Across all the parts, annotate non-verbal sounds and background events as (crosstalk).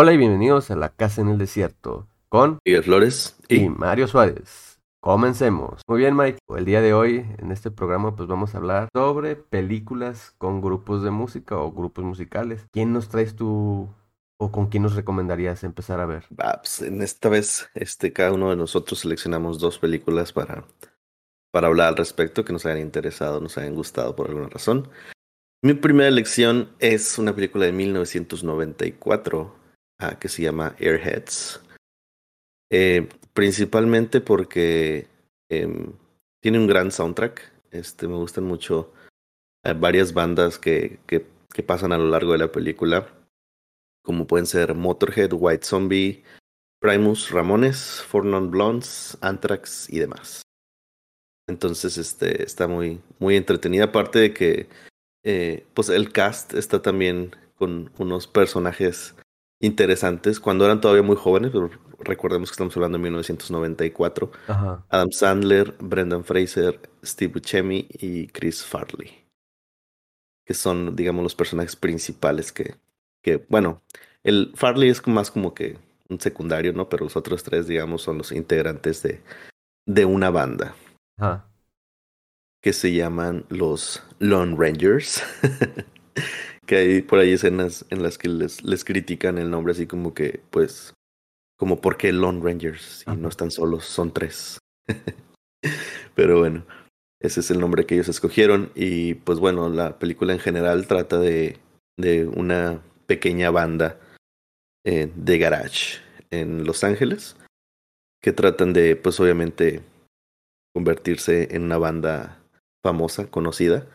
Hola y bienvenidos a La Casa en el Desierto con Miguel Flores y Mario Suárez. Comencemos. Muy bien, Mike. El día de hoy en este programa pues vamos a hablar sobre películas con grupos de música o grupos musicales. ¿Quién nos traes tú o con quién nos recomendarías empezar a ver? pues, en esta vez este cada uno de nosotros seleccionamos dos películas para para hablar al respecto que nos hayan interesado, nos hayan gustado por alguna razón. Mi primera elección es una película de 1994 ah, que se llama Airheads. Eh, principalmente porque eh, tiene un gran soundtrack. Este, me gustan mucho eh, varias bandas que, que, que, pasan a lo largo de la película, como pueden ser Motorhead, White Zombie, Primus, Ramones, Four Non Blondes, Anthrax y demás. Entonces, este, está muy, muy entretenida. Aparte de que eh, pues el cast está también con unos personajes interesantes cuando eran todavía muy jóvenes, pero recordemos que estamos hablando de 1994. Ajá. Adam Sandler, Brendan Fraser, Steve Buscemi y Chris Farley, que son, digamos, los personajes principales que, que bueno, el Farley es más como que un secundario, ¿no? Pero los otros tres, digamos, son los integrantes de, de una banda. Ajá que se llaman los Lone Rangers. (laughs) que hay por ahí escenas en las que les, les critican el nombre así como que, pues, como por qué Lone Rangers y no están solos, son tres. (laughs) Pero bueno, ese es el nombre que ellos escogieron y pues bueno, la película en general trata de, de una pequeña banda eh, de garage en Los Ángeles que tratan de pues obviamente convertirse en una banda famosa, conocida.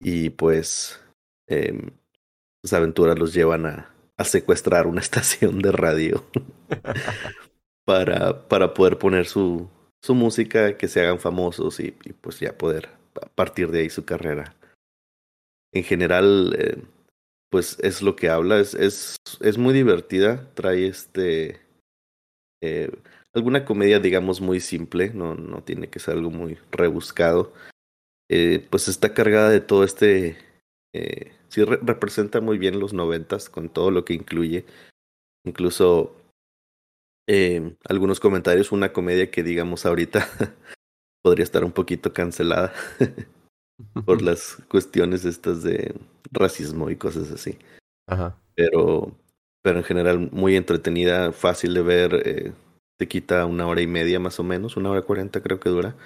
Y pues eh, sus aventuras los llevan a, a secuestrar una (laughs) estación de radio para, para poder poner su, su música, que se hagan famosos y, pues ya poder partir de ahí su carrera. En general, eh, pues es lo que habla, es, es, es muy divertida, trae este... Eh, alguna comedia, digamos, muy simple, no, no tiene que ser algo muy rebuscado eh, pues está cargada de todo este... Eh, sí re representa muy bien los noventas con todo lo que incluye. Incluso eh, algunos comentarios, una comedia que digamos ahorita (laughs) podría estar un poquito cancelada (laughs) por (laughs) las cuestiones estas de racismo y cosas así. Ajá. Pero, pero en general muy entretenida, fácil de ver, eh, te quita una hora y media más o menos, una hora cuarenta creo que dura.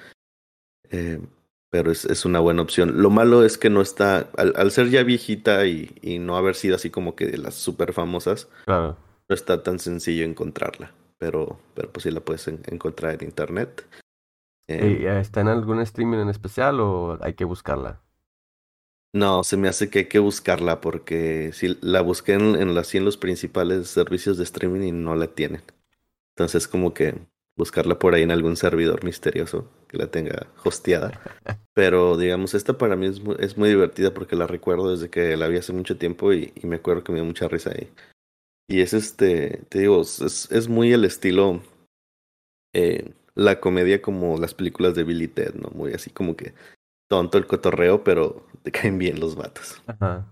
Eh, pero es, es, una buena opción. Lo malo es que no está, al, al ser ya viejita y, y, no haber sido así como que de las súper famosas, claro. no está tan sencillo encontrarla, pero, pero pues sí la puedes en, encontrar en internet. Eh, ¿Está en algún streaming en especial o hay que buscarla? No, se me hace que hay que buscarla porque si la busqué en, en, las, los principales servicios de streaming y no la tienen. Entonces como que buscarla por ahí en algún servidor misterioso que la tenga hosteada. (laughs) Pero digamos, esta para mí es muy, es muy divertida porque la recuerdo desde que la vi hace mucho tiempo y, y me acuerdo que me dio mucha risa ahí. Y es este, te digo, es, es muy el estilo, eh, la comedia como las películas de Billy Ted, ¿no? Muy así como que tonto el cotorreo, pero te (laughs) caen bien los vatos. Ajá.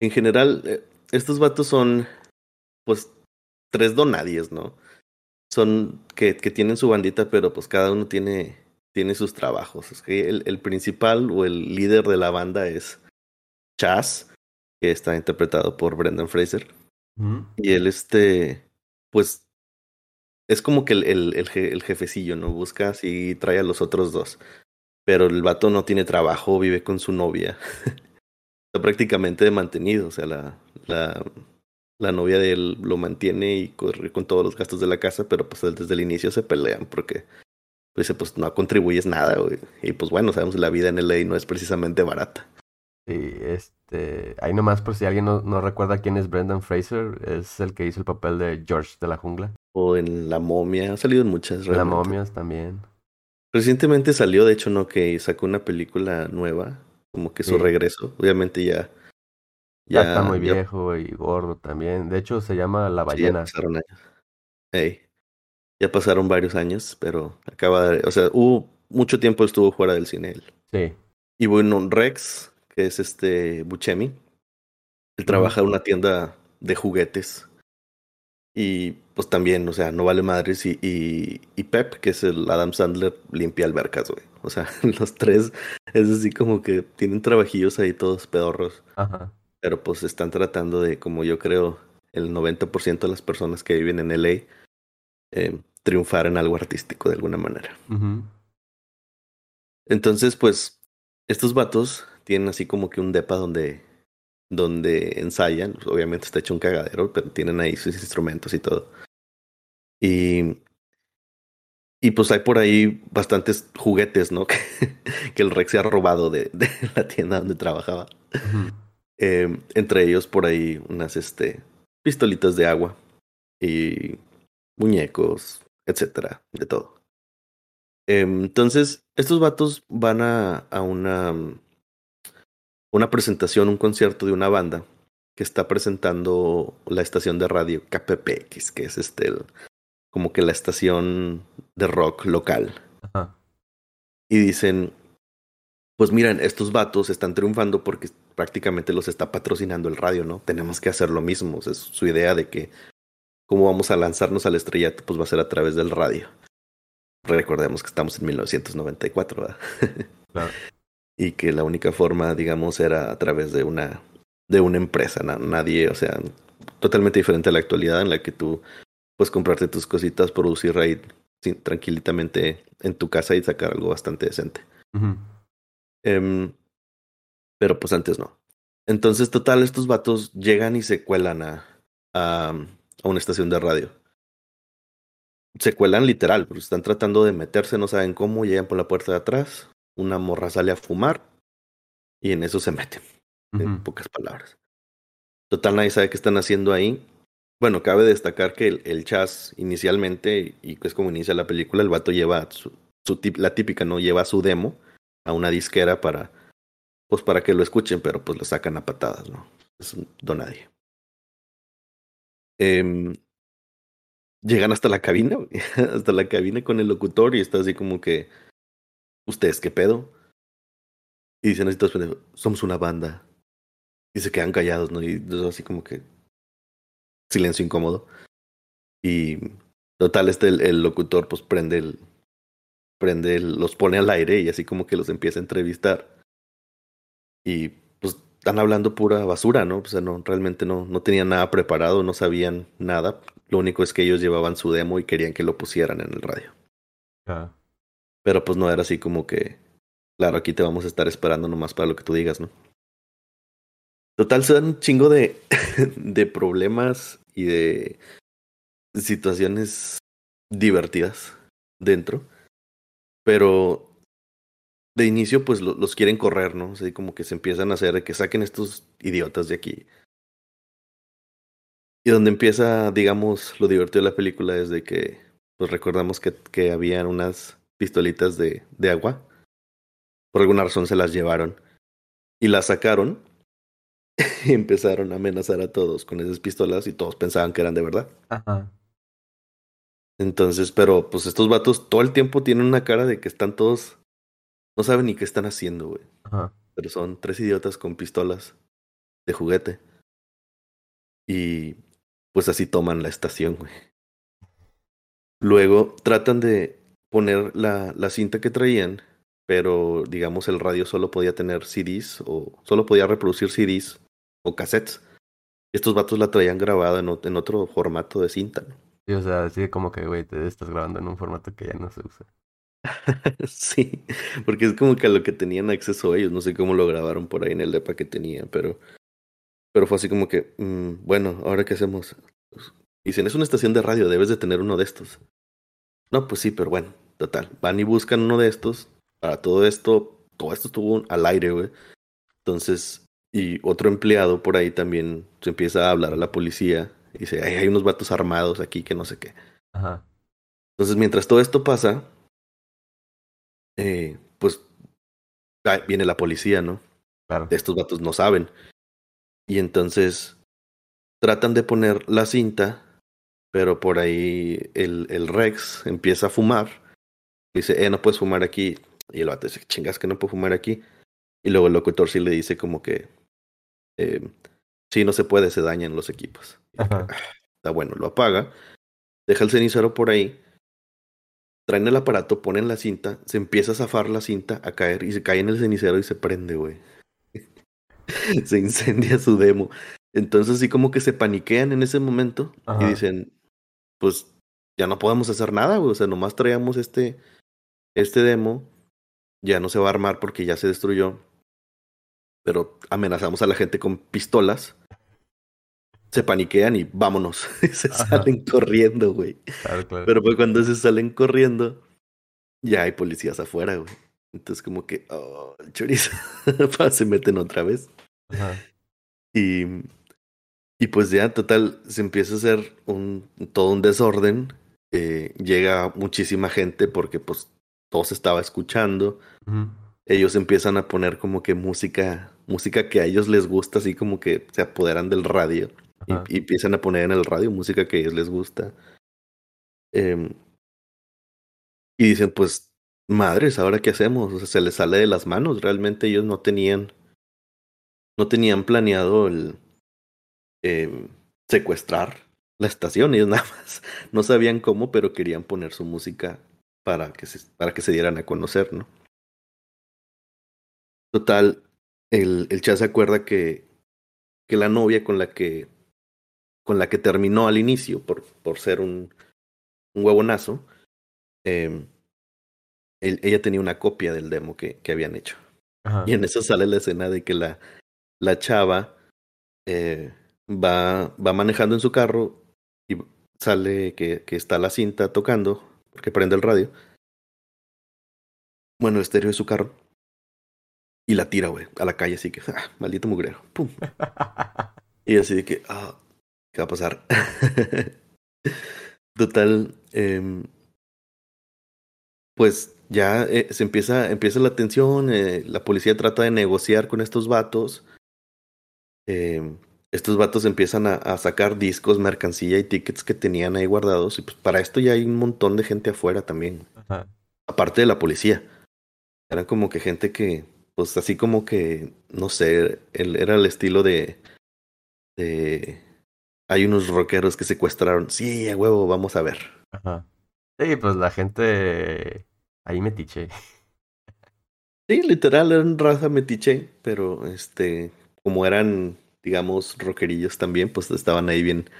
En general, eh, estos vatos son, pues, tres donadies, ¿no? son que, que, tienen su bandita, pero pues cada uno tiene, tiene sus trabajos. Es que el, el, principal o el líder de la banda es Chaz, que está interpretado por Brendan Fraser. Mm. Y él, este, pues, es como que el, el, el, el jefecillo, ¿no? Busca así trae a los otros dos. Pero el vato no tiene trabajo, vive con su novia. (laughs) está prácticamente de mantenido, o sea, la, la, la novia de él lo mantiene y corre con todos los gastos de la casa, pero pues desde el inicio se pelean porque pues, pues no contribuyes nada, güey. Y pues bueno, sabemos la vida en LA no es precisamente barata. Sí, este, ahí nomás por si alguien no, no recuerda quién es Brendan Fraser, es el que hizo el papel de George de la jungla. O en La momia, ha salido en muchas. Realmente. La momia también. Recientemente salió, de hecho, no, que sacó una película nueva, como que su sí. regreso. Obviamente ya ya, ya está muy ya... viejo y gordo también. De hecho, se llama La Ballena. Sí, ya pasaron años. Hey. Ya pasaron varios años, pero acaba de. O sea, hubo mucho tiempo estuvo fuera del cine él. Sí. Y bueno, Rex, que es este Buchemi, él trabaja en una tienda de juguetes. Y pues también, o sea, no vale madres. Y, y, y Pep, que es el Adam Sandler, limpia albercas, güey. O sea, (laughs) los tres es así como que tienen trabajillos ahí todos pedorros. Ajá. Pero pues están tratando de, como yo creo, el 90% de las personas que viven en LA, eh, triunfar en algo artístico de alguna manera. Entonces, pues, estos vatos tienen así como que un depa donde, donde ensayan. Obviamente está hecho un cagadero, pero tienen ahí sus instrumentos y todo. Y, y pues hay por ahí bastantes juguetes, ¿no? (laughs) Que, que el Rex se ha robado de, de la tienda donde trabajaba. Eh, entre ellos por ahí unas este, pistolitas de agua y muñecos, etcétera, de todo. Eh, entonces, estos vatos van a, a una, una presentación, un concierto de una banda que está presentando la estación de radio KPPX, que es este el- como que la estación de rock local. Ajá. Y dicen, pues miren, estos vatos están triunfando porque prácticamente los está patrocinando el radio, ¿no? Tenemos que hacer lo mismo. O sea, es su idea de que cómo vamos a lanzarnos al estrellato, pues va a ser a través del radio. Recordemos que estamos en 1994, ¿verdad? (laughs) Claro. y que la única forma, digamos, era a través de una de una empresa, na- nadie, o sea, totalmente diferente a la actualidad en la que tú puedes comprarte tus cositas, producir ahí tranquilitamente en tu casa y sacar algo bastante decente. Em, pero pues antes no. Entonces, total, estos vatos llegan y se cuelan a, a, a una estación de radio. Se cuelan literal, porque están tratando de meterse, no saben cómo, llegan por la puerta de atrás, una morra sale a fumar y en eso se meten, en pocas palabras. Total, nadie sabe qué están haciendo ahí. Bueno, cabe destacar que el, el Chas inicialmente, y que es como inicia la película, el vato lleva su, su tip- la típica, ¿no? Lleva su demo a una disquera para, pues para que lo escuchen, pero pues lo sacan a patadas, ¿no? Es un don Em, llegan hasta la cabina, (laughs) hasta la cabina con el locutor y está así como que, ¿ustedes qué pedo? Y dicen así todos somos una banda. Y se quedan callados, ¿no? Y así como que silencio incómodo. Y total, este el, el locutor pues prende el, prende el- los pone al aire y así como que los empieza a entrevistar. Y pues están hablando pura basura, ¿no? O sea, no, realmente no, no tenían nada preparado, no sabían nada. Lo único es que ellos llevaban su demo y querían que lo pusieran en el radio. Ajá. Pero pues no era así como que, claro, aquí te vamos a estar esperando nomás para lo que tú digas, ¿no? Total, se dan un chingo de, (laughs) de problemas y de situaciones divertidas dentro. Pero de inicio, pues lo- los quieren correr, ¿no? Así como que se empiezan a hacer de que saquen estos idiotas de aquí. Y donde empieza, digamos, lo divertido de la película es de que, pues recordamos que, que habían unas pistolitas de, de agua. Por alguna razón se las llevaron. Y las sacaron. (laughs) Y empezaron a amenazar a todos con esas pistolas y todos pensaban que eran de verdad. Ajá. Entonces, pero pues estos vatos todo el tiempo tienen una cara de que están todos. No saben ni qué están haciendo, güey. Ajá. Pero son tres idiotas con pistolas de juguete. Y pues así toman la estación, güey. Luego tratan de poner la, la cinta que traían, pero digamos el radio solo podía tener CDs o solo podía reproducir CDs o cassettes. Estos vatos la traían grabada en, en otro formato de cinta, ¿no? Sí, o sea, así como que, güey, te estás grabando en un formato que ya no se usa. (laughs) Sí, porque es como que a lo que tenían acceso ellos, no sé cómo lo grabaron por ahí en el depa que tenían, pero, pero fue así como que, mm, bueno, ¿ahora qué hacemos? Dicen, es una estación de radio, debes de tener uno de estos. No, pues sí, pero bueno, total, van y buscan uno de estos, para todo esto, todo esto estuvo al aire, güey. Entonces, y otro empleado por ahí también se empieza a hablar a la policía, y dice, "Ay, hay unos vatos armados aquí que no sé qué. Ajá. Entonces, mientras todo esto pasa, eh, pues viene la policía, ¿no? Claro. Estos vatos no saben. Y entonces tratan de poner la cinta, pero por ahí el, el Rex empieza a fumar. Dice, eh, no puedes fumar aquí. Y el vato dice, chingas que no puedo fumar aquí. Y luego el locutor sí le dice como que, eh, sí, no se puede, se dañan los equipos. Ajá. Está bueno, lo apaga, deja el cenicero por ahí, traen el aparato, ponen la cinta, se empieza a zafar la cinta, a caer y se cae en el cenicero y se prende, güey. (laughs) se incendia su demo. Entonces así como que se paniquean en ese momento y dicen, pues ya no podemos hacer nada, güey. O sea, nomás traíamos este, este demo, ya no se va a armar porque ya se destruyó. Pero amenazamos a la gente con pistolas. Se paniquean y vámonos. (laughs) se salen corriendo, güey. Pero pues cuando se salen corriendo, ya hay policías afuera, güey. Entonces como que, oh, el chorizo, (laughs) se meten otra vez. Y, y pues ya, total, se empieza a hacer un, todo un desorden. Eh, llega muchísima gente porque pues todo se estaba escuchando. Ellos empiezan a poner como que música, música que a ellos les gusta, así como que se apoderan del radio. Y, empiezan a poner en el radio música que a ellos les gusta. Em, y dicen, pues madres, ¿ahora qué hacemos? O sea, se les sale de las manos. Realmente ellos no tenían, no tenían planeado el eh, secuestrar la estación. (laughs) Ellos nada más no sabían cómo, pero querían poner su música para que se, para que se dieran a conocer, ¿no? Total, el, el Chá se acuerda que, que la novia con la que con la que terminó al inicio por, por ser un, un huevonazo, eh, ella tenía una copia del demo que, que habían hecho. Y en eso sale la escena de que la, la chava eh, va, va manejando en su carro y sale que, que está la cinta tocando, porque prende el radio. Bueno, el estéreo de su carro. Y la tira, güey, a la calle, así que, (laughs) ah, maldito mugrero. Pum. (laughs) y así de que, ah, ¿qué va a pasar? (laughs) Total, eh, pues ya eh, se empieza, empieza la tensión, eh, la policía trata de negociar con estos vatos. Eh, estos vatos empiezan a, a, sacar discos, mercancía y tickets que tenían ahí guardados. Y pues para esto ya hay un montón de gente afuera también. Ajá. Aparte de la policía. Eran como que gente que, pues así como que, no sé, el, era el estilo de, de... Hay unos rockeros que secuestraron. Sí, a huevo, vamos a ver. Ajá. Sí, pues la gente ahí metiche. Sí, literal, eran raza metiche, pero este, como eran, digamos, rockerillos también, pues estaban ahí bien,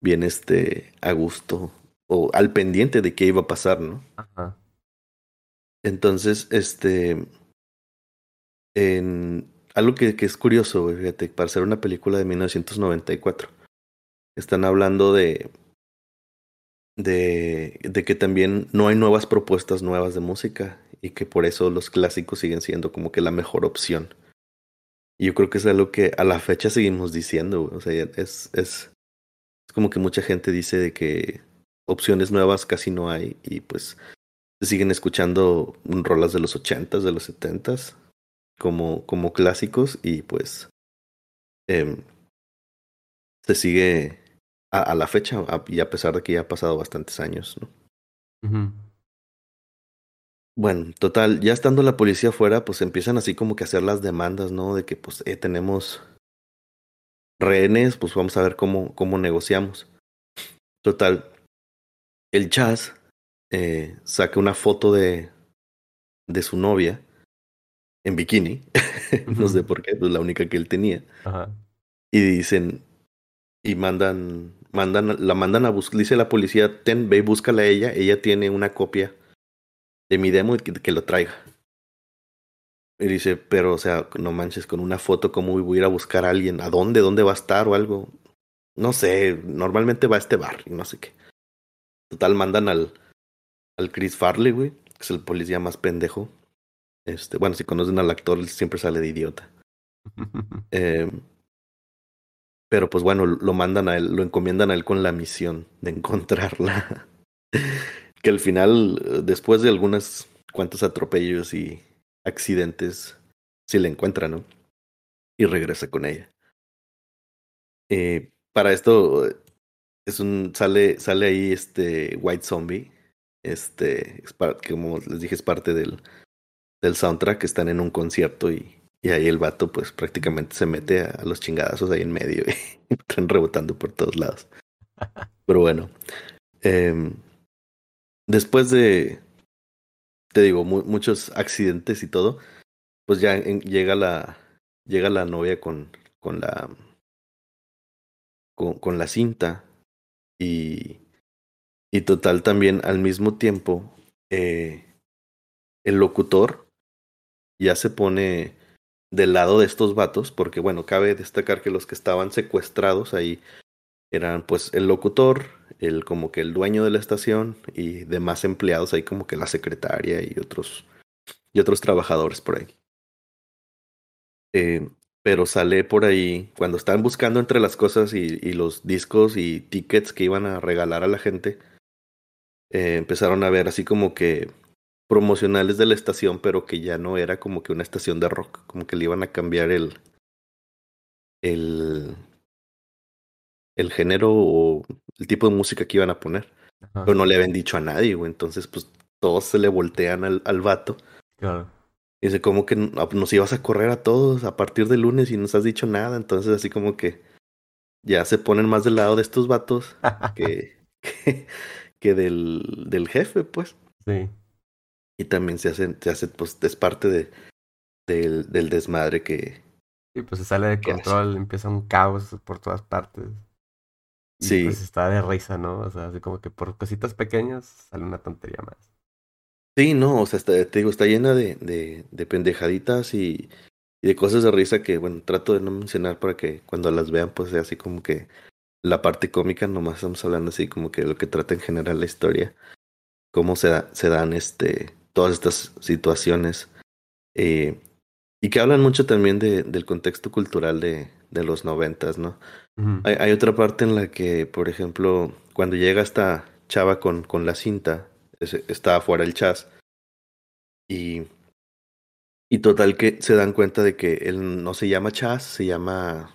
bien, este, a gusto o al pendiente de qué iba a pasar, ¿no? Ajá. Entonces, este, en algo que, que es curioso, fíjate, para ser una película de 1994, están hablando de de, de que también no hay nuevas propuestas nuevas de música y que por eso los clásicos siguen siendo como que la mejor opción. Y yo creo que es algo que a la fecha seguimos diciendo, o sea, es, es, como que mucha gente dice de que opciones nuevas casi no hay y pues se siguen escuchando rolas de los ochentas, de los setentas como, como clásicos y pues eh, se sigue a, a la fecha, a, y a pesar de que ya ha pasado bastantes años, ¿no? Uh -huh. Bueno, total, ya estando la policía afuera, pues empiezan así como que a hacer las demandas, ¿no? De que pues eh, tenemos rehenes, pues vamos a ver cómo, cómo negociamos. Total, el Chaz eh, saca una foto de, de su novia en bikini, (laughs) no sé por qué, pues la única que él tenía. Ajá. Y dicen, y mandan mandan, la mandan a buscar, dice la policía, ten, ve y búscala a ella, ella tiene una copia de mi demo y que, que lo traiga. Y dice, pero o sea, no manches, con una foto, ¿cómo voy a ir a buscar a alguien? ¿A dónde? ¿Dónde va a estar o algo? No sé, normalmente va a este bar no sé qué. Total, mandan al, al Chris Farley, güey, que es el policía más pendejo. Este, bueno, si conocen al actor, siempre sale de idiota. (laughs) eh, pero pues bueno, lo mandan a él, lo encomiendan a él con la misión de encontrarla. (laughs) que al final, después de algunos cuantos atropellos y accidentes, sí la encuentra, ¿no? Y regresa con ella. Eh, para esto es un sale sale ahí este White Zombie, este es como les dije es parte del del soundtrack, están en un concierto y y ahí el vato, pues prácticamente se mete a, los chingadazos ahí en medio (laughs) y están rebotando por todos lados. (laughs) Pero bueno. em, después de, te digo, mu- muchos accidentes y todo, pues ya en- llega la, llega la novia con, con la, con, con la cinta y, y total también al mismo tiempo eh, el locutor ya se pone del lado de estos vatos, porque bueno, cabe destacar que los que estaban secuestrados ahí eran pues el locutor, el como que el dueño de la estación y demás empleados ahí como que la secretaria y otros y otros trabajadores por ahí. Eh, pero sale por ahí cuando están buscando entre las cosas y, los discos y tickets que iban a regalar a la gente, eh, empezaron a ver así como que promocionales de la estación, pero que ya no era como que una estación de rock, como que le iban a cambiar el el el género o el tipo de música que iban a poner. Ajá, Pero no le habían dicho a nadie, güey. Entonces, pues todos se le voltean al, al vato. claro. Y dice, como que nos ibas a correr a todos a partir de lunes y no nos has dicho nada. Entonces, así como que ya se ponen más del lado de estos vatos (laughs) que, que, que del, del jefe, pues. Sí. Y también se hacen, se hace, pues, es parte de, del, del desmadre que. Y pues se sale de control, empieza un caos por todas partes. Y Sí. pues está de risa, ¿no? O sea, así como que por cositas pequeñas sale una tontería más. Sí, no, o sea, está- te digo, está llena de, de, de pendejaditas y, y de cosas de risa que, bueno, trato de no mencionar para que cuando las vean, pues sea así como que la parte cómica, nomás estamos hablando así como que lo que trata en general la historia, cómo se, da- se dan este, todas estas situaciones eh, y que hablan mucho también de, del contexto cultural de, de los noventas, ¿no? Ujú. Hay, hay otra parte en la que, por ejemplo, cuando llega esta chava con, con la cinta, ese- está afuera el chas, y, y total que se dan cuenta de que él no se llama chas, se llama,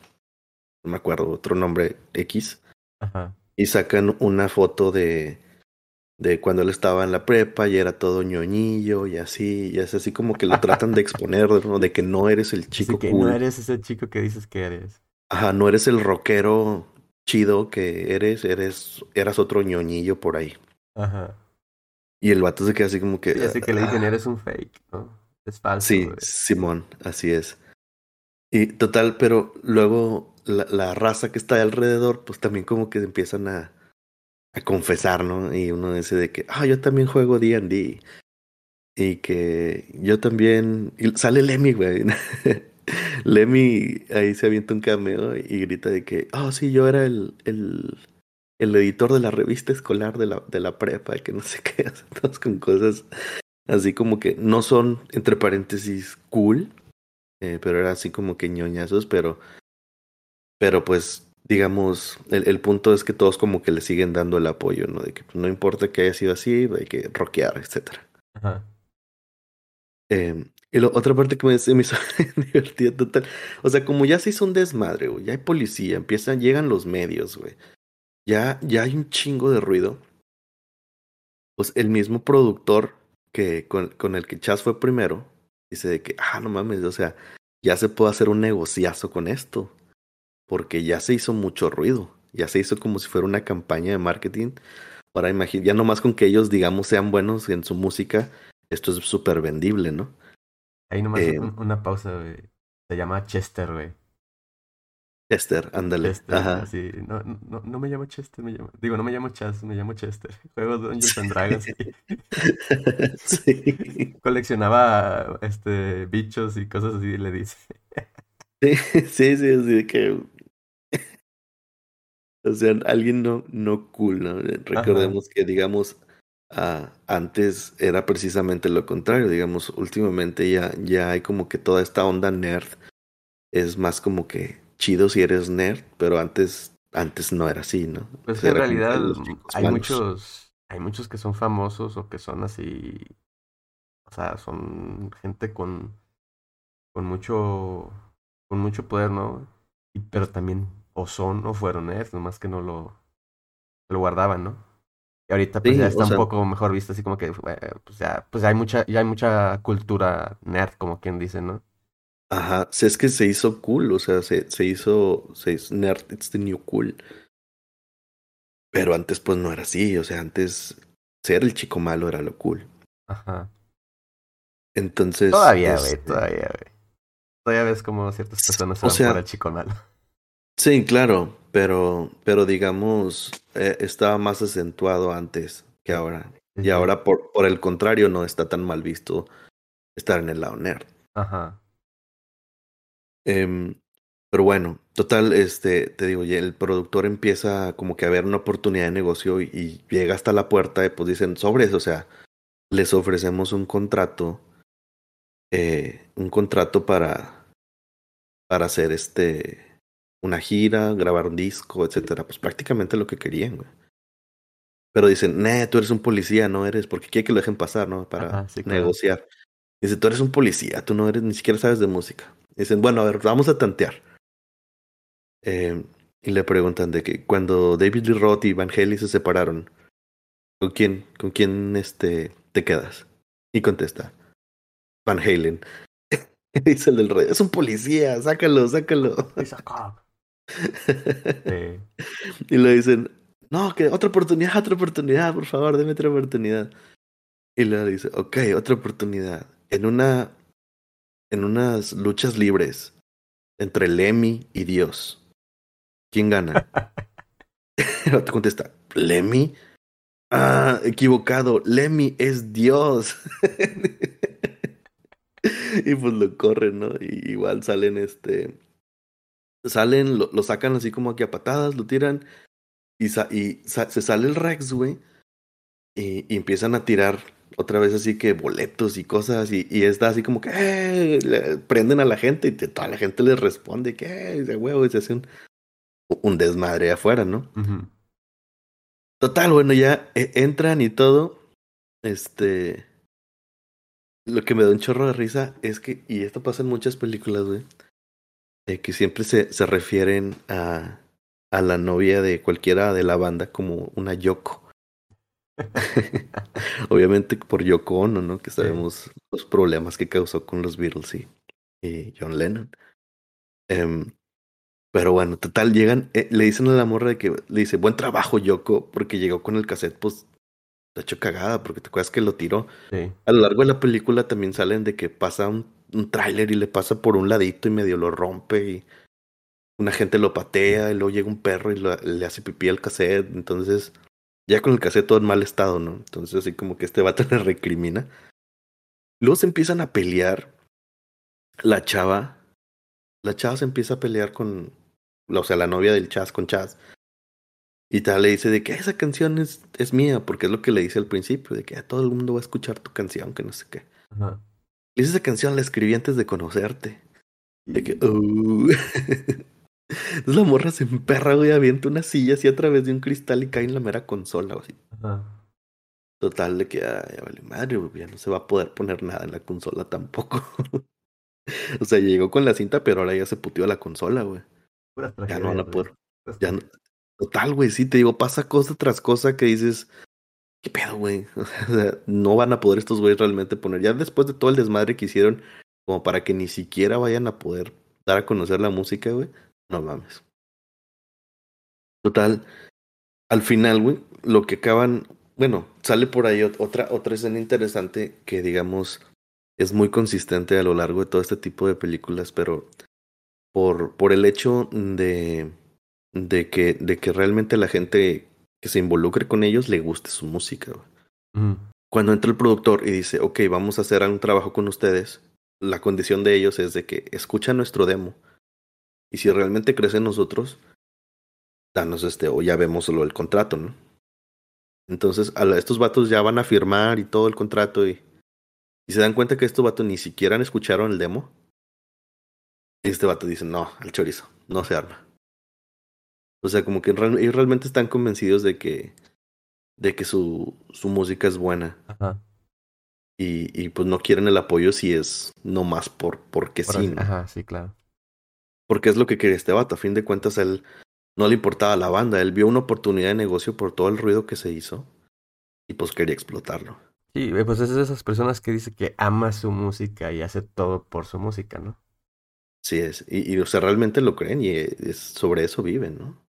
no me acuerdo, otro nombre X, Ajá. y sacan una foto de, de cuando él estaba en la prepa y era todo ñoñillo y así, y es así como que lo tratan de exponer, ¿no? De que no eres el Así chico que cool. no eres ese chico que dices que eres. Ajá, no eres el rockero chido que eres, eres, eras otro ñoñillo por ahí. Ajá. Y el vato se queda así como que. Sí, así que le dicen, "Ah". eres un fake, ¿no? Es falso. Sí, güey. Simón, así es. Y total, pero luego la, la raza que está alrededor, pues también como que empiezan a, a confesar, ¿no? Y uno dice de que, ah, yo también juego D&D. Y que yo también... Y sale Lemmy, güey. (laughs) Lemmy ahí se avienta un cameo y grita de que, oh, sí, yo era el, el, el editor de la revista escolar de la, de la prepa, que no sé (laughs) qué, todos con cosas así como que no son, entre paréntesis, cool, eh, pero era así como que ñoñazos, pero, pero pues, digamos, el, el punto es que todos como que le siguen dando el apoyo, ¿no? De que pues, no importa que haya sido así, hay que rockear, etcétera. Ajá. Eh, y la otra parte que me, me hizo (laughs) divertida total. O sea, como ya se hizo un desmadre, güey. Ya hay policía, empiezan, llegan los medios, güey. Ya, ya hay un chingo de ruido. Pues el mismo productor que con, con el que Chas fue primero, dice de que, ah, no mames, o sea, ya se puede hacer un negociazo con esto. Porque ya se hizo mucho ruido. Ya se hizo como si fuera una campaña de marketing. Para imaginar, ya nomás con que ellos, digamos, sean buenos en su música, esto es súper vendible, ¿no? Ahí nomás Eh, un- una pausa, güey. Se llama Chester, güey. Chester, ándale. Chester, Ajá. No, no, no me llamo Chester, me llamo... Digo, no me llamo Chas, me llamo Chester. (laughs) Juego Dungeons and Dragons sí. (laughs) (laughs) coleccionaba este bichos y cosas así, le dice. Sí, sí, sí, así que. O sea, alguien no, no cool, ¿no? Recordemos que, digamos, ah, antes era precisamente lo contrario. Digamos, últimamente ya, ya hay como que toda esta onda nerd es más como que chido si eres nerd, pero antes, antes no era así, ¿no? Pues O sea, en realidad hay malos. muchos, hay muchos que son famosos o que son así, o sea, son gente con, con mucho, con mucho poder, ¿no? Y, pero también o son o fueron nerds, nomás que no lo, lo guardaban, ¿no? Y ahorita pues Sí, ya está un sea- poco mejor visto, así como que, eh, pues ya, pues hay mucha, ya hay mucha cultura nerd, como quien dice, ¿no? Ajá, sí, es que se hizo cool, o sea, se, se hizo, se hizo nerd, it's the new cool. Pero antes pues no era así, o sea, antes ser el chico malo era lo cool. Ajá. Entonces... Todavía, güey, este, todavía, güey. Todavía ves como ciertas personas se o van sea- por el chico malo. Sí, claro, pero, pero digamos, eh, estaba más acentuado antes que ahora. Y ahora, por, por el contrario, no está tan mal visto estar en el lado nerd. Ajá. Em, pero bueno, total, este, te digo, el productor empieza como que a ver una oportunidad de negocio y, y llega hasta la puerta y pues dicen, sobres, o sea, les ofrecemos un contrato, eh, un contrato para, para hacer este, una gira, grabar un disco, etcétera, pues prácticamente lo que querían, güey. Pero dicen, nah, tú eres un policía, no eres, porque quiere que lo dejen pasar, ¿no? Para Ajá, sí, claro. negociar. Dice, tú eres un policía, tú no eres, ni siquiera sabes de música. Dicen, bueno, a ver, vamos a tantear. Eh, y le preguntan de que cuando David Lee Roth y Van Halen se separaron, ¿con quién, con quién este, te quedas? Y contesta, Van Halen. (laughs) Dice el del rey, es un policía, sácalo, sácalo. Sí. (laughs) Y le dicen, no, que otra oportunidad, otra oportunidad, por favor, deme otra oportunidad. Y le dice, ok, otra oportunidad. En una, en unas luchas libres entre Lemmy y Dios, ¿quién gana? (laughs) Otro contesta, Lemmy. Ah, equivocado, Lemmy es Dios. (laughs) y pues lo corren, ¿no? Y igual salen este. Salen, lo, lo sacan así como aquí a patadas, lo tiran. Y, sa- y sa- se sale el Rex, güey. Y, y empiezan a tirar otra vez así que boletos y cosas. Y, y está así como que "Eh", le prenden a la gente y te- toda la gente les responde que "Eh", de huevo y se hace un, un desmadre afuera, ¿no? Total, bueno, ya eh, entran y todo. Este. Lo que me da un chorro de risa es que, y esto pasa en muchas películas, güey, de que siempre se, se refieren a, a la novia de cualquiera de la banda como una Yoko. (laughs) Obviamente por Yoko Ono, ¿no? Que sabemos los problemas que causó con los Beatles y, y John Lennon. Em, pero bueno, total, llegan, eh, le dicen a la morra de que le dice, buen trabajo, Yoko, porque llegó con el cassette, pues, de hecho cagada, porque te acuerdas que lo tiró. Sí. A lo largo de la película también salen de que pasa un, un tráiler y le pasa por un ladito y medio lo rompe y una gente lo patea y luego llega un perro y le hace pipí al cassette. Entonces, ya con el cassette todo en mal estado, ¿no? Entonces, así como que este vato (laughs) le recrimina. Luego se empiezan a pelear. La chava, la chava se empieza a pelear con, o sea, la novia del Chaz con Chaz. Y tal le dice de que esa canción es, es mía, porque es lo que le dice al principio, de que "Ah, todo el mundo va a escuchar tu canción, que no sé qué. Ajá. Esa canción la escribí antes de conocerte. De que, "Uh". (laughs) Entonces la morra se emperra, güey, avienta una silla así a través de un cristal y cae en la mera consola, así. Ajá. Total, de que ya vale madre, güey, ya no se va a poder poner nada en la consola tampoco. (laughs) o sea, llegó con la cinta, pero ahora ya se puteó la consola, güey. Ya no van a poder. Ya no- Total, güey, sí, te digo, pasa cosa tras cosa que dices, ¿qué pedo, güey? (laughs) O sea, no van a poder estos güeyes realmente poner, ya después de todo el desmadre que hicieron, como para que ni siquiera vayan a poder dar a conocer la música, güey, no mames. Total, al final, güey, lo que acaban, bueno, sale por ahí ot- otra, otra escena interesante que, digamos, es muy consistente a lo largo de todo este tipo de películas, pero por, por el hecho de, de, que, de que realmente la gente que se involucre con ellos le guste su música. Cuando entra el productor y dice, ok, vamos a hacer un trabajo con ustedes, la condición de ellos es de que escuchan nuestro demo y si realmente crees en nosotros, danos este, o ya vemos solo el contrato, ¿no? Entonces, a la- estos vatos ya van a firmar y todo el contrato y, y se dan cuenta que estos vatos ni siquiera han escucharon el demo. Y este vato dice, no, al chorizo, no se arma. O sea, como que real- ellos realmente están convencidos de que, de que su, su música es buena. Ajá. Y, y pues no quieren el apoyo si es nomás por, porque Por sí, ¿no? Ajá, sí, claro. Porque es lo que quería este vato. A fin de cuentas, él no le importaba la banda. Él vio una oportunidad de negocio por todo el ruido que se hizo. Y pues quería explotarlo. Sí, eh, pues es de esas personas que dice que ama su música y hace todo por su música, ¿no? Sí es. Y, y o sea, realmente lo creen y es, sobre eso viven, ¿no?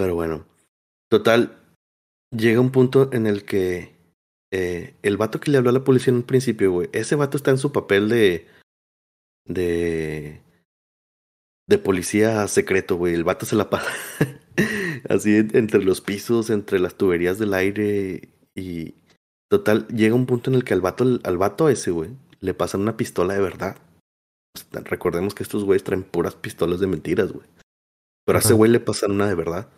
Pero bueno, total, llega un punto en el que eh, el vato que le habló a la policía en un principio, güey, ese vato está en su papel de. de. de policía secreto, güey. El vato se la pasa (laughs) así entre los pisos, entre las tuberías del aire y. Total, llega un punto en el que al vato, al vato ese, güey, le pasan una pistola de verdad. Recordemos que estos güeyes traen puras pistolas de mentiras, güey. Pero a ese güey le pasan una de verdad.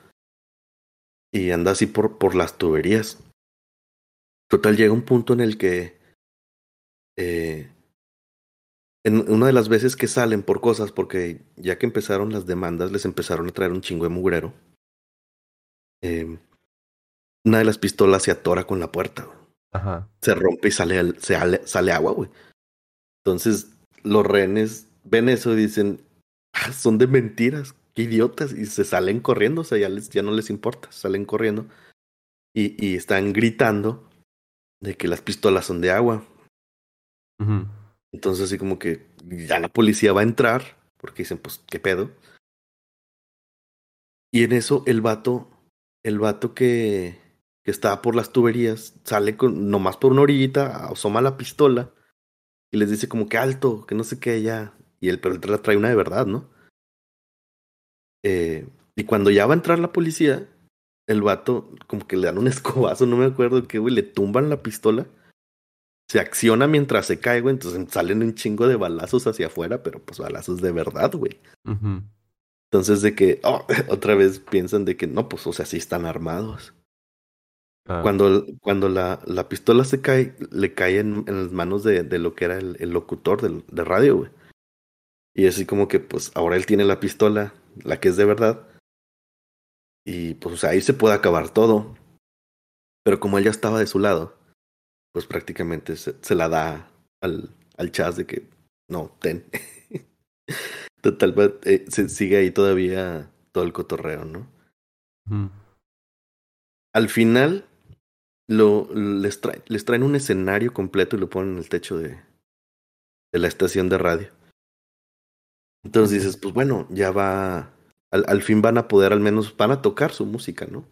Y anda así por, por las tuberías. Total, llega un punto en el que eh, en una de las veces que salen por cosas, porque ya que empezaron las demandas, les empezaron a traer un chingo de mugrero. Eh, una de las pistolas se atora con la puerta. Ajá. Se rompe y sale, sale, sale agua, güey. Entonces, los rehenes ven eso y dicen, ah, son de mentiras, idiotas, y se salen corriendo, o sea, ya, les, ya no les importa, salen corriendo y, y están gritando de que las pistolas son de agua. Entonces así como que ya la policía va a entrar, porque dicen, pues, ¿qué pedo? Y en eso el vato, el vato que, que está por las tuberías, sale con, nomás por una orillita, asoma la pistola y les dice como que alto, que no sé qué ya. Y el pero trae una de verdad, ¿no? Eh, y cuando ya va a entrar la policía, el vato como que le dan un (laughs) escobazo, no me acuerdo qué, güey, le tumban la pistola. Se acciona mientras se cae, güey, entonces salen un chingo de balazos hacia afuera, pero pues balazos de verdad, güey. Entonces de que, oh, (laughs) otra vez piensan de que no, pues, o sea, sí están armados. Ah. Cuando, cuando la, la, pistola se cae, le cae en, en las manos de, de, lo que era el, el locutor de, de radio, güey. Y así como que, pues, ahora él tiene la pistola, la que es de verdad, y pues o sea, ahí se puede acabar todo. Pero como él ya estaba de su lado, pues prácticamente se, se la da al, al Chaz de que no, ten. (laughs) Total, eh, se sigue ahí todavía todo el cotorreo, ¿no? Al final lo, les, trae, les traen un escenario completo y lo ponen en el techo de, de la estación de radio. Entonces dices, pues bueno, ya va al, al, fin van a poder, al menos van a tocar su música, ¿no?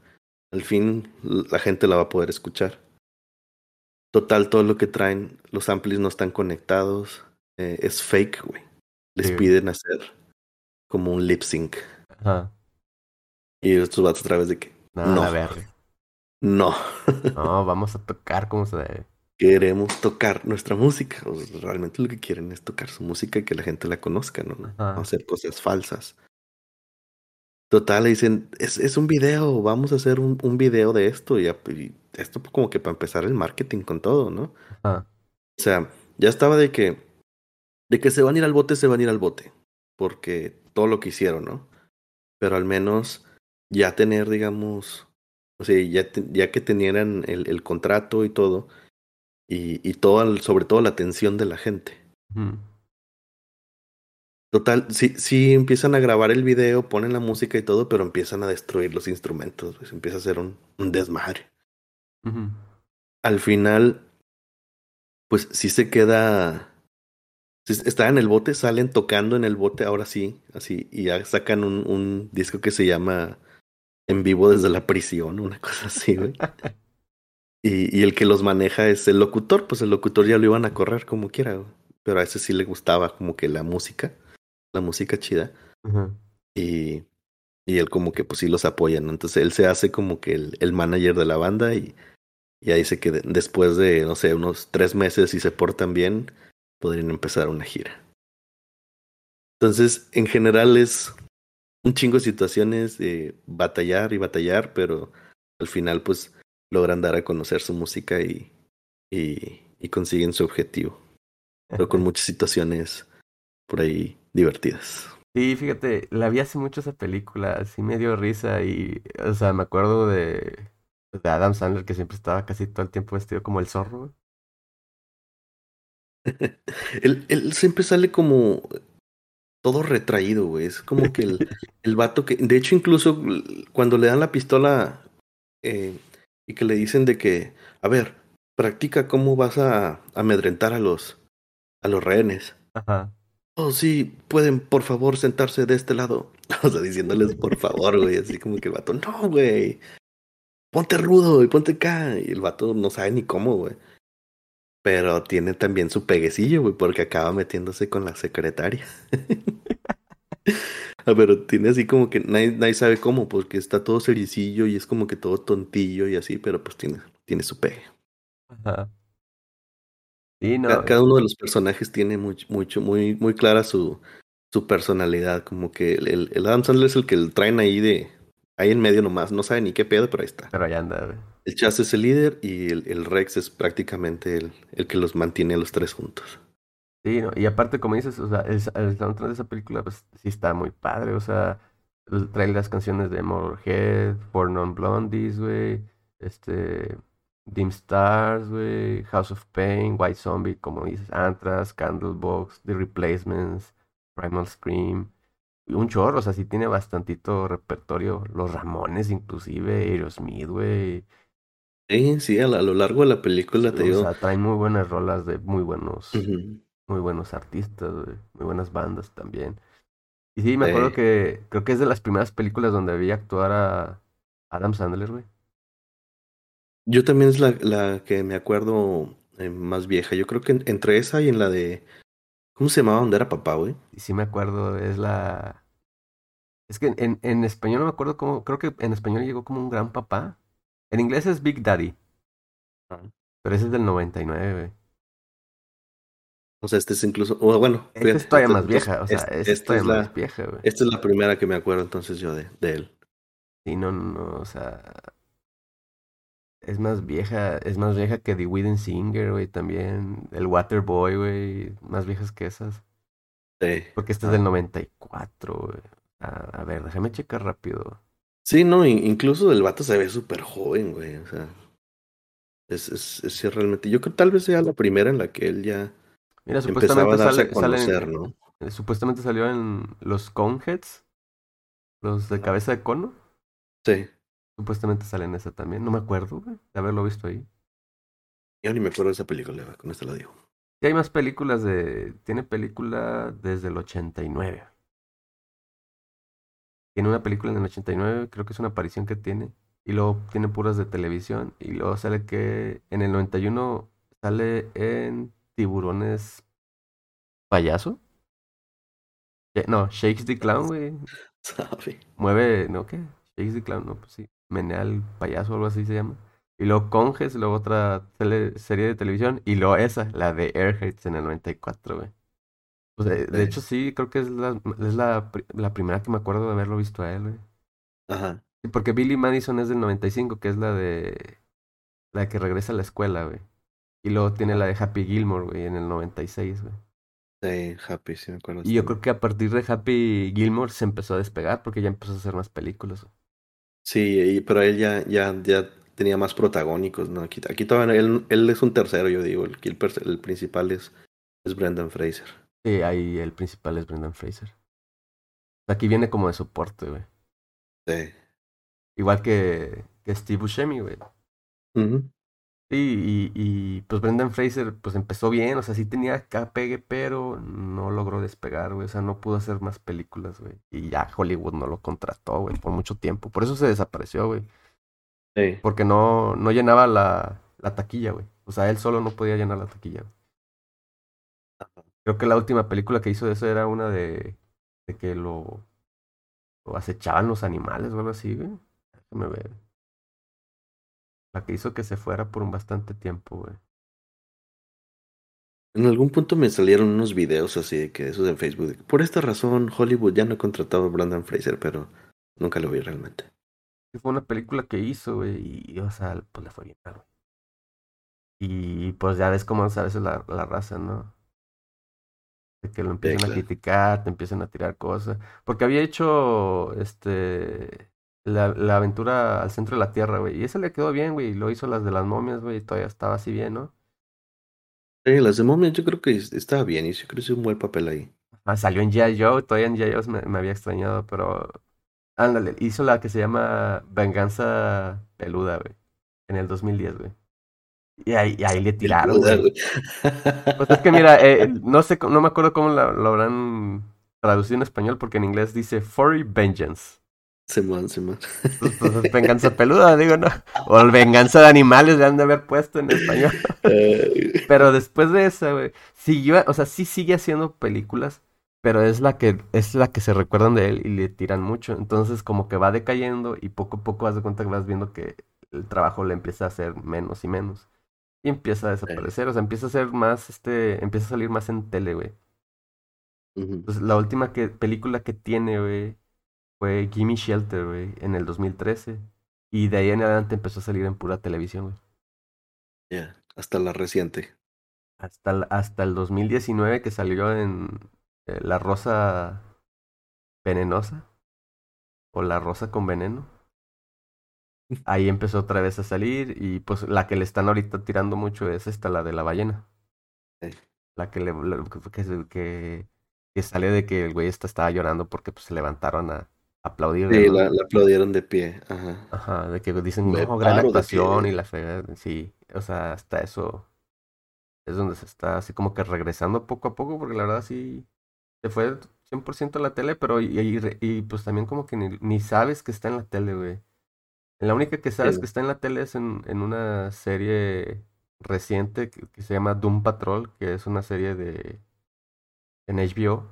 Al fin la gente la va a poder escuchar. Total, todo lo que traen, los amplis no están conectados, eh, es fake, güey. Les sí. piden hacer como un lip sync. Ajá. Y estos vatos a través de que. No, no. A ver. No. no, vamos a tocar como se debe. Queremos tocar nuestra música. O sea, realmente lo que quieren es tocar su música y que la gente la conozca, ¿no? Ajá. No hacer cosas falsas. Total, le dicen, es, es un video, vamos a hacer un, un video de esto. Y, y, esto como que para empezar el marketing con todo, ¿no? O sea, ya estaba de que, de que se van a ir al bote, se van a ir al bote. Porque todo lo que hicieron, ¿no? Pero al menos ya tener, digamos, o sea, ya, te, ya que tenieran el, el, contrato y todo, y, y todo, sobre todo la atención de la gente. Mm. Total, sí, sí empiezan a grabar el video, ponen la música y todo, pero empiezan a destruir los instrumentos, pues empieza a ser un, un desmadre. Uh -huh. Al final, pues sí se queda. Sí, está en el bote, salen tocando en el bote, ahora sí, así, y ya sacan un, un disco que se llama En vivo desde la prisión, una cosa así, güey. (laughs) y, y el que los maneja es el locutor, pues el locutor ya lo iban a correr como quiera, pero a ese sí le gustaba como que la música la música chida. Y, y él como que pues sí los apoya, ¿no? Entonces él se hace como que el, el manager de la banda y, y ahí dice que de, después de, no sé, unos tres meses, si se portan bien, podrían empezar una gira. Entonces, en general es un chingo de situaciones de batallar y batallar, pero al final pues logran dar a conocer su música y, y, y consiguen su objetivo. Pero con muchas situaciones por ahí divertidas. Sí, fíjate, la vi hace mucho esa película, así me dio risa y, o sea, me acuerdo de, de Adam Sandler que siempre estaba casi todo el tiempo vestido como el zorro. (laughs) él, él siempre sale como todo retraído, güey. Es como que el, (laughs) el vato que, de hecho, incluso cuando le dan la pistola eh, y que le dicen de que, a ver, practica cómo vas a amedrentar a los, a los rehenes. Ajá oh, sí, pueden por favor sentarse de este lado. (laughs) O sea, diciéndoles por favor, güey, así como que el vato, no, güey, ponte rudo y ponte acá. Y el vato no sabe ni cómo, güey. Pero tiene también su peguecillo, güey, porque acaba metiéndose con la secretaria. (laughs) (laughs) Ah, pero tiene así como que nadie, nadie, sabe cómo, porque está todo sericillo y es como que todo tontillo y así, pero pues tiene, tiene su pegue. Ajá. No, cada, cada, uno de los personajes tiene mucho, mucho, muy, muy clara su, su personalidad. Como que el, el Adam Sandler es el que el traen ahí de, ahí en medio nomás, no sabe ni qué pedo, pero ahí está. Pero ahí anda, güey. El Chas es el líder y el, el Rex es prácticamente el, el, que los mantiene a los tres juntos. Sí, no, y aparte, como dices, o sea, el, el soundtrack de esa película, pues sí está muy padre, o sea, trae las canciones de Motorhead, For Non Blondies, güey, este, Dim Stars, güey, House of Pain, White Zombie, como dices, Anthrax, Candlebox, The Replacements, Primal Scream, un chorro, o sea, sí tiene bastantito repertorio, Los Ramones inclusive, Aerosmith, güey. Sí, sí, a, lo largo de la película te digo. O sea, traen muy buenas rolas de muy buenos muy buenos artistas, muy buenas bandas también. Y sí, me acuerdo que creo que es de las primeras películas donde vi actuar a Adam Sandler, güey. Yo también es la, la que me acuerdo eh, más vieja. Yo creo que entre esa y en la de. ¿Cómo se llamaba? ¿Dónde era papá, güey? Sí, sí me acuerdo. Es la. Es que en, en español no me acuerdo cómo. Creo que en español llegó como un gran papá. En inglés es Big Daddy. Pero ese es del 99, güey. O sea, este es incluso, o bueno, esta es todavía más vieja, o sea, esta es la, más vieja, güey. Esta es la primera que me acuerdo entonces yo de, de él. Sí, no, no, no, o sea, es más vieja, es más vieja que The Wooden Singer, güey, también, el Waterboy, güey, más viejas que esas. Sí. Porque esta es del 94, güey. A, a ver, déjame checar rápido. Sí, no, incluso el vato se ve súper joven, güey, o sea, es, es, es realmente, yo creo que tal vez sea la primera en la que él ya Mira, supuestamente sale, ¿no? Eh, supuestamente salió en los Coneheads, los de cabeza de cono. Sí. Supuestamente sale en esa también. No me acuerdo, güey, de haberlo visto ahí. Yo ni me acuerdo de esa película, con esto lo digo. Y hay más películas de... Tiene película desde el 89. Tiene una película en el 89, creo que es una aparición que tiene. Y luego tiene puras de televisión. Y luego sale que en el 91 sale en tiburones payaso. No, Shakes the Clown, güey. (laughs) Mueve, ¿no qué? Shakes the Clown, no, pues sí. Menea el payaso algo así se llama. Y luego Conges, luego otra serie de televisión. Y luego esa, la de Airheads en el 94, güey. Pues de, hecho, sí, creo que es, la, es la, la, primera que me acuerdo de haberlo visto a él, güey. Ajá. Sí, porque Billy Madison es del 95, que es la de. La que regresa a la escuela, güey. Y luego tiene la de Happy Gilmore, güey, en el 96, güey. Sí, Happy, sí me acuerdo. Y yo creo que a partir de Happy Gilmore se empezó a despegar porque ya empezó a hacer más películas. Sí, pero él ya, ya, ya tenía más protagónicos, ¿no? Aquí, aquí todavía él, él es un tercero, yo digo. El, el, el principal es, es Brendan Fraser. Sí, ahí el principal es Brendan Fraser. Aquí viene como de soporte, güey. Sí. Igual que, que Steve Buscemi, güey. Sí, y, y, pues Brendan Fraser pues empezó bien, o sea, sí tenía pegue, pero no logró despegar, güey, o sea, no pudo hacer más películas, güey. Y ya Hollywood no lo contrató, güey, por mucho tiempo. Por eso se desapareció, güey. Sí. Porque no, no llenaba la, la taquilla, güey. O sea, él solo no podía llenar la taquilla. Creo que la última película que hizo de eso era una de, de que lo, lo acechaban los animales o algo así, güey. Déjame ver. La que hizo que se fuera por un bastante tiempo, güey. En algún punto me salieron unos videos así de que esos en Facebook. Por esta razón, Hollywood ya no ha contratado a Brandon Fraser, pero nunca lo vi realmente. Fue una película que hizo, güey, y, o sea, pues le fue bien. Y pues ya ves cómo a veces la, la raza, ¿no? De que lo empiezan a criticar, te empiezan a tirar cosas. Porque había hecho, este, la, la, aventura al centro de la Tierra, güey. Y eso le quedó bien, güey. Lo hizo las de las momias, güey. Y todavía estaba así bien, ¿no? Sí, las de momias yo creo que estaba bien. Y yo creo que hizo un buen papel ahí. Ah, salió en G.I. Joe. Todavía en G.I. Joe me, me, había extrañado, pero... Ándale, hizo la que se llama Venganza Peluda, güey. En el 2010, güey. Y ahí, ahí le tiraron, güey. Pues es que mira, eh, (laughs) no sé, no me acuerdo cómo lo, habrán traducido en español, porque en inglés dice Furry Vengeance. Simón, Simón. Pues, (laughs) pues, venganza peluda, digo, ¿no? O venganza de animales le han de haber puesto en español. pero después de esa, güey, siguió, o sea, sí sigue haciendo películas, pero es la que, es la que se recuerdan de él y le tiran mucho. Entonces, como que va decayendo y poco a poco vas de cuenta que vas viendo que el trabajo le empieza a hacer menos y menos. Y empieza a desaparecer, o sea, empieza a ser más, este, empieza a salir más en tele, güey. Entonces, la última que, película que tiene, güey, fue Gimme Shelter, güey, en el 2013. Y de ahí en adelante empezó a salir en pura televisión, güey. Ya, hasta la reciente. Hasta el, hasta el 2019 que salió en eh, La Rosa Venenosa. O La Rosa con Veneno. (laughs) Ahí empezó otra vez a salir y pues la que le están ahorita tirando mucho es esta, la de la ballena. La que le que, que, que, sale de que el güey esta estaba llorando porque pues se levantaron a aplaudir. Sí, la, aplaudieron de pie. Ajá. Ajá, de que dicen, no, gran actuación y la fe. Sí, o sea, hasta eso es donde se está así como que regresando poco a poco porque la verdad sí se fue 100% a la tele, pero y, y, y, pues también como que ni, ni sabes que está en la tele, güey. La única que sabes que está en la tele es en, en una serie reciente que, se llama Doom Patrol, que es una serie de en HBO.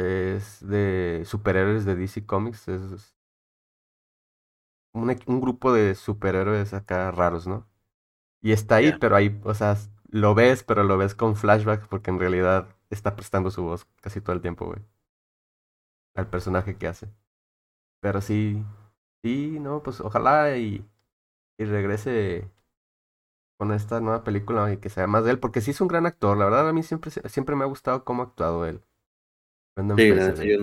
Que es de superhéroes de DC Comics. Es un, un grupo de superhéroes acá raros, ¿no? Y está ahí, pero ahí, o sea, lo ves, pero lo ves con flashbacks porque en realidad está prestando su voz casi todo el tiempo, güey. Al personaje que hace. Pero sí, Sí, no, pues ojalá y, y regrese con esta nueva película y que sea más de él, porque sí es un gran actor, la verdad a mí siempre, siempre me ha gustado cómo ha actuado él. Sí,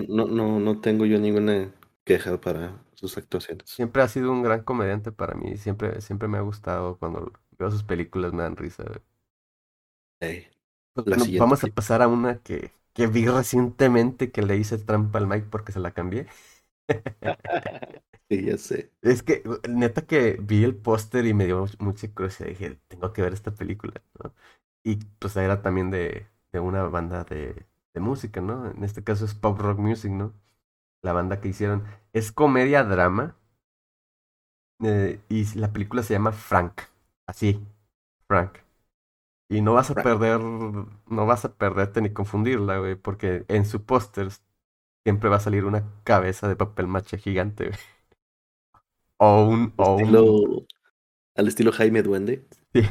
no, no, no tengo yo ninguna queja para sus actuaciones. Siempre ha sido un gran comediante para mí, siempre, siempre me ha gustado cuando veo sus películas, me dan risa. Hey, pues, vamos a pasar a una que, que vi recientemente que le hice trampa al Mike porque se la cambié. (laughs) Sí, ya sé. Es que, neta que vi el póster y me dio mucha curiosidad. Dije, tengo que ver esta película, ¿no? Y pues era también de, de una banda de, de música, ¿no? En este caso es pop rock music, ¿no? La banda que hicieron. Es comedia drama. Eh, y la película se llama Frank. Así, Frank. Y no vas a perder, no vas a perderte ni confundirla, güey, porque en su póster siempre va a salir una cabeza de papel maché gigante, güey. O un. O un... Al estilo Jaime Duende. Sí.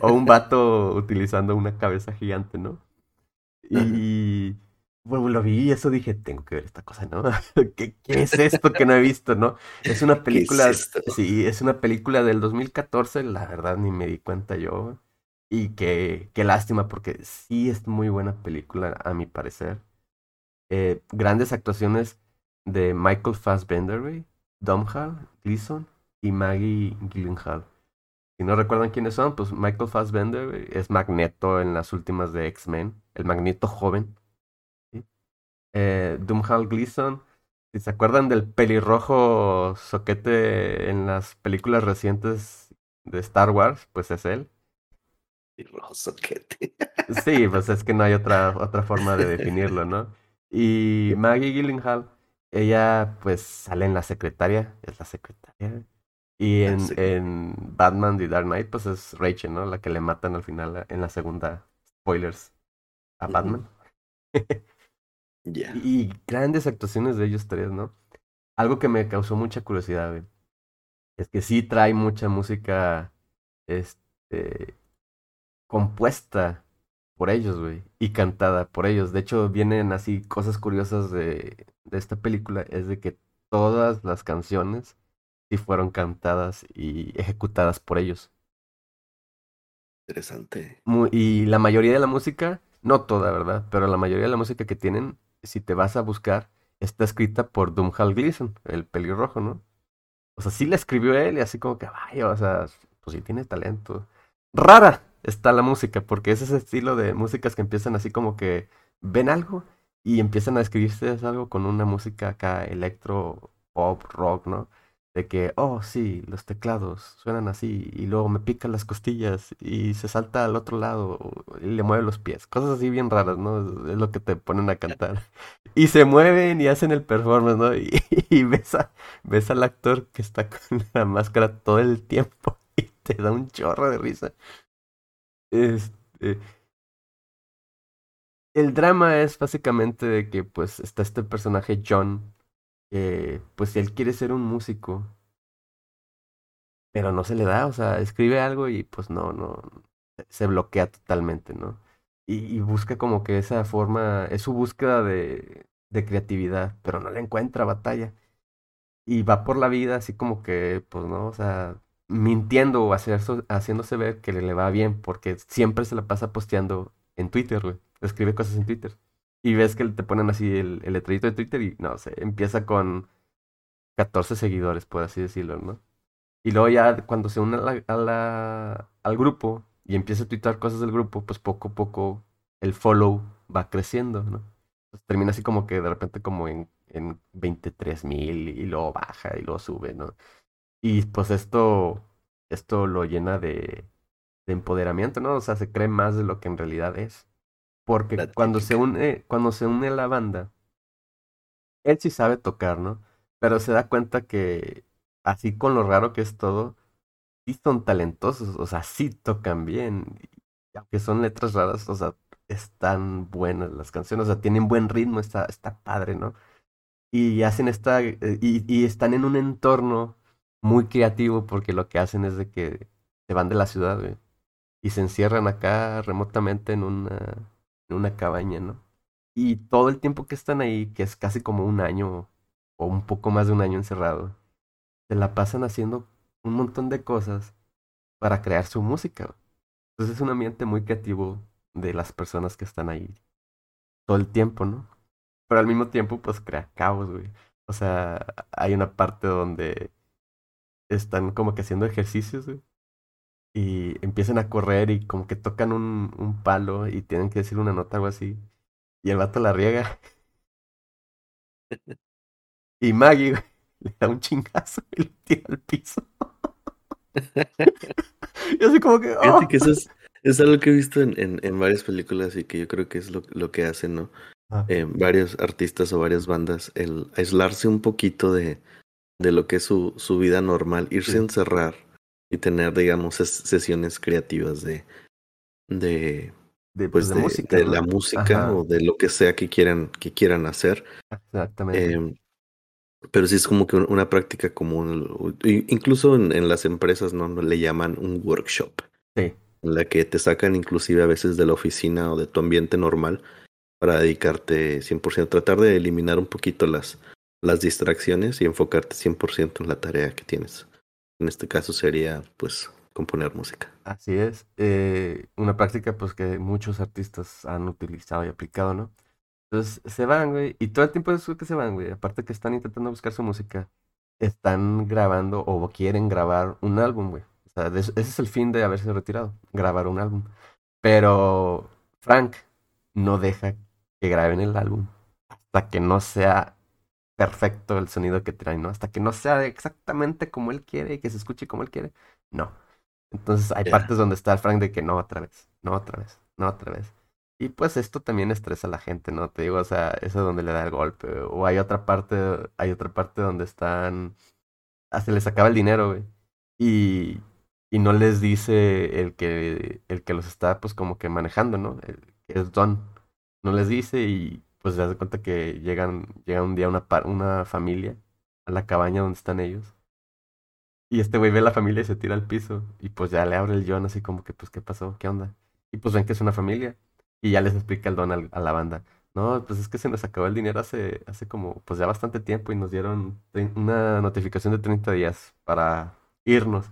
O un vato utilizando una cabeza gigante, ¿no? Y. Bueno, lo vi y eso dije, tengo que ver esta cosa, ¿no? (laughs) ¿Qué, ¿Qué, es esto que no he visto, no? Es una (laughs) película. sí, es una película del 2014, la verdad ni me di cuenta yo. Y que, qué lástima, porque sí es muy buena película, a mi parecer. Eh, grandes actuaciones de Michael Fassbender, güey. Domhall, Gleason y Maggie Gyllenhaal. Si no recuerdan quiénes son, pues Michael Fassbender es Magneto en las últimas de X-Men, el Magneto joven. ¿sí? Eh, Gleason, si se acuerdan del pelirrojo soquete en las películas recientes de Star Wars, pues es él. Pelirrojo soquete. Sí, pues es que no hay otra, otra forma de definirlo, ¿no? Y Maggie Gyllenhaal ella pues sale en La Secretaria, es la secretaria. Y en, en Batman The Dark Knight pues es Rachel, ¿no? La que le matan al final en la segunda, spoilers, a Batman. (laughs) Y grandes actuaciones de ellos tres, ¿no? Algo que me causó mucha curiosidad, güey. Es que sí trae mucha música este, compuesta por ellos, güey, y cantada por ellos. De hecho, vienen así cosas curiosas de, de esta película, es de que todas las canciones sí fueron cantadas y ejecutadas por ellos. Interesante. y la mayoría de la música, no toda, ¿verdad? Pero la mayoría de la música que tienen, si te vas a buscar, está escrita por Dumhal Gleason, el pelirrojo, ¿no? O sea, sí la escribió él y así como que, vaya, o sea, pues sí tiene talento. Rara, está la música, porque es ese estilo de músicas que empiezan así como que ven algo y empiezan a escribirse algo con una música acá electro, pop, rock, ¿no? De que, oh, sí, los teclados suenan así, y luego me pican las costillas y se salta al otro lado y le mueve los pies. Cosas así bien raras, ¿no? Es lo que te ponen a cantar. Y se mueven y hacen el performance, ¿no? Y, (laughs) y ves, a- ves al actor que está con la máscara todo el tiempo (laughs) y te da un chorro de risa. Este, el drama es básicamente de que pues está este personaje John, que pues él quiere ser un músico, pero no se le da, o sea, escribe algo y pues no, no, se bloquea totalmente, ¿no? Y, busca como que esa forma, es su búsqueda de, de creatividad, pero no la encuentra, batalla. Y va por la vida así como que, pues no, o sea, mintiendo o hacer, haciéndose ver que le, le va bien, porque siempre se la pasa posteando en Twitter, güey. Escribe cosas en Twitter. Y ves que te ponen así el, el letrerito de Twitter y no sé, empieza con 14 seguidores, por así decirlo, ¿no? Y luego ya cuando se une a al grupo y empieza a tuitar cosas del grupo, pues poco a poco el follow va creciendo, ¿no? Termina así como que de repente como en, en 23 mil y luego baja y luego sube, ¿no? Y pues esto, esto lo llena de, de empoderamiento, ¿no? O sea, se cree más de lo que en realidad es. Porque La cuando se une, cuando se une la banda, él sí sabe tocar, ¿no? Pero se da cuenta que así con lo raro que es todo, sí son talentosos, o sea, sí tocan bien. Y aunque son letras raras, o sea, están buenas las canciones, o sea, tienen buen ritmo, está, está padre, ¿no? Y hacen esta, eh, y, y están en un entorno muy creativo porque lo que hacen es de que se van de la ciudad, y se encierran acá remotamente en una, en una cabaña, ¿no? Y todo el tiempo que están ahí, que es casi como un año o un poco más de un año encerrado, se la pasan haciendo un montón de cosas para crear su música. Entonces es un ambiente muy creativo de las personas que están ahí todo el tiempo, ¿no? Pero al mismo tiempo, pues crea caos, güey. O sea, hay una parte donde están como que haciendo ejercicios, güey. Y empiezan a correr y como que tocan un, un palo y tienen que decir una nota o algo así. Y el vato la riega. (laughs) Y Maggie, güey, (laughs) le da un chingazo y lo tira al piso. (laughs) Y así como que, ¡oh! que eso es, es algo que he visto en, en, en varias películas y que yo creo que es lo, lo que hacen, ¿no? Ah, Eh, varios artistas o varias bandas, el aislarse un poquito de, de lo que es su, su vida normal, irse Sí. a encerrar y tener, digamos, ses- sesiones creativas de, de de, pues pues, de de, música, de ¿no? la música Ajá, o de lo que sea que quieran, que quieran hacer. exactamente. Em, pero sí es como que un- una práctica común, incluso en, en las empresas, ¿no? Le llaman un workshop. Sí, en la que te sacan inclusive a veces de la oficina o de tu ambiente normal para dedicarte 100%, tratar de eliminar un poquito las, las distracciones y enfocarte 100% en la tarea que tienes. En este caso sería, pues, componer música. así es. Eh, una práctica pues que muchos artistas han utilizado y aplicado, ¿no? Entonces se van, güey, y todo el tiempo después que se van, güey, aparte que están intentando buscar su música, están grabando o quieren grabar un álbum, güey. O sea, ese es el fin de haberse retirado, grabar un álbum. Pero Frank no deja que graben el álbum hasta que no sea perfecto el sonido que trae, ¿no? Hasta que no sea exactamente como él quiere y que se escuche como él quiere. No. Entonces hay partes donde está el Frank de que no otra vez, no otra vez, no otra vez. Y pues esto también estresa a la gente, ¿no? Te digo, o sea, eso es donde le da el golpe. O hay otra parte, hay otra parte donde están, ah, se les acaba el dinero, güey. Y, y no les dice el que, el que los está, pues como que manejando, ¿no? El, que es Don. No les dice y pues se das cuenta que llegan, llega un día una, una familia a la cabaña donde están ellos. Y este güey ve a la familia y se tira al piso. Y pues ya le abre el John así como que, pues, ¿qué pasó? ¿Qué onda? Y pues ven que es una familia. Y ya les explica el Don a la banda. No, pues es que se nos acabó el dinero hace, hace como, pues ya bastante tiempo y nos dieron una notificación de 30 días para irnos.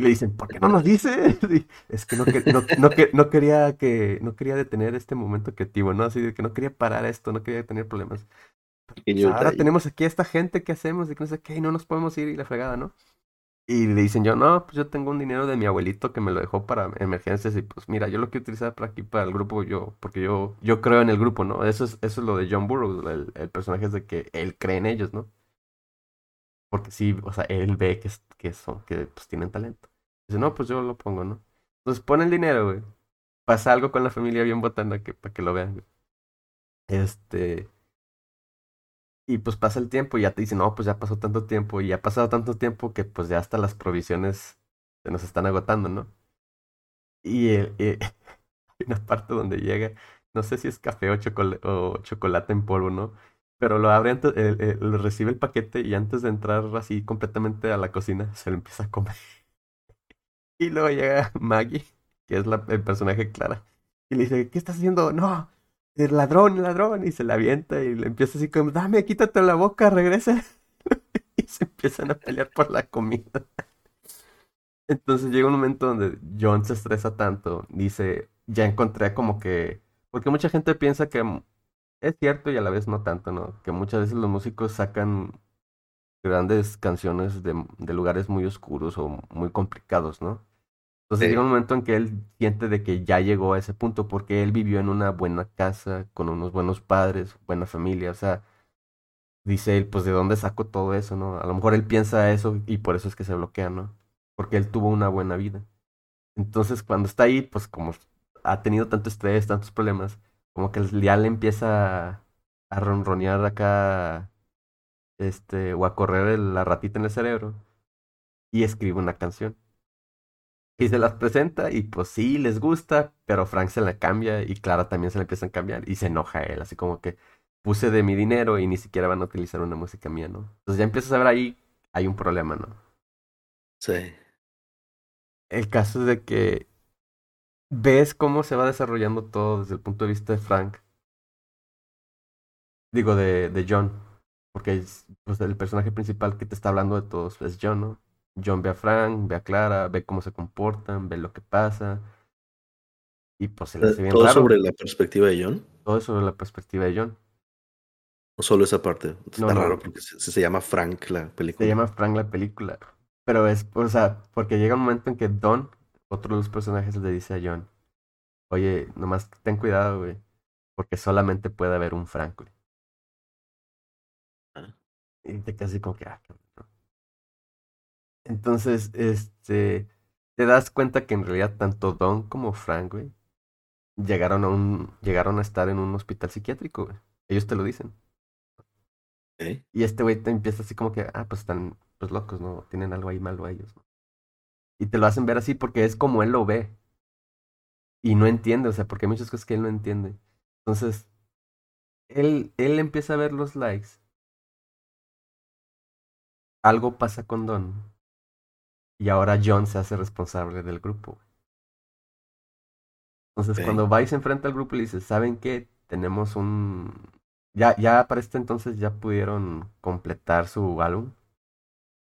Y le dicen, ¿por qué no nos dice? (laughs) Y es que no, que- no, no, que- no quería que, no quería detener este momento creativo, ¿no? Así de que no quería parar esto, no quería tener problemas. Pequeño Ahora tenemos aquí a esta gente, ¿qué hacemos? Y que no sé qué, y no nos podemos ir y la fregada, ¿no? Y le dicen yo, no, pues yo tengo un dinero de mi abuelito que me lo dejó para emergencias y pues mira, yo lo quiero utilizar para aquí, para el grupo, yo, porque yo, yo creo en el grupo, ¿no? Eso es, eso es lo de John Burroughs, el, el personaje es de que él cree en ellos, ¿no? Porque sí, o sea, él ve que, que son, que pues tienen talento. Dice, no, pues yo lo pongo, ¿no? Entonces pone el dinero, güey. Pasa algo con la familia bien botana que, para que lo vean, güey. Este. Y pues pasa el tiempo y ya te dicen, no, pues ya pasó tanto tiempo y ha pasado tanto tiempo que pues ya hasta las provisiones se nos están agotando, ¿no? Y, eh, (laughs) hay una parte donde llega, no sé si es café o, o chocolate en polvo, ¿no? Pero lo abre antes, lo recibe el paquete y antes de entrar así completamente a la cocina, se lo empieza a comer. (laughs) Y luego llega (laughs) Maggie, que es el personaje Clara, y le dice, ¿qué estás haciendo? No, el ladrón, ladrón, y se la avienta y le empieza así como, dame, quítate la boca, regresa. (laughs) y se empiezan a pelear por la comida. Entonces llega un momento donde John se estresa tanto, dice, ya encontré como que, porque mucha gente piensa que es cierto y a la vez no tanto, ¿no? Que muchas veces los músicos sacan grandes canciones de lugares muy oscuros o muy complicados, ¿no? Entonces llega un momento en que él siente de que ya llegó a ese punto porque él vivió en una buena casa, con unos buenos padres, buena familia, o sea, dice él, pues de dónde saco todo eso, ¿no? A lo mejor él piensa eso y por eso es que se bloquea, ¿no? Porque él tuvo una buena vida. Entonces cuando está ahí, pues como ha tenido tanto estrés, tantos problemas, como que ya le empieza a ronronear acá, este, o a correr la ratita en el cerebro y escribe una canción. Y se las presenta y pues sí, les gusta, pero Frank se la cambia y Clara también se la empieza a cambiar y se enoja él, así como que puse de mi dinero y ni siquiera van a utilizar una música mía, ¿no? Entonces ya empiezas a ver ahí, hay un problema, ¿no? Sí. El caso es de que ves cómo se va desarrollando todo desde el punto de vista de Frank. Digo, de, de John. Porque pues, el personaje principal que te está hablando de todos es John, ¿no? John ve a Frank, ve a Clara, ve cómo se comportan, ve lo que pasa. Y pues se le hace bien ¿Todo sobre la perspectiva de John? Todo sobre la perspectiva de John. ¿O solo esa parte? Está raro porque se, se, llama Frank la película. Se llama Frank la película. Pero es, o sea, porque llega un momento en que Don, otro de los personajes, le dice a John, oye, nomás ten cuidado, güey, porque solamente puede haber un Frank, güey. Ah. Y te así como que, ah, entonces, este, te das cuenta que en realidad tanto Don como Frank, güey, llegaron a un, llegaron a estar en un hospital psiquiátrico, güey. Ellos te lo dicen. Y este güey te empieza así como que, ah, pues están pues locos, ¿no? Tienen algo ahí malo a ellos. ¿no? Y te lo hacen ver así porque es como él lo ve. Y no entiende, o sea, porque hay muchas cosas que él no entiende. Entonces, él, él empieza a ver los likes. Algo pasa con Don y ahora John se hace responsable del grupo. Entonces, cuando vais enfrente al grupo y le dices, ¿saben qué? Tenemos un... Ya, ya para este entonces ya pudieron completar su álbum.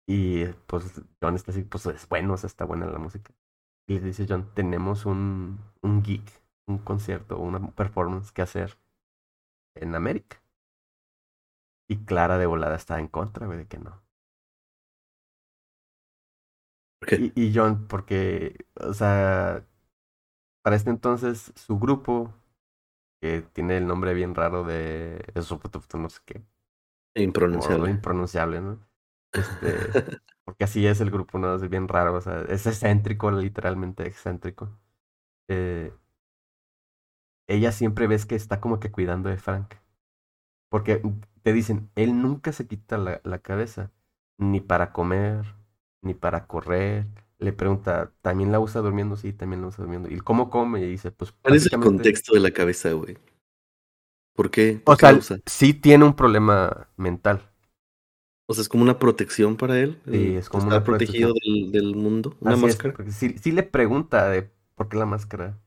Y pues John está así, pues es bueno, o sea, está buena la música. Y le dice John, tenemos un, un geek, un concierto, una performance que hacer en América. Y Clara de volada está en contra, güey, de que no. Y, y, John, porque, o sea, para este entonces su grupo, que tiene el nombre bien raro de eso, no sé qué. Impronunciable. impronunciable, ¿no? Este, (laughs) porque así es el grupo, ¿no? Es bien raro, o sea, es excéntrico, literalmente excéntrico. Eh, ella siempre ves que está como que cuidando de Frank. Porque te dicen, él nunca se quita la, la cabeza, ni para comer, ni para correr. Le pregunta, ¿también la usa durmiendo? Sí, también la usa durmiendo. ¿Y cómo come? Y dice, pues. ¿Cuál es el contexto de la cabeza, güey? ¿Por qué? o sea, sí tiene un problema mental. O sea, es como una protección para él. Sí, es como Está protegido del, del, mundo. Una máscara. sí, sí le pregunta de por qué la máscara.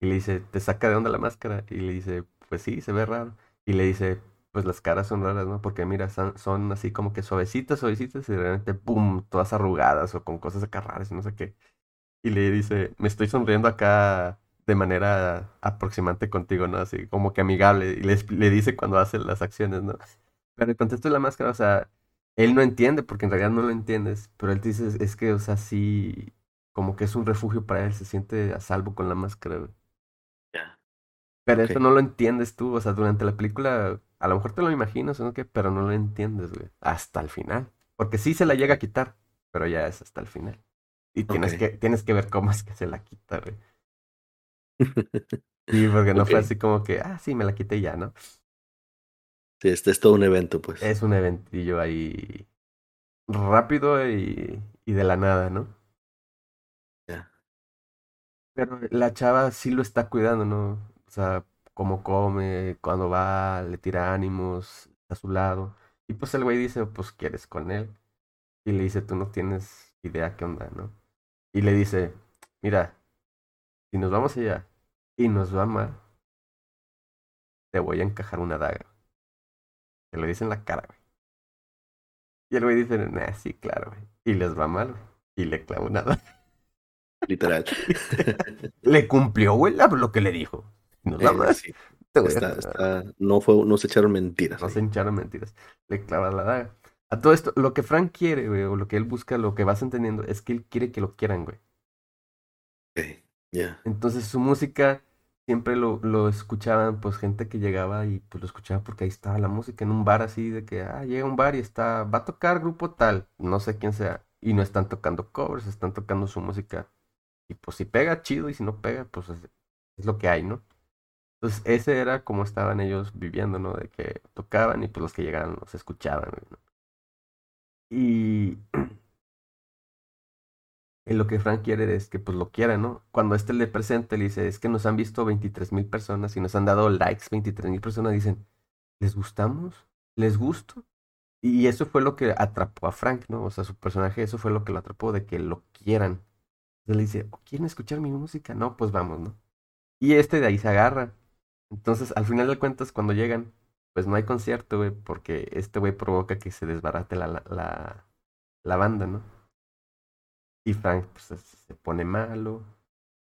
Y le dice, ¿te saca de onda la máscara? Y le dice, pues sí, se ve raro. Y le dice, pues las caras son raras, ¿no? Porque mira, son, así como que suavecitas, suavecitas y de repente, ¡pum!, todas arrugadas o con cosas acá raras y no sé qué. Y le dice, me estoy sonriendo acá de manera aproximante contigo, ¿no? Así como que amigable. Y le, le dice cuando hace las acciones, ¿no? Pero el contexto de la máscara, o sea, él no entiende porque en realidad no lo entiendes, pero él te dice, es que, o sea, sí, como que es un refugio para él, se siente a salvo con la máscara, Pero eso no lo entiendes tú, o sea, durante la película a lo mejor te lo imaginas, ¿no? pero no lo entiendes, güey. Hasta el final. Porque sí se la llega a quitar, pero ya es hasta el final. Y tienes, que, tienes que ver cómo es que se la quita, güey. (laughs) Sí, porque no fue así como que, ah, sí, me la quité ya, ¿no? Sí, este es todo un evento, pues. Es un eventillo ahí rápido y, y de la nada, ¿no? Ya. Pero la chava sí lo está cuidando, ¿no? O sea, cómo come, cuando va, le tira ánimos, a su lado. Y pues el güey dice, pues quieres con él. Y le dice, tú no tienes idea qué onda, ¿no? Y le dice, mira, si nos vamos allá y nos va mal, te voy a encajar una daga. Te lo dice en la cara, güey. Y el güey dice, nah, sí, claro, güey. Y les va mal, güey. Y le clava una daga. Literal. (laughs) Le cumplió, güey, lo que le dijo. Eh, mal, sí, te voy a está, clavar. está, no fue, no se echaron mentiras. No ahí. se hincharon mentiras. Le clava la daga. A todo esto, lo que Frank quiere, güey, o lo que él busca, lo que vas entendiendo, es que él quiere que lo quieran, güey. Ok, Ya. Entonces su música siempre lo, lo escuchaban, pues gente que llegaba y pues lo escuchaba porque ahí estaba la música, en un bar así, de que, ah, llega un bar y está, va a tocar grupo tal, no sé quién sea, y no están tocando covers, están tocando su música. Y pues si pega, chido, y si no pega, pues es, es lo que hay, ¿no? Entonces ese era como estaban ellos viviendo, ¿no? De que tocaban y pues los que llegaban los escuchaban. Y (clears throat) en lo que Frank quiere es que pues lo quieran, ¿no? Cuando este le presenta, le dice, es que nos han visto 23 mil personas y nos han dado likes 23 mil personas, dicen, ¿les gustamos? ¿Les gusto? Y eso fue lo que atrapó a Frank, ¿no? O sea, su personaje, eso fue lo que lo atrapó, de que lo quieran. Entonces le dice, "¿Oh, ¿quieren escuchar mi música? No, pues vamos, ¿no? Y este de ahí se agarra. Entonces, al final de cuentas, cuando llegan, pues no hay concierto, güey, porque este güey provoca que se desbarate la, la, la, banda, ¿no? Y Frank pues, se, se pone malo,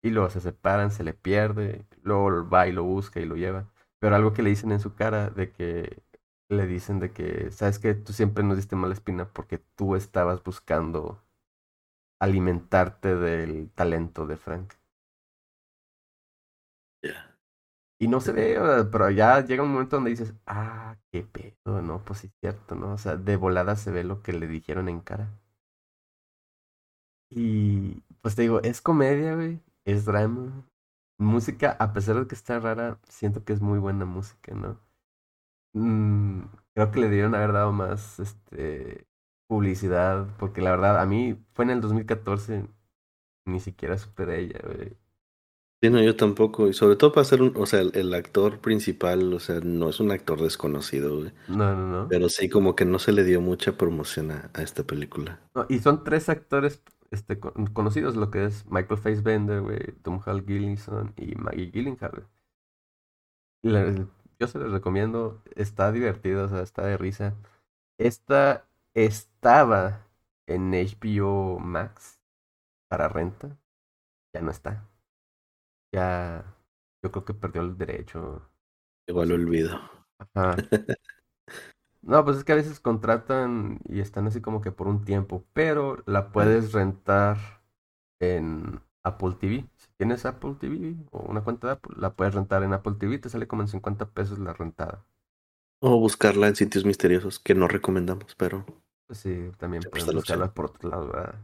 y luego se separan, se le pierde, luego va y lo busca y lo lleva. Pero algo que le dicen en su cara, de que le dicen de que, sabes que tú siempre nos diste mala espina porque tú estabas buscando alimentarte del talento de Frank. Y no se ve, pero ya llega un momento donde dices, ah, qué pedo, no, pues sí es cierto, ¿no? O sea, de volada se ve lo que le dijeron en cara. Y pues te digo, es comedia, güey, es drama. Música, a pesar de que está rara, siento que es muy buena música, ¿no? Mm, creo que le debieron haber dado más, este, publicidad, porque la verdad, a mí fue en el 2014, ni siquiera supe de ella, güey. Sí, no, yo tampoco. Y sobre todo para ser un, o sea, el, el actor principal, o sea, no es un actor desconocido, güey. No, no, no. Pero sí, como que no se le dio mucha promoción a, a esta película. No, y son tres actores este, con- conocidos, lo que es Michael Fassbender, güey, Tom Hall Gillinson y Maggie Gyllenhaal, yo se los recomiendo, está divertido, o sea, está de risa. Esta estaba en HBO Max para renta, ya no está. Ya, yo creo que perdió el derecho. Igual lo olvido. Ajá. (laughs) No, pues es que a veces contratan y están así como que por un tiempo, pero la puedes rentar en Apple TV. Si tienes Apple TV o una cuenta de Apple, la puedes rentar en Apple TV, te sale como en 50 pesos la rentada. O buscarla en sitios misteriosos que no recomendamos, pero Pues sí, también opción. buscarla por otro lado, ¿verdad?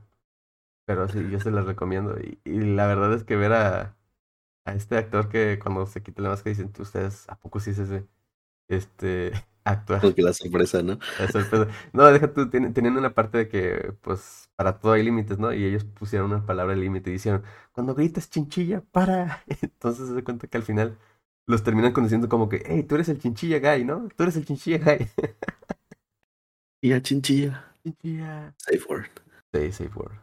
Pero sí, yo se (laughs) las recomiendo. Y, y la verdad es que ver a, a este actor que cuando se quita la máscara dicen, "¿Tú ustedes, ¿a poco sí es ese? Este, (laughs) actúa. como que la sorpresa, ¿no? (laughs) La sorpresa. No, deja tú, ten- teniendo una parte de que, pues, para todo hay límites, ¿no? Y ellos pusieron una palabra límite y dijeron, cuando gritas chinchilla, para. (laughs) Entonces se da cuenta que al final los terminan conociendo como que, hey, tú eres el chinchilla guy, ¿no? Tú eres el chinchilla guy. Y a chinchilla. chinchilla. Safe word. Sí, safe word.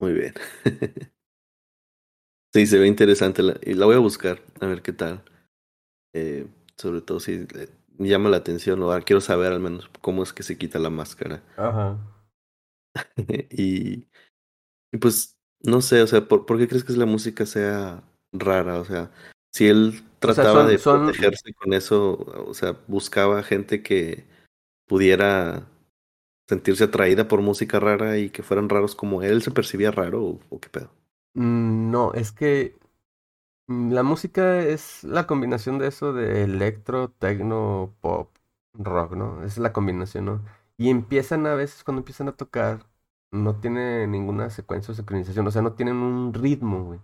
Muy bien. Sí, se ve interesante la- y la voy a buscar a ver qué tal. Eh, sobre todo si eh, me llama la atención o ah, quiero saber al menos cómo es que se quita la máscara. Ajá. (laughs) y, y pues no sé, o sea, ¿por, por qué crees que la música sea rara? O sea, si él trataba son- de son- protegerse con eso, o sea, buscaba gente que pudiera sentirse atraída por música rara y que fueran raros como él, ¿se percibía raro o, o qué pedo? Mm, No, es que mm, la música es la combinación de eso de electro, techno, pop, rock, ¿no? Es la combinación, ¿no? Y empiezan a veces, cuando empiezan a tocar, no tiene ninguna secuencia o sincronización, o sea, no tienen un ritmo, güey.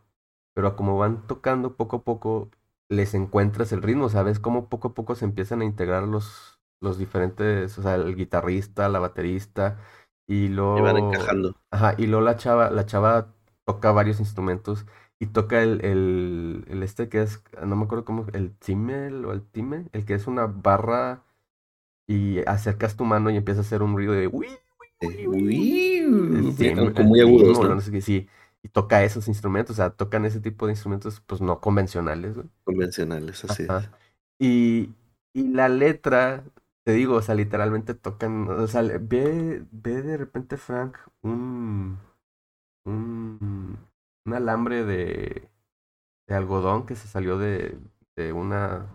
Pero como van tocando poco a poco, les encuentras el ritmo, ¿sabes? Como poco a poco se empiezan a integrar los, los diferentes, o sea, el guitarrista, la baterista, y luego... Y van encajando. Ajá, y luego la chava, la chava toca varios instrumentos y toca el, el, el este que es, no me acuerdo cómo, el timel o el time, el que es una barra y acercas tu mano y empieza a hacer un ruido de uy, uy, uy, sí, muy agudo. No sé qué, sí. Y toca esos instrumentos, o sea, tocan ese tipo de instrumentos, pues no convencionales, güey. Convencionales, así es. Y, y la letra, te digo, o sea, literalmente tocan, o sea, ve, ve de repente, Frank, un, un, alambre de, algodón que se salió de, una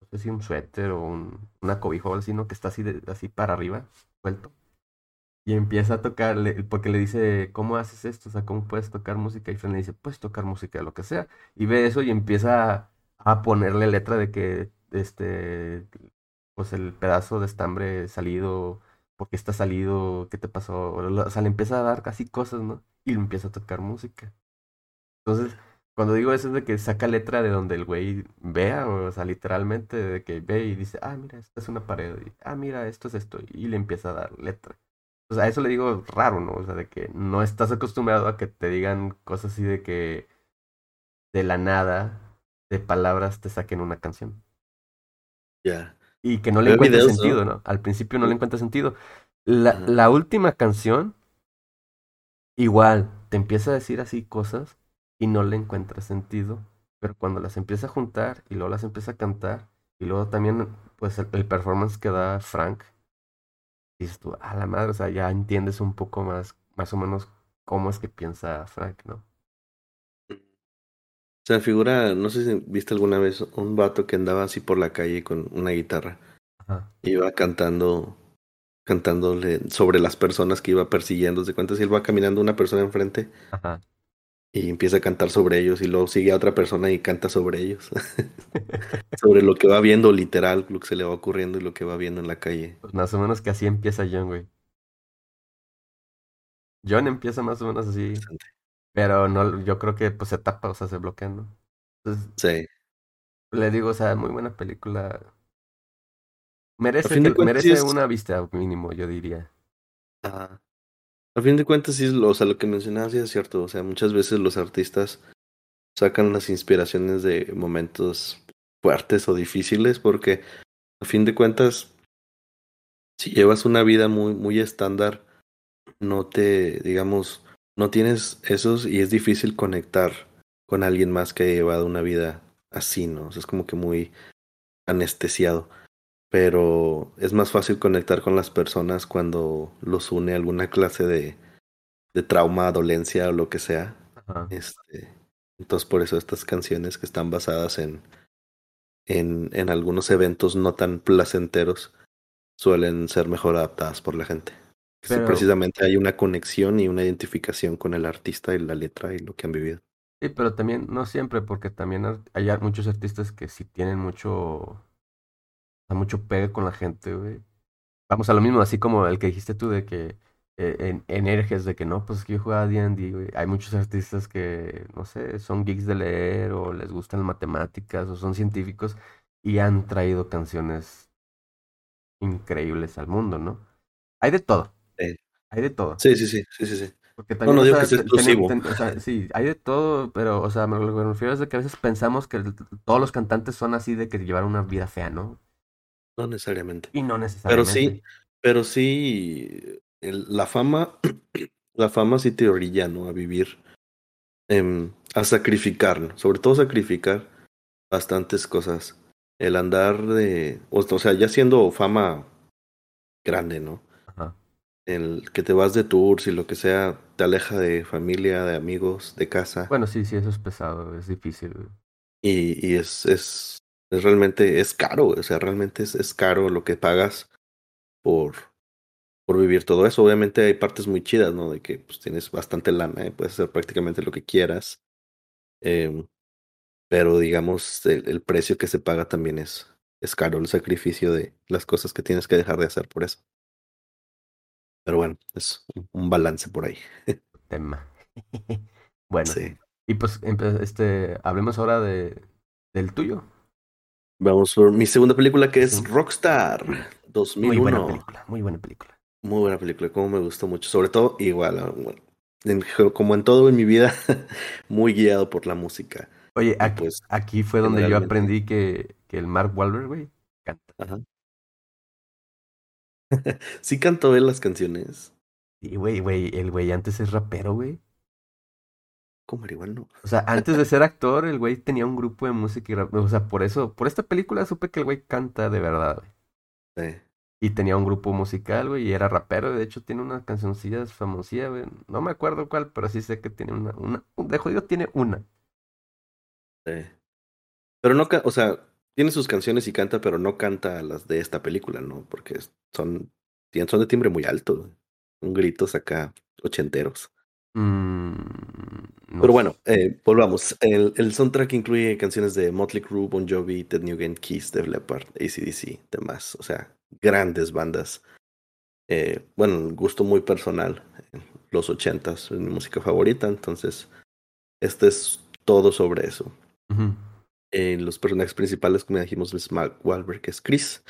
no sé si un suéter o un, una cobija o así. Que está así, de, así para arriba, suelto. Y empieza a tocarle, porque le dice, ¿cómo haces esto? O sea, ¿cómo puedes tocar música? Y Fran le dice, puedes tocar música, lo que sea. Y ve eso y empieza a ponerle letra de que, este, pues el pedazo de estambre salido, ¿por qué está salido? ¿Qué te pasó? O sea, le empieza a dar casi cosas, ¿no? Y le empieza a tocar música. Entonces, cuando digo eso es de que saca letra de donde el güey vea, o sea, literalmente de que ve y dice, ah, mira, esta es una pared, y, ah, mira, esto es esto, y le empieza a dar letra. O sea, eso le digo raro, ¿no? O sea, de que no estás acostumbrado a que te digan cosas así de que de la nada, de palabras, te saquen una canción. Ya. Y que no le encuentre sentido, ¿no? Al principio no le encuentra sentido. La, la última canción, igual, te empieza a decir así cosas y no le encuentra sentido. Pero cuando las empieza a juntar y luego las empieza a cantar y luego también pues el, performance que da Frank, dices tú, a la madre, o sea, ya entiendes un poco más, más o menos cómo es que piensa Frank, ¿no? O sea, figura, no sé si viste alguna vez un vato que andaba así por la calle con una guitarra. Ajá. Iba cantando, cantándole sobre las personas que iba persiguiendo. ¿Se cuenta si él va caminando una persona enfrente? Ajá y empieza a cantar sobre ellos y luego sigue a otra persona y canta sobre ellos. (laughs) sobre lo que va viendo literal, lo que se le va ocurriendo y lo que va viendo en la calle. Pues más o menos que así empieza John, güey. John empieza más o menos así. Pero no, yo creo que pues se tapa, o sea, se bloquea, ¿no? sí. Le digo, o sea, muy buena película. Merece, merece una vista mínimo, yo diría. A fin de cuentas, sí, o sea, lo que mencionabas sí es cierto. O sea, muchas veces los artistas sacan las inspiraciones de momentos fuertes o difíciles porque a fin de cuentas, si llevas una vida muy, muy estándar, no te, digamos, no tienes esos y es difícil conectar con alguien más que ha llevado una vida así, ¿no? O sea, es como que muy anestesiado pero es más fácil conectar con las personas cuando los une alguna clase de, de trauma, dolencia o lo que sea. Este, entonces por eso estas canciones que están basadas en, en, en algunos eventos no tan placenteros suelen ser mejor adaptadas por la gente. Precisamente hay una conexión y una identificación con el artista y la letra y lo que han vivido. Sí, pero también, no siempre, porque también hay muchos artistas que sí tienen mucho mucho pegue con la gente, güey. Vamos a lo mismo, así como el que dijiste tú de que eh, en, de que no, pues es que yo jugaba D&D, güey. Hay muchos artistas que, no sé, son geeks de leer o les gustan matemáticas o son científicos y han traído canciones increíbles al mundo, ¿no? Hay de todo. Hay de todo. Sí, sí, sí, sí, sí. Porque también, no, no digo que sea exclusivo. o sea, sí, hay de todo, pero, o sea, me, me refiero a que a veces pensamos que todos los cantantes son así de que llevaron una vida fea, ¿no? No necesariamente. Y no necesariamente. Pero sí, pero sí, la fama, (clears throat) la fama sí te orilla, ¿no? A vivir, em, a sacrificar, sobre todo sacrificar bastantes cosas. El andar de, o, sea, ya siendo fama grande, ¿no? El que te vas de tours y lo que sea, te aleja de familia, de amigos, de casa. Bueno, sí, sí, eso es pesado, es difícil. Y, y es, es, es realmente, es caro, o sea, realmente es, es caro lo que pagas por, por vivir todo eso. Obviamente hay partes muy chidas, ¿no? De que pues, tienes bastante lana, y puedes hacer prácticamente lo que quieras. Eh, pero digamos, el, el, precio que se paga también es, es caro, el sacrificio de las cosas que tienes que dejar de hacer por eso. Pero bueno, es un balance por ahí. (laughs) Tema. (laughs) bueno, Sí. y pues este, hablemos ahora de del tuyo. Vamos por mi segunda película que es. Rockstar Muy buena 2001. película, muy buena película. Muy buena película, como me gustó mucho. Sobre todo, igual, ah, bueno, en- como en todo en mi vida, (laughs) muy guiado por la música. Oye, aquí, pues, aquí fue donde yo aprendí que, que el Mark Wahlberg, güey, canta. ajá. (laughs) sí cantó él las canciones. Y güey, güey, el güey antes es rapero, güey. Como marihuano. O sea, antes de ser actor, el güey tenía un grupo de música y rap. O sea, por eso, por esta película supe que el güey canta de verdad, güey. Sí. Y tenía un grupo musical, güey, y era rapero. De hecho, tiene unas cancioncillas famosilla, güey. No me acuerdo cuál, pero sí sé que tiene una, una, de jodido tiene una. Sí. Pero no, o sea, tiene sus canciones y canta, pero no canta las de esta película, ¿no? Porque son, son de timbre muy alto. Un gritos acá ochenteros. Mm, no Pero bueno, eh, volvamos. El, el soundtrack incluye canciones de Motley Crue, Bon Jovi, Ted Nugent, Kiss, Def Leppard, AC/DC, demás. O sea, grandes bandas. Eh, bueno, gusto muy personal. Los ochentas es mi música favorita, entonces este es todo sobre eso. Eh, los personajes principales, como ya dijimos, es Mark Wahlberg, que es Chris,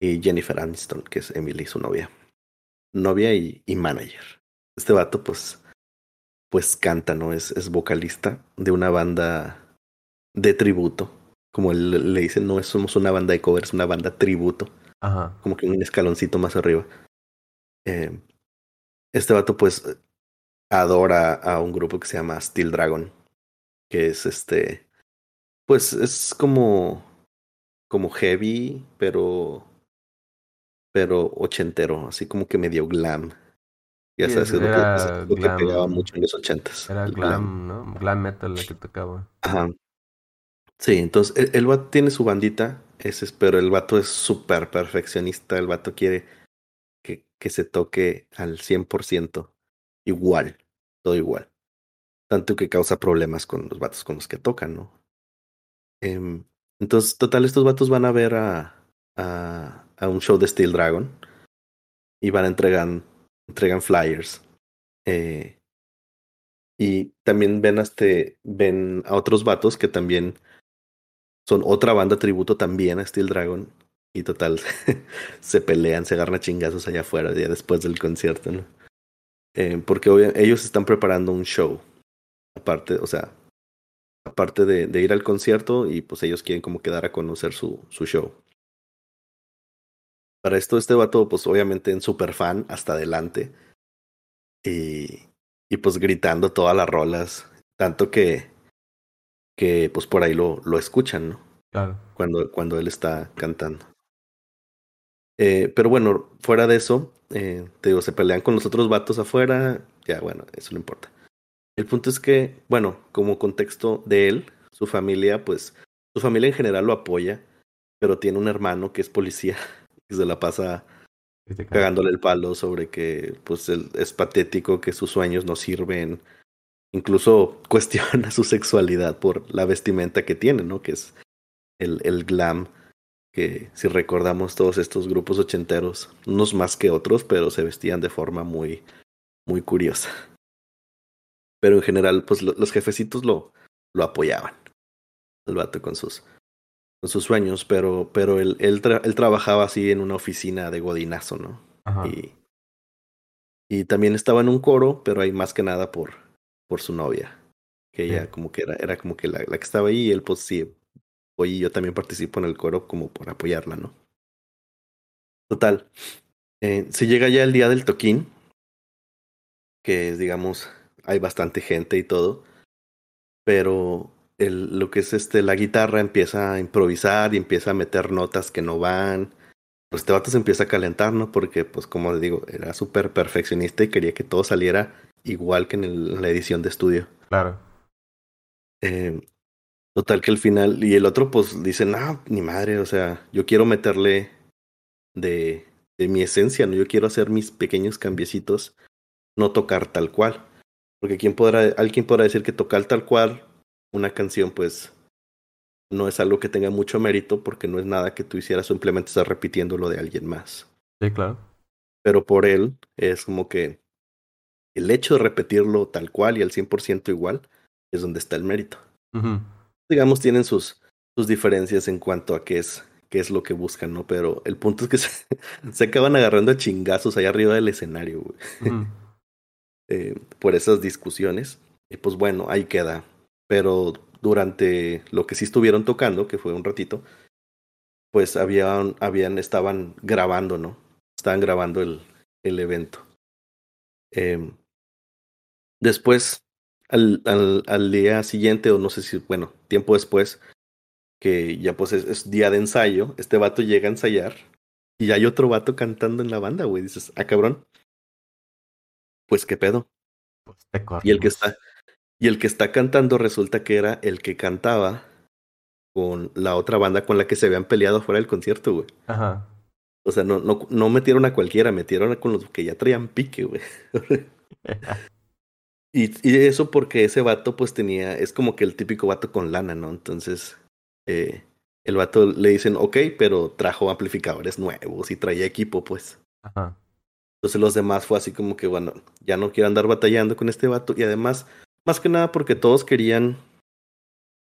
y Jennifer Aniston, que es Emily, su novia. Novia y, y manager. Este vato, pues, pues canta, ¿no? Es, es vocalista de una banda de tributo. Como él le dicen, no somos una banda de covers, una banda tributo. Ajá. Como que un escaloncito más arriba. Eh, este vato, pues, adora a un grupo que se llama Steel Dragon. Que es este. Pues es como. Como heavy, pero. Pero ochentero, así como que medio glam. Ya Sí, sabes, es- lo que, es lo que glam. pegaba mucho en los ochentas. Era el glam, ¿no? Glam metal la que tocaba. Ajá. Sí, entonces el, el vato tiene su bandita, ese es, pero el vato es súper perfeccionista, el vato quiere que, que se toque al 100% igual, todo igual. Tanto que causa problemas con los vatos con los que tocan, ¿no? Em, entonces, total, estos vatos van a ver a, a, a un show de Steel Dragon y van a entregar flyers. Eh, y también ven a, este, ven a otros vatos que también son otra banda tributo también a Steel Dragon. Y total, (laughs) se pelean, se agarran a chingazos allá afuera ya después del concierto. Eh, porque obvia- ellos están preparando un show. Aparte, o sea, aparte de, de ir al concierto y pues ellos quieren como quedar a conocer su, su show. Para esto este vato pues obviamente en super fan hasta adelante y, y pues gritando todas las rolas, tanto que que pues por ahí lo, lo escuchan, ¿no? Claro. Cuando, cuando él está cantando. Eh, pero bueno, fuera de eso, eh, te digo, se pelean con los otros vatos afuera, ya bueno, eso no importa. El punto es que, bueno, como contexto de él, su familia, pues, su familia en general lo apoya, pero tiene un hermano que es policía (laughs) y se la pasa cagándole el palo sobre que, pues, él es patético, que sus sueños no sirven. Incluso (laughs) cuestiona su sexualidad por la vestimenta que tiene, ¿no? Que es el, el glam, que si recordamos todos estos grupos ochenteros, unos más que otros, pero se vestían de forma muy, muy curiosa. Pero en general, pues lo- los jefecitos lo, lo apoyaban. El vato con sus, con sus sueños, pero, pero él, él, tra- él trabajaba así en una oficina de godinazo, ¿no? Ajá. Y, y también estaba en un coro, pero ahí más que nada por, por su novia. Que ella Sí. como que era, era como que la, la que estaba ahí y él pues sí, oye, yo también participo en el coro como por apoyarla, ¿no? Total. Eh, se llega ya el día del toquín, que es, digamos, hay bastante gente y todo, pero el, lo que es este, la guitarra empieza a improvisar y empieza a meter notas que no van. Pues este vato se empieza a calentar, ¿no? Porque, pues, como les digo, era súper perfeccionista y quería que todo saliera igual que en, el- en la edición de estudio. Claro. Eh, total que al final, y el otro pues dice, no, ni madre, o sea, yo quiero meterle de, de mi esencia, ¿no? Yo quiero hacer mis pequeños cambiecitos, no tocar tal cual. Porque quién podrá, alguien podrá decir que tocar tal cual una canción, pues no es algo que tenga mucho mérito porque no es nada que tú hicieras, simplemente estás repitiendo lo de alguien más. Sí, claro. pero por él es como que el hecho de repetirlo tal cual y al 100% igual es donde está el mérito. Digamos, tienen sus, sus diferencias en cuanto a qué es, qué es lo que buscan, ¿no? Pero el punto es que (laughs) se, se acaban agarrando a chingazos allá arriba del escenario, güey. Eh, por esas discusiones. Y pues bueno, ahí queda. Pero durante lo que sí estuvieron tocando, que fue un ratito, pues habían, habían, estaban grabando, ¿no? Estaban grabando el, el evento. Em, después, al, al, día siguiente, o no sé si, bueno, tiempo después, que ya pues es, es día de ensayo, este vato llega a ensayar y hay otro vato cantando en la banda, güey. Dices, ah, cabrón. Pues qué pedo. Pues te Y el que está, y el que está cantando resulta que era el que cantaba con la otra banda con la que se habían peleado fuera del concierto, güey. Ajá. O sea, no, no, no metieron a cualquiera, metieron a con los que ya traían pique, güey. (laughs) Y, y eso porque ese vato pues tenía, es como que el típico vato con lana, ¿no? Entonces, eh, el vato le dicen, ok, pero trajo amplificadores nuevos y traía equipo, pues. Ajá. Entonces los demás fue así como que, bueno, ya no quiero andar batallando con este vato. Y además, más que nada porque todos querían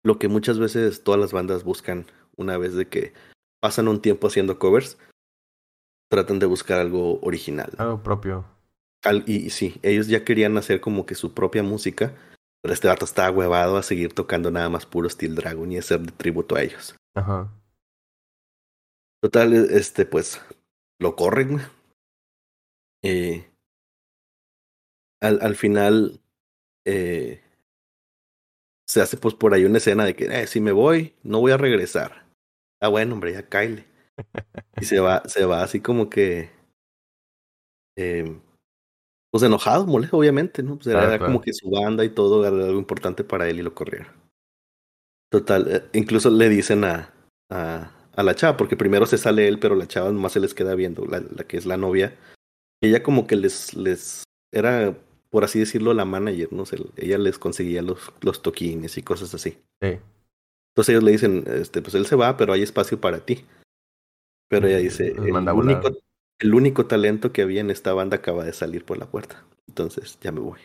lo que muchas veces todas las bandas buscan una vez de que pasan un tiempo haciendo covers, tratan de buscar algo original. Algo propio. Al- y, y sí, ellos ya querían hacer como que su propia música, pero este vato estaba huevado a seguir tocando nada más puro Steel Dragon y hacer de tributo a ellos. Ajá. Total, este, pues, lo corren. Eh, al, al final, eh, se hace pues por ahí una escena de que, eh, si me voy, no voy a regresar. Ah, bueno, hombre, ya caile. Y se va, se va así como que, eh, pues enojado, molesto, obviamente, ¿no? Pues era Claro, claro. como que su banda y todo era algo importante para él y lo corrieron. Total, eh, incluso le dicen a, a, a la chava, porque primero se sale él, pero la chava nomás se les queda viendo, la, la que es la novia. Ella como que les, les era, por así decirlo, la manager, ¿no? Ella les conseguía los, los toquines y cosas así. Sí. Entonces ellos le dicen, este, pues él se va, pero hay espacio para ti. Pero ella dice, Los el único, el único talento que había en esta banda acaba de salir por la puerta. Entonces ya me voy.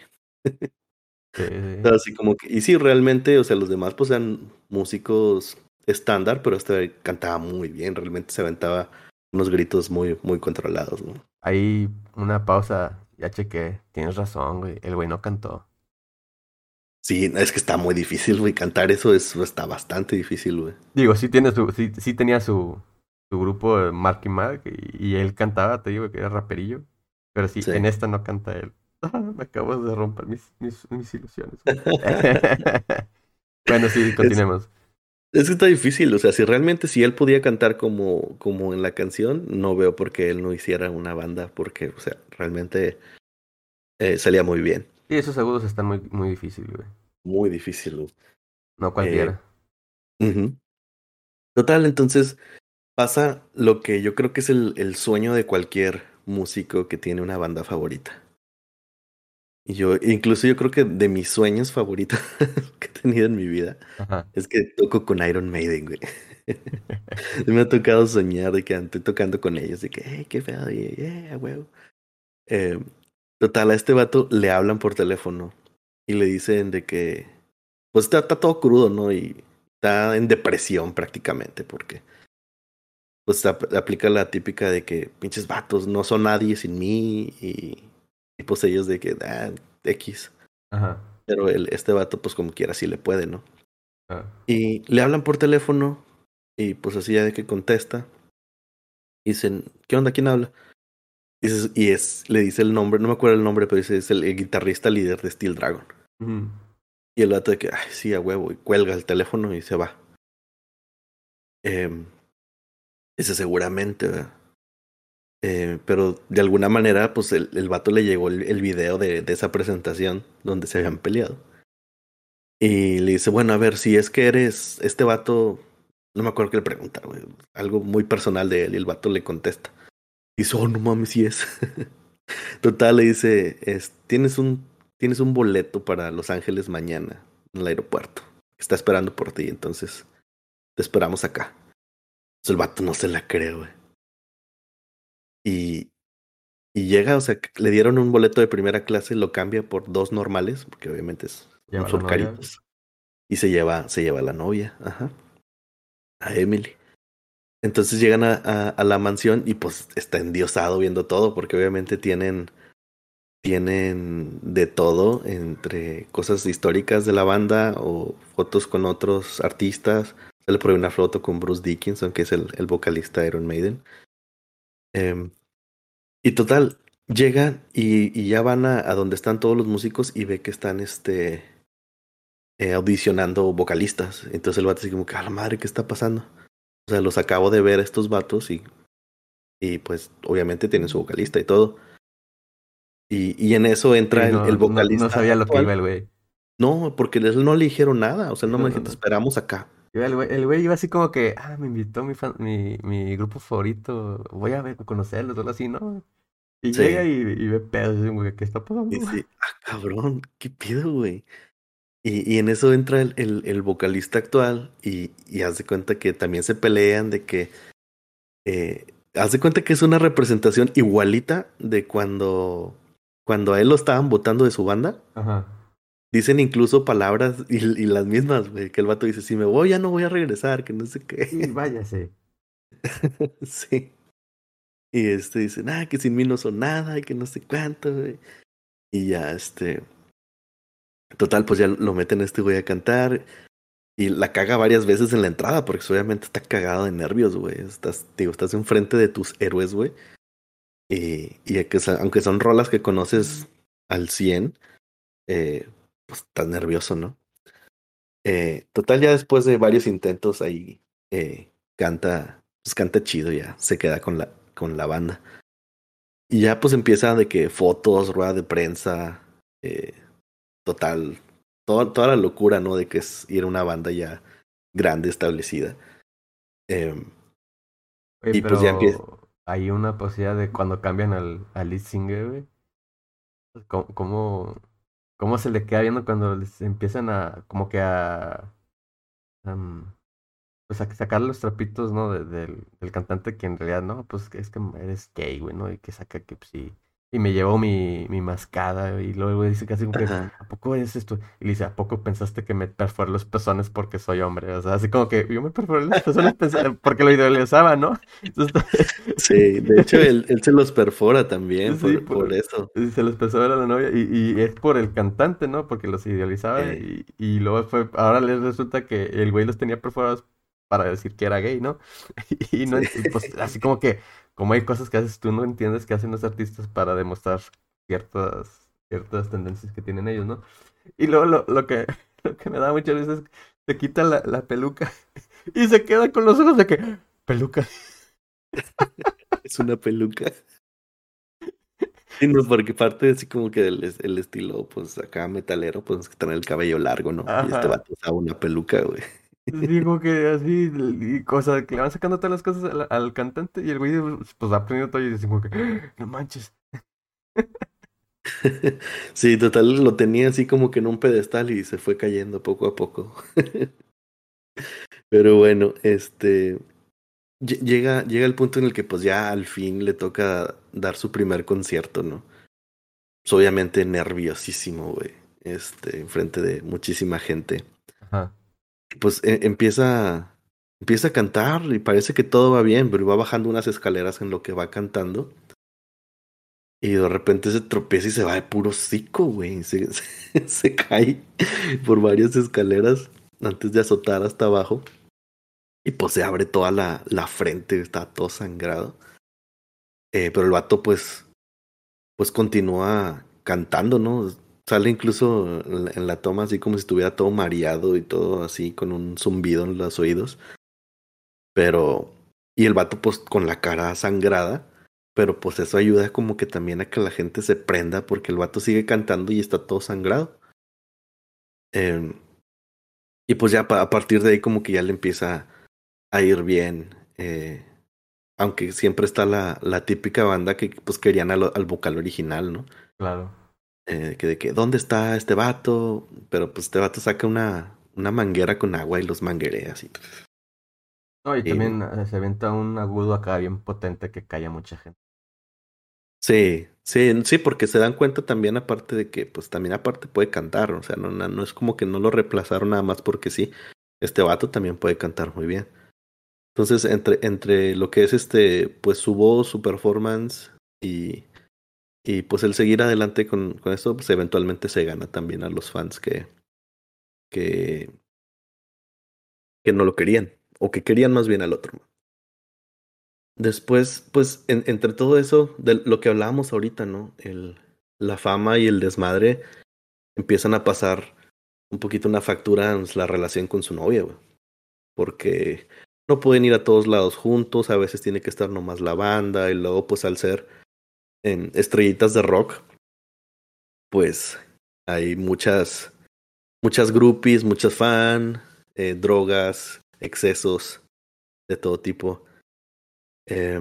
Sí, sí. Entonces, así como que, y sí, realmente, o sea, los demás pues eran músicos estándar, pero este cantaba muy bien, realmente se aventaba unos gritos muy, muy controlados, ¿no? Ahí una pausa. Ya chequé. Tienes razón, güey. El güey no cantó. Sí, es que está muy difícil, güey, cantar eso es, está bastante difícil, güey. Digo, sí tiene su, sí, sí tenía su, su grupo de Mark y Mark y, y él cantaba, te digo que era raperillo. Pero sí, Sí. en esta no canta él. (laughs) Me acabo de romper mis, mis, mis ilusiones. (laughs) (laughs) bueno, sí, continuemos. Es que está difícil, o sea, si realmente si él podía cantar como, como en la canción, no veo por qué él no hiciera una banda, porque, o sea, realmente eh, salía muy bien. Sí, esos agudos están muy, muy difíciles, güey. Muy difícil. güey. No cualquiera. Ujú. Total, entonces pasa lo que yo creo que es el, el sueño de cualquier músico que tiene una banda favorita. Y yo, incluso yo creo que de mis sueños favoritos (laughs) que he tenido en mi vida Ajá. es que toco con Iron Maiden, güey. (laughs) Me ha tocado soñar de que estoy tocando con ellos, de que, hey, qué feo, y yeah, huevo. Eh, total, a este vato le hablan por teléfono y le dicen de que, pues está, está todo crudo, ¿no? Y está en depresión prácticamente, porque, pues ap- aplica la típica de que pinches vatos no son nadie sin mí y, y pues ellos de que, ah, X. Ajá. Pero el, este vato, pues como quiera, sí le puede, ¿no? Ah. Y le hablan por teléfono y pues así ya de que contesta. Dicen, ¿qué onda? ¿Quién habla? Y es, le dice el nombre, no me acuerdo el nombre, pero dice, es el, el guitarrista líder de Steel Dragon. Y el vato de que, ay, sí, a huevo, y cuelga el teléfono y se va. Eh, dice, seguramente, ¿verdad? Eh, pero de alguna manera, pues el, el vato le llegó el, el video de, de esa presentación donde se habían peleado. Y le dice, bueno, a ver, si es que eres este vato, no me acuerdo qué le pregunta, algo muy personal de él, y el vato le contesta. Dice, oh, no mames, sí es. (laughs) Total, le dice, es, tienes un, tienes un boleto para Los Ángeles mañana en el aeropuerto. Está esperando por ti, entonces te esperamos acá. El vato no se la cree, güey. Y Y llega, o sea, le dieron un boleto de primera clase, lo cambia por dos normales, porque obviamente es, son caritos. Y se lleva, se lleva a la novia, ajá. A Emily. Entonces llegan a, a, la mansión y pues está endiosado viendo todo, porque obviamente tienen, tienen de todo, entre cosas históricas de la banda o fotos con otros artistas. Se le pone una foto con Bruce Dickinson, que es el, el vocalista de Iron Maiden. Eh, y total, llega y, y ya van a, a, donde están todos los músicos y ve que están este eh, audicionando vocalistas. Entonces el vato así como que, a la madre, ¿qué está pasando? O sea, los acabo de ver a estos vatos y, y pues obviamente tienen su vocalista y todo. Y, y en eso entra el, el, vocalista. No, no sabía lo que iba el güey. No, porque él no le dijeron nada. O sea, no, no me dijeron, esperamos acá. El güey, el güey iba así como que, ah, me invitó mi, fan, mi, mi grupo favorito, voy a ver, conocerlos, algo así, ¿no? Y sí. llega y, y, ve pedos, güey, ¿qué está pasando? Y dice, (laughs) ah, cabrón, ¿qué pido, güey? Y, y, en eso entra el, el, el vocalista actual y, y haz de cuenta que también se pelean de que. Eh, haz de cuenta que es una representación igualita de cuando, cuando a él lo estaban votando de su banda. Ajá. Dicen incluso palabras y, y, las mismas, güey. Que el vato dice: Si me voy, ya no voy a regresar, que no sé qué. Sí, váyase. (laughs) sí. Y este dicen: Ah, que sin mí no son nada y que no sé cuánto, güey. Y ya, este Total, pues ya lo meten a este güey a cantar. Y la caga varias veces en la entrada, porque obviamente está cagado de nervios, güey. Estás, digo, estás enfrente de tus héroes, güey. Y, y que, aunque son rolas que conoces al 100, eh, pues estás nervioso, ¿no? Eh, total, ya después de varios intentos ahí, eh, canta, pues canta chido ya, se queda con la, con la banda. Y ya pues empieza de que fotos, rueda de prensa, eh, total, toda, toda la locura, ¿no? De que es ir a una banda ya grande, establecida. Eh, Oye, y pues ya empieza. Hay una posibilidad de cuando cambian al, al lead singer, güey. ¿Cómo, ¿Cómo, cómo, se le queda viendo cuando les empiezan a, como que a, pues a sacar los trapitos, ¿no? De, del, del cantante que en realidad, no, pues es que eres gay, güey, ¿no? Y que saca que pues, sí y me llevó mi, mi mascada y luego dice casi como que, ¿a poco es esto? Y le dice, ¿a poco pensaste que me perforé los pezones porque soy hombre? O sea, así como que yo me perforé los pezones (laughs) porque lo idealizaba, ¿no? sí, de hecho él, (laughs) él, se los perfora también sí, por, por, por, eso. Se los perfora a la novia y, y, es por el cantante, ¿no? Porque los idealizaba eh. y, y luego fue, ahora les resulta que el güey los tenía perforados para decir que era gay, ¿no? (laughs) Y no, sí. pues así como que como hay cosas que haces tú no entiendes que hacen los artistas para demostrar ciertas, ciertas tendencias que tienen ellos, ¿no? Y luego lo, lo que, (laughs) lo que me da muchas veces es que se quita la, la peluca (laughs) y se queda con los ojos de que, peluca. es una peluca. Sí, no, porque parte así como que el, el estilo, pues acá metalero, pues que tener el cabello largo, ¿no? Ajá. Y este vato usaba una peluca, güey. Digo que así, y cosas, que le van sacando todas las cosas al, al, cantante y el güey pues va aprendiendo todo y dice como que, ¡Ah! no manches. (laughs) Sí, total, lo tenía así como que en un pedestal y se fue cayendo poco a poco. (laughs) Pero bueno, este llega, llega el punto en el que pues ya al fin le toca dar su primer concierto, ¿no? Pues obviamente nerviosísimo, güey. Este, enfrente de muchísima gente. Ajá pues eh, empieza, empieza a cantar y parece que todo va bien, pero va bajando unas escaleras en lo que va cantando. Y de repente se tropieza y se va de puro cico, güey. (laughs) Se, cae por varias escaleras antes de azotar hasta abajo. Y pues se abre toda la, la frente, está todo sangrado. Eh, pero el vato pues, pues continúa cantando, ¿no? Sale incluso en la toma así como si estuviera todo mareado y todo así con un zumbido en los oídos. Pero... Y el vato pues con la cara sangrada. Pero pues eso ayuda como que también a que la gente se prenda porque el vato sigue cantando y está todo sangrado. Eh, y pues ya a partir de ahí como que ya le empieza a ir bien. Eh, aunque siempre está la, la típica banda que pues querían al vocal original, ¿no? Claro. Eh, que de que, ¿dónde está este vato? Pero pues este vato saca una, una manguera con agua y los manguerea así. No, y, también eh, se aventa un agudo acá bien potente que calla mucha gente. Sí, sí, sí, porque se dan cuenta también aparte de que, pues también aparte puede cantar, o sea, no, no, no es como que no lo reemplazaron nada más porque sí, este vato también puede cantar muy bien. Entonces, entre, entre lo que es este, pues su voz, su performance y, y pues el seguir adelante con, con esto, pues eventualmente se gana también a los fans que, que, que no lo querían, o que querían más bien al otro. Después, pues, en, entre todo eso, de lo que hablábamos ahorita, ¿no? El, la fama y el desmadre empiezan a pasar un poquito una factura en la relación con su novia, güey. Porque no pueden ir a todos lados juntos, a veces tiene que estar nomás la banda, y luego, pues, al ser en estrellitas de rock, pues hay muchas, muchas groupies, muchas fan, eh, drogas, excesos de todo tipo. Eh,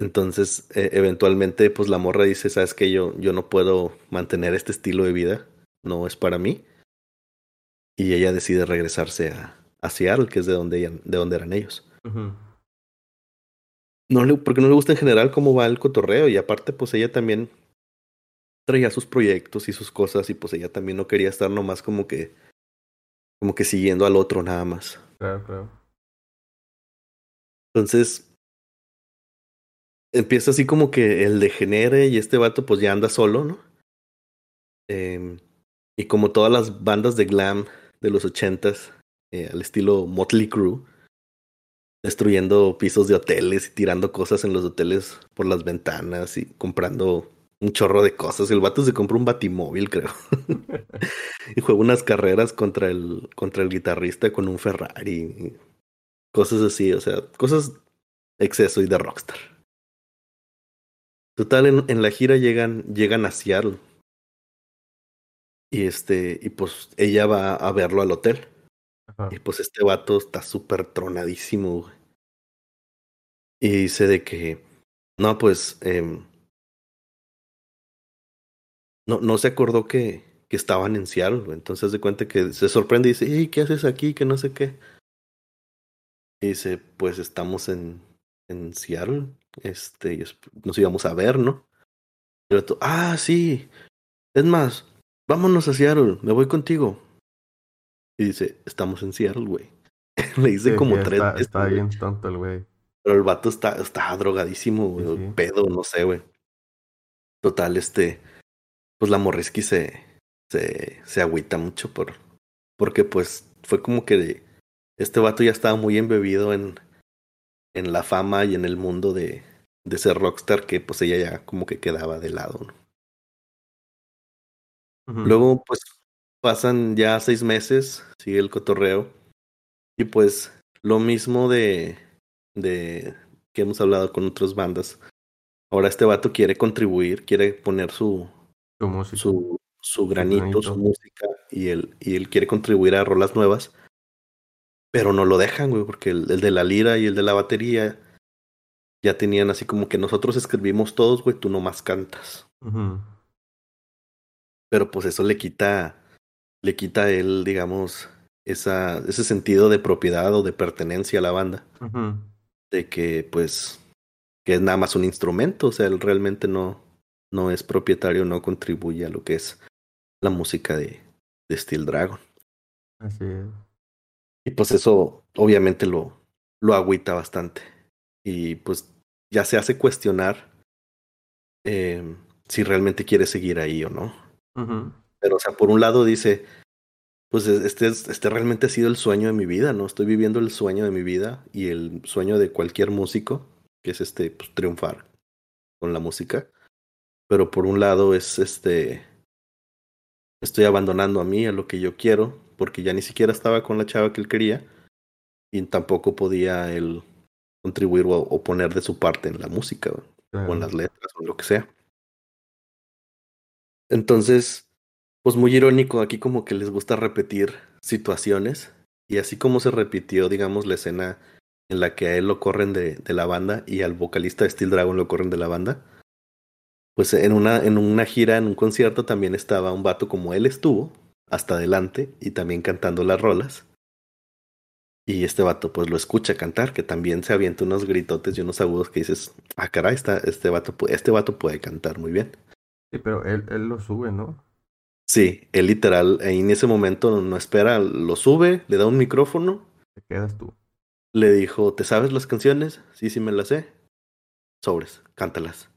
entonces, eh, eventualmente, pues la morra dice, sabes que yo, yo no puedo mantener este estilo de vida, no es para mí. Y ella decide regresarse a, a Seattle, que es de donde, de donde eran ellos. No le, porque no le gusta en general cómo va el cotorreo y aparte pues ella también traía sus proyectos y sus cosas y pues ella también no quería estar nomás como que como que siguiendo al otro nada más. Claro, claro. Entonces empieza así como que el degenere y este vato pues ya anda solo, ¿no? Eh, y como todas las bandas de glam de los ochentas, eh, al estilo Motley Crue, destruyendo pisos de hoteles y tirando cosas en los hoteles por las ventanas y comprando un chorro de cosas. El vato se compró un batimóvil, creo. (laughs) y juega unas carreras contra el, contra el guitarrista con un Ferrari. Cosas así, o sea, cosas exceso y de rockstar. Total, en, en la gira llegan, llegan a Seattle. Y este, y pues ella va a verlo al hotel. Ajá. Y pues este vato está súper tronadísimo, güey. Y dice de que, no, pues, eh, no, no se acordó que, que estaban en Seattle, güey. Entonces de cuenta que se sorprende y dice, hey, ¿qué haces aquí? Que no sé qué. Y dice, pues estamos en, en Seattle. Este, nos íbamos a ver, ¿no? Y el otro, ah, sí. Es más, vámonos a Seattle, me voy contigo. Y dice, estamos en Seattle, güey. (laughs) Le dice Sí, como tres está, bien tonto el güey. Pero el vato está, está drogadísimo, güey. Pedo, no sé, güey. Total, este. Pues la Morrisky se, se, se agüita mucho por. Porque pues fue como que este vato ya estaba muy embebido en, en la fama y en el mundo de, de ser rockstar que pues ella ya como que quedaba de lado, ¿no? Luego, pues, pasan ya seis meses, sigue el cotorreo. Y pues, lo mismo de, de que hemos hablado con otras bandas. Ahora este vato quiere contribuir, quiere poner su, Su su, granito, granito. su música, y él, y él quiere contribuir a rolas nuevas. Pero no lo dejan, güey, porque el, el de la lira y el de la batería ya tenían así como que nosotros escribimos todos, güey, tú nomás cantas. Pero pues eso le quita, le quita a él, digamos, esa, ese sentido de propiedad o de pertenencia a la banda. De que pues, que es nada más un instrumento, o sea, él realmente no, no es propietario, no contribuye a lo que es la música de, de Steel Dragon. Así es. Y pues eso obviamente lo, lo agüita bastante. Y pues ya se hace cuestionar eh, si realmente quiere seguir ahí o no. Pero, o sea, por un lado dice, pues este, es- este realmente ha sido el sueño de mi vida, ¿no? Estoy viviendo el sueño de mi vida y el sueño de cualquier músico, que es este, pues triunfar con la música. Pero por un lado es este, estoy abandonando a mí, a lo que yo quiero, porque ya ni siquiera estaba con la chava que él quería y tampoco podía él contribuir o, o poner de su parte en la música o en las letras o en lo que sea. Entonces, pues muy irónico, aquí como que les gusta repetir situaciones y así como se repitió, digamos, la escena en la que a él lo corren de, de la banda y al vocalista de Steel Dragon lo corren de la banda, pues en una, en una gira, en un concierto también estaba un vato como él estuvo, hasta adelante y también cantando las rolas. Y este vato pues lo escucha cantar, que también se avienta unos gritotes y unos agudos que dices, ah, caray, está, este, vato, este vato puede cantar muy bien. Sí, pero él, él lo sube, ¿no? Sí, él literal, en ese momento no espera, lo sube, le da un micrófono. Te quedas tú. Le dijo, ¿te sabes las canciones? Sí, sí me las sé. Sobres, cántalas.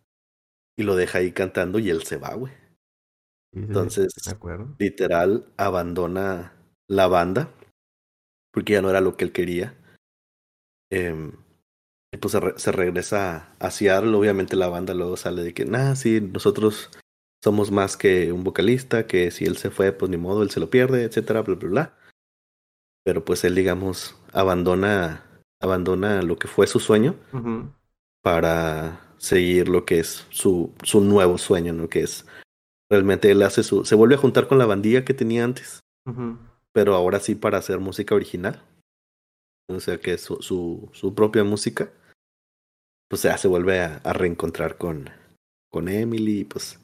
Y lo deja ahí cantando y él se va, güey. Entonces, literal, abandona la banda porque ya no era lo que él quería. Eh, y pues se, regresa a Seattle. Obviamente la banda luego sale de que, nah, sí, nosotros somos más que un vocalista, que si él se fue, pues ni modo, él se lo pierde, etcétera, bla, bla, bla. Pero pues él, digamos, abandona, abandona lo que fue su sueño para seguir lo que es su, su nuevo sueño, ¿no? Que es realmente él hace su, se vuelve a juntar con la bandilla que tenía antes pero ahora sí para hacer música original. O sea que su, su, su propia música, pues ya se vuelve a, reencontrar con, con Emily y pues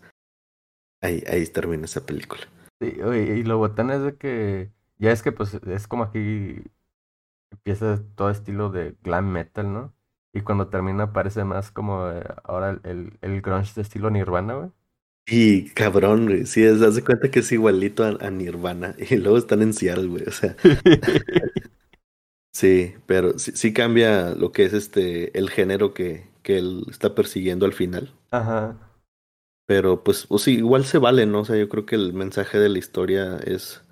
ahí, ahí termina esa película. Sí, oye, y lo botán es de que ya es que pues es como aquí empieza todo estilo de glam metal, ¿no? Y cuando termina parece más como eh, ahora el, el grunge de estilo Nirvana, güey. Y cabrón, güey. Sí, se hace cuenta que es igualito a, Nirvana. (laughs) Y luego están en Seattle, güey. O sea. (laughs) sí, pero sí, sí, cambia lo que es este el género que, que él está persiguiendo al final. Ajá. Pero pues, o sí, igual se vale, ¿no? O sea, yo creo que el mensaje de la historia es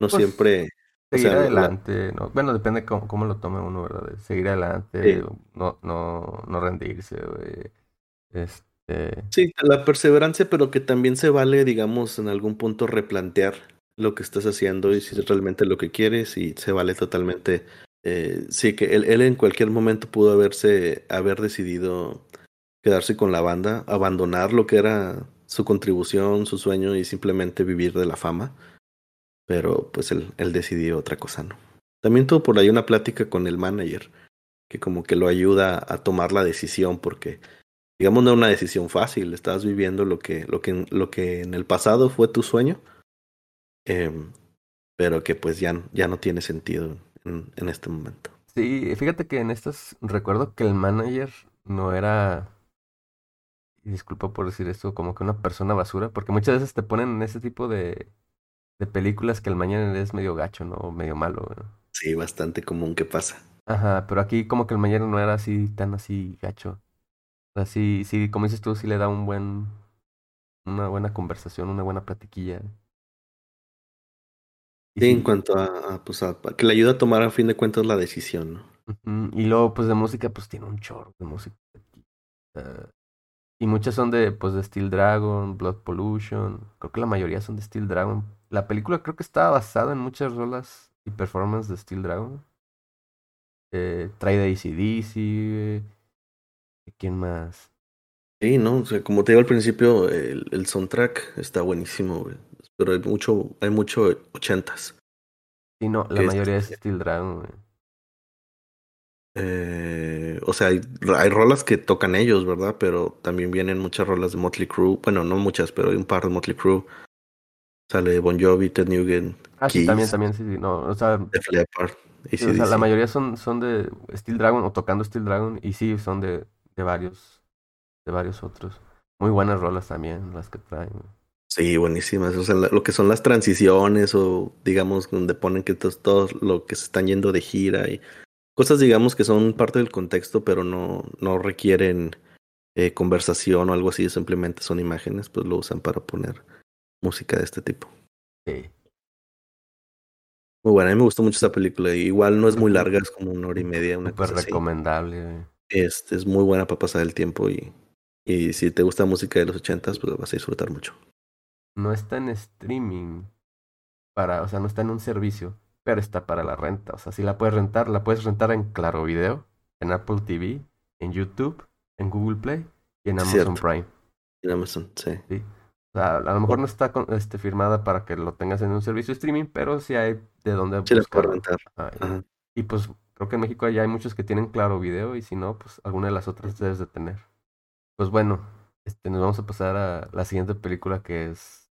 no pues, siempre. Seguir adelante, ¿no? Bueno, depende cómo, cómo lo tome uno, ¿verdad? Seguir adelante, no, no, no rendirse, güey. Este, sí, la perseverancia, pero que también se vale, digamos, en algún punto replantear lo que estás haciendo y si es realmente lo que quieres y se vale totalmente. Eh, sí, que él, él, en cualquier momento pudo haberse, haber decidido quedarse con la banda, abandonar lo que era su contribución, su sueño y simplemente vivir de la fama. Pero pues él, decidió otra cosa, ¿no? También tuvo por ahí una plática con el manager, que como que lo ayuda a tomar la decisión porque digamos, no una decisión fácil. Estás viviendo lo que, lo que, lo que en el pasado fue tu sueño, em, pero que pues ya, ya no tiene sentido en, este momento. Sí, fíjate que en estas recuerdo que el manager no era, disculpa por decir esto, como que una persona basura, porque muchas veces te ponen en ese tipo de, de películas que el manager es medio gacho, ¿no? Medio malo. Sí, bastante común que pasa. Ajá, pero aquí como que el manager no era así, tan así gacho sí, sí, como dices tú, sí le da un buen, una buena conversación, una buena platiquilla. sí, en cuanto a, pues a, que le ayuda a tomar a fin de cuentas la decisión, ¿no? Y luego, pues de música, pues tiene un chorro de música. Y muchas son de, pues, de Steel Dragon, Blood Pollution. Creo que la mayoría son de Steel Dragon. La película creo que está basada en muchas rolas y performances de Steel Dragon. Eh, trae de ACDC, ¿Quién más? Sí, no, o sea, como te digo al principio, el, el soundtrack está buenísimo, güey. Pero hay mucho, hay mucho ochentas. Sí, no, la mayoría es Steel Dragon, güey. Eh, o sea, hay, hay, rolas que tocan ellos, ¿verdad? Pero también vienen muchas rolas de Motley Crue. Bueno, no muchas, pero hay un par de Motley Crue. Sale Bon Jovi, Ted Nugent. Ah, sí, también, también, sí, sí. No, o sea, o sea, la mayoría son, son de Steel Dragon o tocando Steel Dragon y sí, son de, de varios, de varios otros. Muy buenas rolas también las que traen. Sí, buenísimas. O sea, lo que son las transiciones o digamos donde ponen que todo, lo que se están yendo de gira y cosas digamos que son parte del contexto pero no, no requieren eh, conversación o algo así, simplemente son imágenes, pues lo usan para poner música de este tipo. Sí. Muy buena, a mí me gustó mucho esta película. Igual no es muy larga, es como una hora y media. Una Súper recomendable. Este, es muy buena para pasar el tiempo y, y si te gusta música de los ochentas, pues vas a disfrutar mucho. No está en streaming, para, o sea, no está en un servicio, pero está para la renta. O sea, si la puedes rentar, la puedes rentar en Claro Video, en Apple TV, en YouTube, en Google Play y en Amazon Prime. En Amazon, sí. sí. O sea, a lo mejor no está este, firmada para que lo tengas en un servicio de streaming, pero sí hay de dónde sí buscar. rentar. y, pues Creo que en México ya hay muchos que tienen claro video y si no, pues alguna de las otras debes de tener. Pues bueno, este, nos vamos a pasar a la siguiente película que es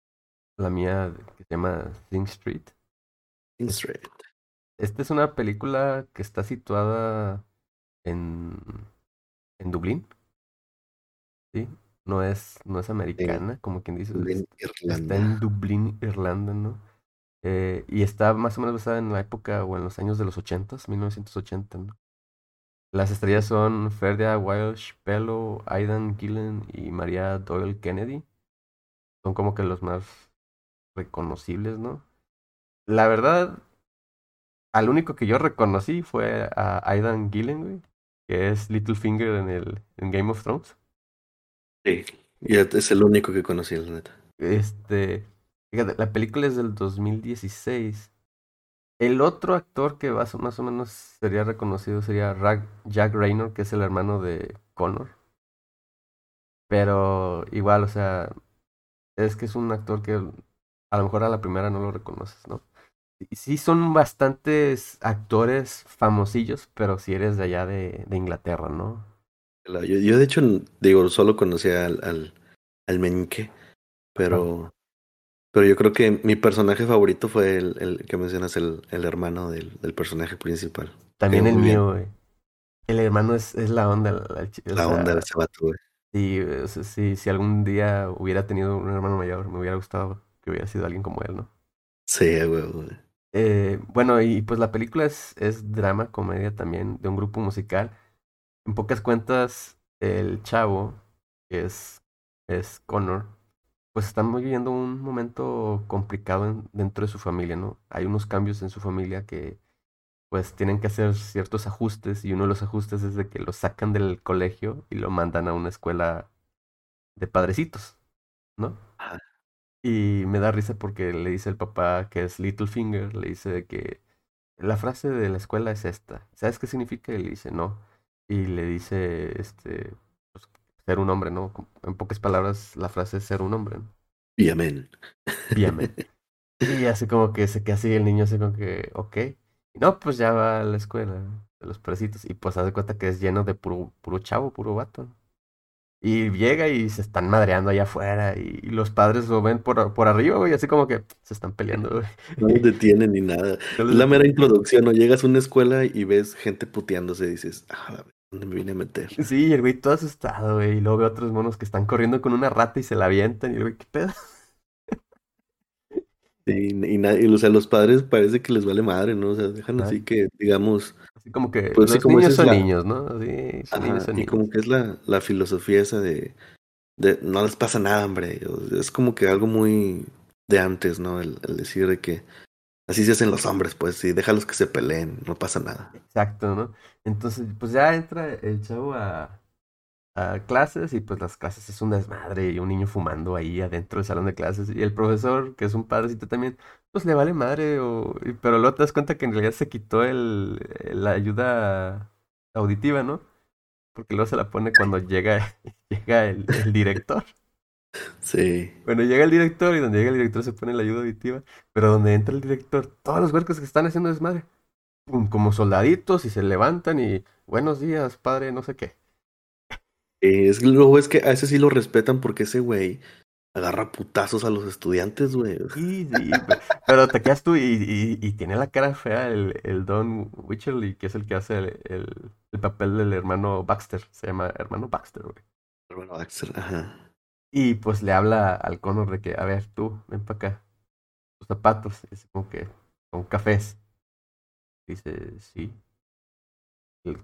la mía, que se llama Sing Street. Street. Esta es una película que está situada en, en Dublín. Sí, no es, no es americana, como quien dice. Dublín, Está en Dublín, Irlanda, ¿no? Eh, y está más o menos basada en la época o en los años de los 80, 1980, ¿no? Las estrellas son Ferdia Welsh Pello, Aidan Gillen y María Doyle Kennedy. Son como que los más reconocibles, ¿no? La verdad, al único que yo reconocí fue a Aidan Gillen, güey, que es Littlefinger en el en Game of Thrones. Sí, y es el único que conocí, la neta. Este, fíjate, la película es del 2016. El otro actor que más, más o menos sería reconocido sería Jack Raynor, que es el hermano de Connor. Pero igual, o sea, es que es un actor que a lo mejor a la primera no lo reconoces, ¿no? Sí son bastantes actores famosillos, pero si eres de allá de, de Inglaterra, ¿no? La- Yo, yo de hecho, digo, solo conocía al, al, al meñique, pero, pero yo creo que mi personaje favorito fue el, el que mencionas, el, el hermano del, del personaje principal. También el mío, güey. El hermano es, es la onda. la- o La onda sea, de ese vato, güey. Sí, o sea, sí, si algún día hubiera tenido un hermano mayor, me hubiera gustado que hubiera sido alguien como él, ¿no? Sí, güey, güey. Eh, bueno, y pues la película es, es drama, comedia también, de un grupo musical. En pocas cuentas, el chavo, que es, es Connor, pues están viviendo un momento complicado en- dentro de su familia, ¿no? Hay unos cambios en su familia que pues tienen que hacer ciertos ajustes y uno de los ajustes es de que lo sacan del colegio y lo mandan a una escuela de padrecitos, ¿no? Y me da risa porque le dice el papá que es Littlefinger, le dice que la frase de la escuela es esta. ¿Sabes qué significa? Y le dice no. Y le dice, este, pues, ser un hombre, ¿no? En pocas palabras, la frase es ser un hombre, ¿no? Y amén. Bien. Y así como que se queda así el niño así como que, ok. Y no, pues ya va a la escuela de los precitos y pues hace cuenta que es lleno de puro, puro chavo, puro vato. Y llega y se están madreando allá afuera y, y los padres lo ven por, por arriba, güey, así como que se están peleando, güey. (laughs) No los detienen ni nada. (laughs) No Es les- la mera introducción, ¿no? Llegas a una escuela y ves gente puteándose y dices, ah, ¿dónde me vine a meter? (laughs) Sí, y el güey todo asustado, güey, y luego ve otros monos que están corriendo con una rata y se la avientan y el güey, ¿qué pedo? Y, y, y, o sea, los padres parece que les vale madre, ¿no? O sea, dejan así que, digamos, Así como que Pues sí, los como niños son la- niños, ¿no? Sí, son ajá, niños son y niños. como que es la, la filosofía esa de, de no les pasa nada, hombre. Es como que algo muy de antes, ¿no? El, el decir de que así se hacen los hombres, pues, sí, déjalos que se peleen, no pasa nada. Exacto, ¿no? Entonces, pues ya entra el chavo a, a clases y pues las clases es un desmadre y un niño fumando ahí adentro del salón de clases y el profesor, que es un padrecito también, pues le vale madre, o, pero luego te das cuenta que en realidad se quitó el, la ayuda auditiva, ¿no? Porque luego se la pone cuando llega, (laughs) llega el, el director. Sí, Bueno, llega el director y donde llega el director se pone la ayuda auditiva, pero donde entra el director, todos los huercos que están haciendo desmadre, pum, como soldaditos y se levantan y buenos días, padre, no sé qué. Eh, es luego es que a ese sí lo respetan porque ese güey agarra putazos a los estudiantes, güey. (laughs) Sí, sí, pe- pero te quedas tú y, y, y tiene la cara fea el, el Don Wycherley, que es el que hace el, el, el papel del hermano Baxter, se llama hermano Baxter, güey. Hermano Baxter, ajá. Y pues le habla al Connor de que, a ver, tú, ven para acá, tus zapatos, es como que son cafés. Dice, sí.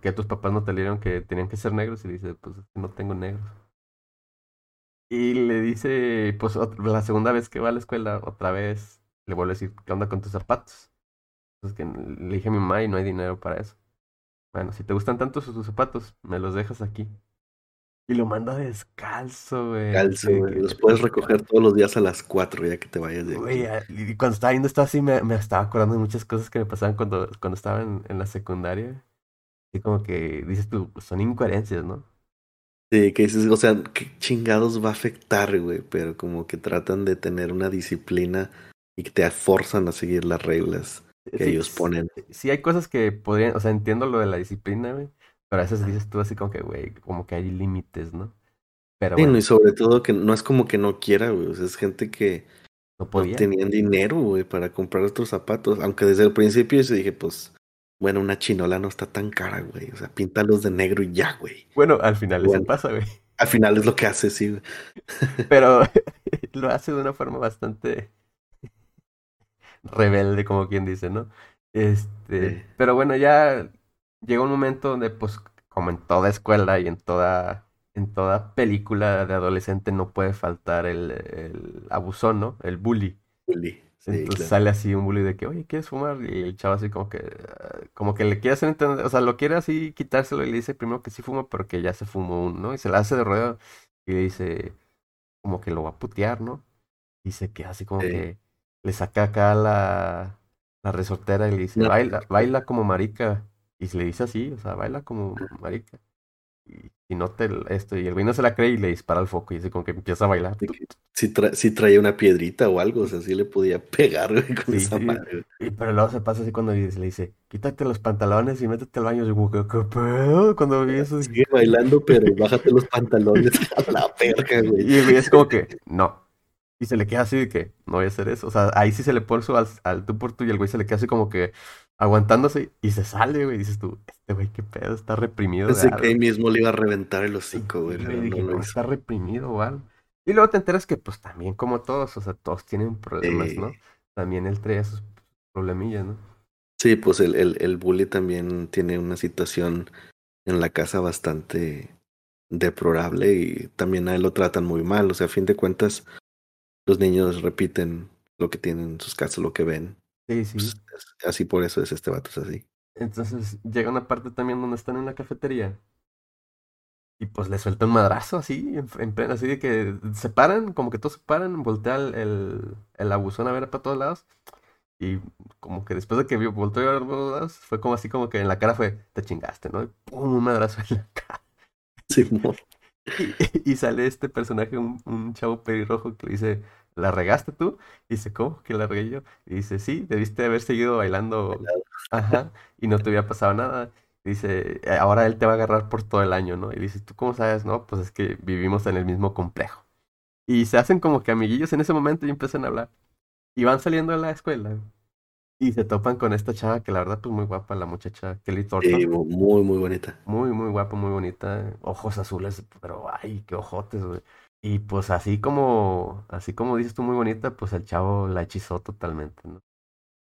Que tus papás no te dieron que tenían que ser negros y dice, pues no tengo negros. Y le dice, pues la segunda vez que va a la escuela, otra vez le vuelve a decir, ¿qué onda con tus zapatos? Entonces que le dije a mi mamá y no hay dinero para eso. Bueno, si te gustan tanto sus, zapatos, me los dejas aquí. Y lo manda descalzo, güey. Calzo, así de güey. Los puedes recoger todos los días a las 4 ya que te vayas de Güey, y cuando estaba viendo esto así, me, me estaba acordando de muchas cosas que me pasaban cuando, cuando estaba en, en la secundaria. Así como que dices tú, pues, son incoherencias, ¿no? Sí, que dices, o sea, qué chingados va a afectar, güey, pero como que tratan de tener una disciplina y que te forzan a seguir las reglas que Sí, ellos ponen. Sí, hay cosas que podrían, o sea, entiendo lo de la disciplina, güey, pero a veces dices tú así como que, güey, como que hay límites, ¿no? Pero Sí, no, bueno, y sobre todo que no es como que no quiera, güey, o sea, es gente que No podía. tenían dinero, güey, para comprar otros zapatos. Aunque desde el principio yo dije, pues, bueno, una chinola no está tan cara, güey. O sea, píntalos de negro y ya, güey. Bueno, al final eso Bueno. pasa, güey. Al final es lo que hace, sí. güey. Pero (laughs) lo hace de una forma bastante rebelde, como quien dice, ¿no? Este, Sí. pero bueno, ya llegó un momento donde, pues, como en toda escuela y en toda, en toda película de adolescente no puede faltar el, el abusón, ¿no? El bully. Bully. Sí, Entonces claro. sale así un bully de que, oye, ¿quieres fumar? Y el chavo así como que, como que le quiere hacer entender, o sea, lo quiere así quitárselo y le dice primero que sí fuma, pero que ya se fumó uno, ¿no? Y se la hace de rodeo y le dice, como que lo va a putear, ¿no? Y se queda así como que le saca acá la, la resortera y le dice, No. baila, baila como marica. Y se le dice así, o sea, baila como marica. Y, y no te, esto, y el güey no se la cree y le dispara al foco y dice como que empieza a bailar. Si, tra- si traía una piedrita o algo, o sea, sí le podía (laughs) pegar, güey, con Sí, esa sí. madre. Y pero luego se pasa así cuando le dice, quítate los pantalones y métete al baño. Y yo como ¿qué pedo? Cuando vi eso, Sigue bailando, pero (laughs) bájate los pantalones (laughs) a la verga, güey. y el güey es como que, no. Y se le queda así de que, no voy a hacer eso. O sea, ahí sí se le pone su al, al tú por tú y el güey se le queda así como que aguantándose y se sale, güey. Dices tú, este güey, qué pedo, está reprimido Pensé que ahí mismo le iba a reventar el hocico, güey, dije, no está reprimido algo. Y luego te enteras que, pues, también como todos, o sea, todos tienen problemas, ¿no? También él trae sus problemillas, ¿no? Sí, pues el, el, el bully también tiene una situación en la casa bastante deplorable y también a él lo tratan muy mal. O sea, a fin de cuentas, los niños repiten lo que tienen en sus casas, lo que ven. Sí, sí. Pues, es- así por eso es este vato, es así. Entonces llega una parte también donde están en la cafetería y pues le suelta un madrazo así, en, en pleno, así de que se paran, como que todos se paran, voltea el, el, el abusón a ver para todos lados y como que después de que volteó a ver para todos lados, fue como así como que en la cara fue, te chingaste, ¿no? Y pum, un madrazo en la (laughs) cara. Simón. (laughs) Y, y sale este personaje, un, un chavo pelirrojo que le dice, ¿la regaste tú? Y dice, ¿cómo que la regué yo? Y dice, sí, debiste haber seguido bailando. (laughs) Ajá, y no te hubiera pasado nada. Dice, "Eh, ahora él te va a agarrar por todo el año, ¿no? Y dice, ¿tú cómo sabes? No, pues es que vivimos en el mismo complejo. Y se hacen como que amiguillos en ese momento y empiezan a hablar. Y van saliendo de la escuela. Y se topan con esta chava que la verdad, pues muy guapa, la muchacha Kelly Thornton. Sí, muy, muy bonita. Muy, muy guapa, muy bonita. Ojos azules, pero ay, qué ojotes, güey. Y pues así como, así como dices tú muy bonita, pues el chavo la hechizó totalmente, ¿no?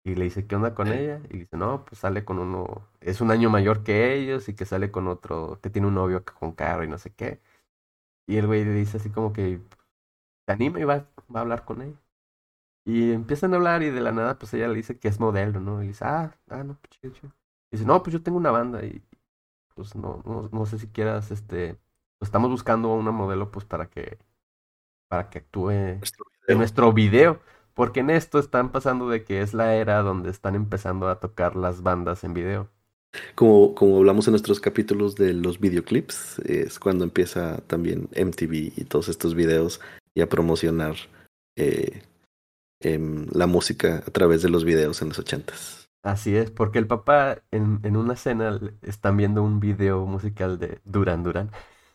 Y le dice, ¿qué onda con ella? Y dice, no, pues sale con uno, es un año mayor que ellos y que sale con otro, que tiene un novio con carro y no sé qué. Y el güey le dice así como que se anima y va, va a hablar con ella. Y empiezan a hablar y de la nada, pues ella le dice que es modelo, ¿no? Y dice, ah, ah, no, pues chido, chido. Y dice, no, pues yo tengo una banda y pues no, no, no sé si quieras, este, estamos buscando una modelo pues para que, para que actúe Nuestro en video. nuestro video, porque en esto están pasando de que es la era donde están empezando a tocar las bandas en video. Como, como hablamos en nuestros capítulos de los videoclips, es cuando empieza también MTV y todos estos videos y a promocionar eh, em, la música a través de los videos en los ochentas. Así es, porque el papá en, en una escena están viendo un video musical de Duran Duran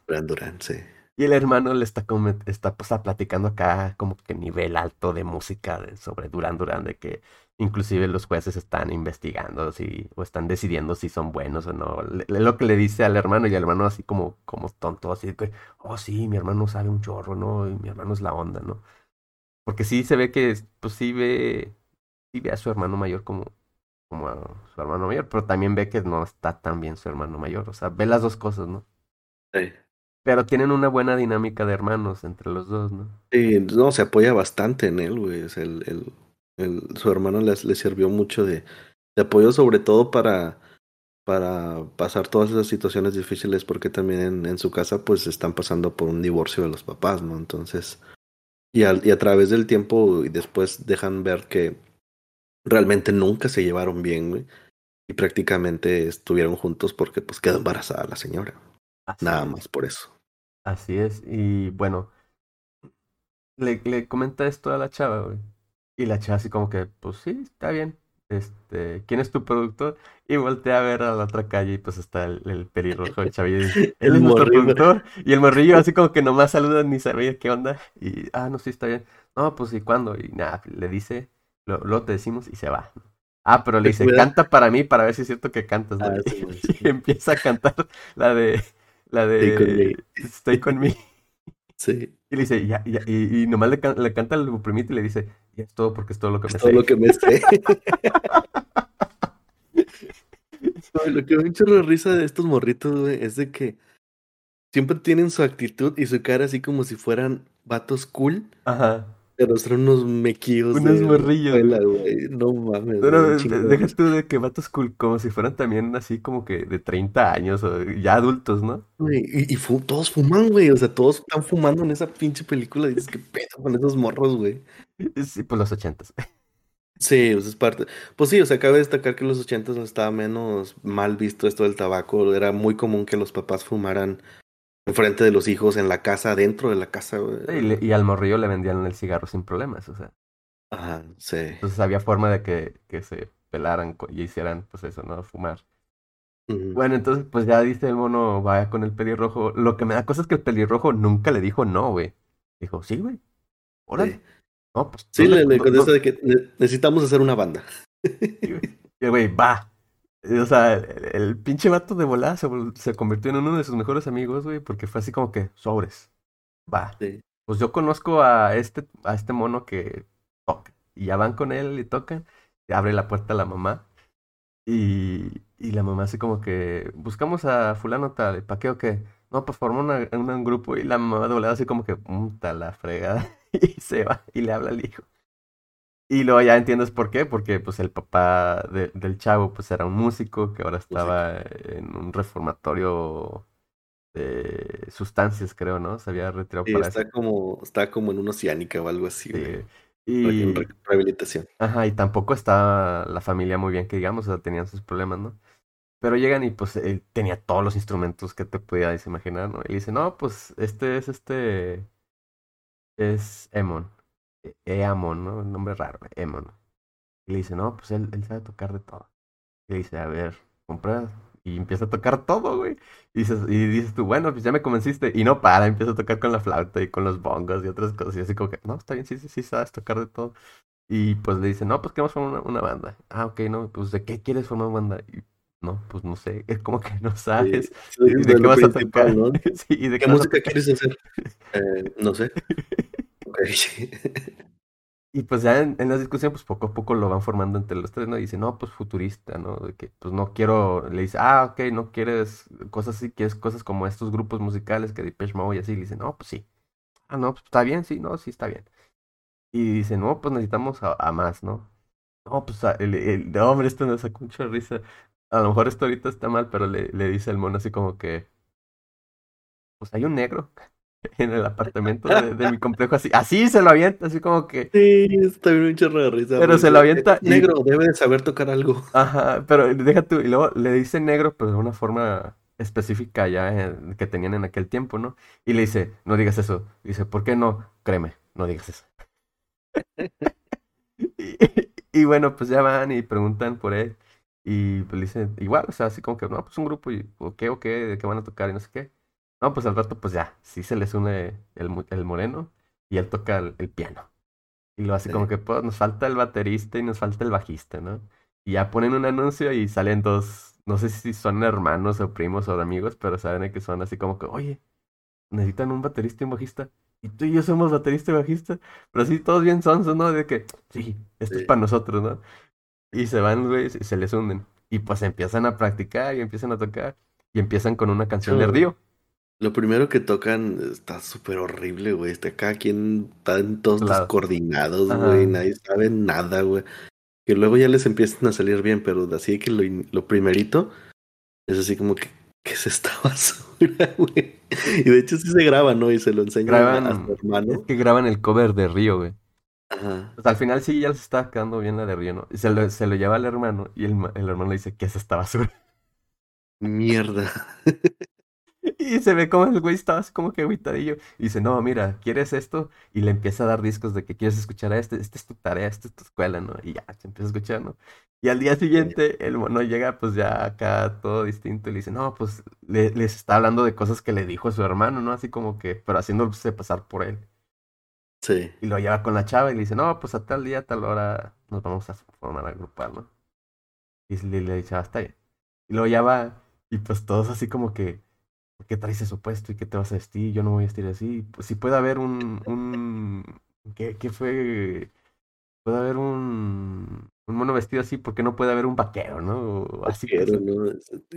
Duran Duran, sí. y el hermano le está, está, pues, está platicando acá como que nivel alto de música de- sobre Duran Duran, de que inclusive los jueces están investigando si, o están decidiendo si son buenos o no. Le- le- lo que le dice al hermano y el hermano así como, como tonto, así de que, oh sí, mi hermano sabe un chorro, ¿no? Y mi hermano es la onda, ¿no? Porque sí se ve que, pues sí ve, sí ve a su hermano mayor como, como a su hermano mayor, pero también ve que no está tan bien su hermano mayor, o sea, ve las dos cosas, ¿no? Sí. Pero tienen una buena dinámica de hermanos entre los dos, ¿no? Sí, no, se apoya bastante en él, güey. El, el, el- su hermano le sirvió mucho de, de apoyo, sobre todo para, para pasar todas esas situaciones difíciles, porque también en, en su casa, pues, están pasando por un divorcio de los papás, ¿no? Entonces, y, al- y a través del tiempo, y después dejan ver que realmente nunca se llevaron bien, güey. Y prácticamente estuvieron juntos porque, pues, quedó embarazada la señora. Así Nada es. más por eso. Así es. Y bueno, le, le comenta esto a la chava, güey. Y la chava así como que, pues sí, está bien. Este, ¿quién es tu productor? Y voltea a ver a la otra calle y pues está el, el pelirrojo el chavillo. (laughs) Él El es nuestro morrillo. productor. Y el morrillo así como que nomás saluda ni sabía qué onda. Y, ah, no, sí, está bien. no, pues ¿y cuándo? Y nada, le dice, lo, luego te decimos y se va. Ah, pero le dice, cuida. canta para mí para ver si es cierto que cantas, ¿no? Ah, (laughs) sí, güey, sí. Y empieza a cantar la de, la de. Stay con me. (laughs) Sí, Y le dice, ya, ya, y, y nomás le, can- le canta el primito y le dice, ya es todo porque es todo lo que es me todo sé. lo que me sé. (laughs) Güey, lo que me chorro de risa de estos morritos, güey, es de que siempre tienen su actitud y su cara así como si fueran vatos cool, Ajá. Pero son unos mequillos Unos de morrillos. No mames, Pero güey, de- chingón. deja tú de que vatos cool, como si fueran también así como que de 30 años o ya adultos, ¿no? Y, y fu- todos fuman, güey. O sea, todos están fumando en esa pinche película. Dices, ¿qué pedo con esos morros, güey? Sí, pues los ochentas. (laughs) Sí, sea, es parte. Pues sí, o sea, cabe destacar que en los ochentas estaba menos mal visto esto del tabaco. Era muy común que los papás fumaran enfrente de los hijos en la casa, dentro de la casa, güey. Y, al morrillo le vendían el cigarro sin problemas, o sea. Ajá, sí. Entonces había forma de que, que se pelaran y hicieran, pues eso, ¿no? Fumar. Bueno, entonces, pues ya dice el mono, vaya con el pelirrojo. Lo que me da cosa es que el pelirrojo nunca le dijo no, güey. Dijo, sí, güey. Órale. Sí. No, pues. Sí, le, le contesta de que ne- necesitamos hacer una banda. sí. Y güey, va. O sea, el, el pinche vato de volada se, se convirtió en uno de sus mejores amigos, güey, porque fue así como que, sobres. Va. Sí. Pues yo conozco a este, a este mono que toca. Y ya van con él y tocan. Y abre la puerta a la mamá. Y, y la mamá así como que, buscamos a fulano tal, ¿para qué o qué? No, pues formó una, una- un grupo y la mamá de volada así como que, puta la fregada. (laughs) Y se va y le habla al hijo. Y luego ya entiendes por qué, porque pues el papá de- del chavo pues era un músico que ahora estaba en un reformatorio de sustancias, creo, ¿no? Se había retirado Sí, para eso. está como, está como en una oceánica o algo así. Sí. En Y, re- rehabilitación. ajá, y tampoco estaba la familia muy bien, que digamos, o sea, tenían sus problemas, ¿no? Pero llegan y pues él tenía todos los instrumentos que te podías imaginar, ¿no? Y dice, no, pues este es este, es Emon, Eamon, ¿no? Un nombre raro, Emon. Y le dice, no, pues él, él sabe tocar de todo. Y le dice, a ver, compra. Y empieza a tocar todo, güey. Y dices, y dices tú, bueno, pues ya me convenciste. Y no para, empieza a tocar con la flauta y con los bongos y otras cosas. Y así como que, no, está bien, sí, sí, sí, sabes tocar de todo. Y pues le dice, no, pues queremos formar una, una banda. Ah, ok, no, pues ¿de qué quieres formar una banda? Y no, pues no sé, es como que no sabes. sí, ¿Y es de qué vas a tocar? ¿no? (laughs) Sí, ¿y de ¿Qué música quieres hacer? Eh, no sé. (laughs) (laughs) Y pues ya en, en la discusión, pues poco a poco lo van formando entre los tres, ¿no? Y dice, no, pues futurista, ¿no? Que pues no quiero, le dice, ah, ok, no quieres cosas así, quieres cosas como estos grupos musicales que Depeche Mode y así. Le dice, no, pues sí. Ah, no, pues está bien, sí, no, sí está bien. Y dice, no, pues necesitamos a, más, ¿no? No, pues a- el, hombre, esto nos sacó mucha risa. A lo mejor esto ahorita está mal, pero le, le dice el mono así como que, pues hay un negro en el apartamento de, de mi complejo, así, así se lo avienta, así como que... Sí, está bien un chorro de risa. Pero se lo avienta "Es y- Negro, debe de saber tocar algo. Ajá, pero deja tú, y luego le dice negro, pero de una forma específica ya en- que tenían en aquel tiempo, ¿no? Y le dice, no digas eso. Dice, ¿por qué no? Créeme, no digas eso. (laughs) Y, y bueno, pues ya van y preguntan por él. Y pues le dicen, igual, o sea, así como que, no, pues un grupo, y, ¿o qué, o qué? ¿De qué van a tocar? Y no sé qué. No, pues al rato, pues ya, sí se les une el, el moreno y él toca el, el piano. Y lo hace como Sí. que, pues, nos falta el baterista y nos falta el bajista, ¿no? Y ya ponen un anuncio y salen dos, no sé si son hermanos o primos o amigos, pero saben que son así como que, oye, necesitan un baterista y un bajista. Y tú y yo somos baterista y bajista. Pero así todos bien sonsos, ¿no? De que, sí, esto es Sí. para nosotros, ¿no? Y se van, güey, y se les hunden. Y pues empiezan a practicar y empiezan a tocar. Y empiezan con una canción de Yo- Río. Lo primero que tocan está súper horrible, güey. Está cada quien están todos Claro. descoordinados, Ajá. güey. Nadie sabe nada, güey. Que luego ya les empiezan a salir bien, pero así que lo, lo primerito es así como que, ¿qué es esta (laughs) basura, güey? Y de hecho sí se graba, ¿no? Y se lo enseñan a- Graban, a su hermano. es que graban el cover de Río, güey. Ajá. Pues al final sí ya les está quedando bien la de Río, ¿no? Y se lo, se lo lleva al hermano y el, el hermano le dice, ¿qué es esta basura? Mierda. (laughs) Y se ve como el güey estaba así como que agüitadillo. Y dice, no, mira, ¿quieres esto? Y le empieza a dar discos de que quieres escuchar a este, esta es tu tarea, esta es tu escuela, ¿no? Y ya, se empieza a escuchar, ¿no? Y al día siguiente el mono llega pues ya acá todo distinto y le dice, no, pues le- les está hablando de cosas que le dijo a su hermano, ¿no? Así como que, pero haciéndose pasar por él. Sí. Y lo lleva con la chava y le dice, no, pues a tal día, a tal hora nos vamos a formar a agrupar, ¿no? Y le, le dice, ah, está bien. Y luego ya va, y pues todos así como que, ¿por qué traes eso puesto y qué te vas a vestir? Yo no me voy a vestir así. Pues sí puede haber un, un, ¿qué, qué fue? Puede haber un, un mono vestido así, porque no puede haber un vaquero, ¿no? O así pues, Vaquero, ¿no?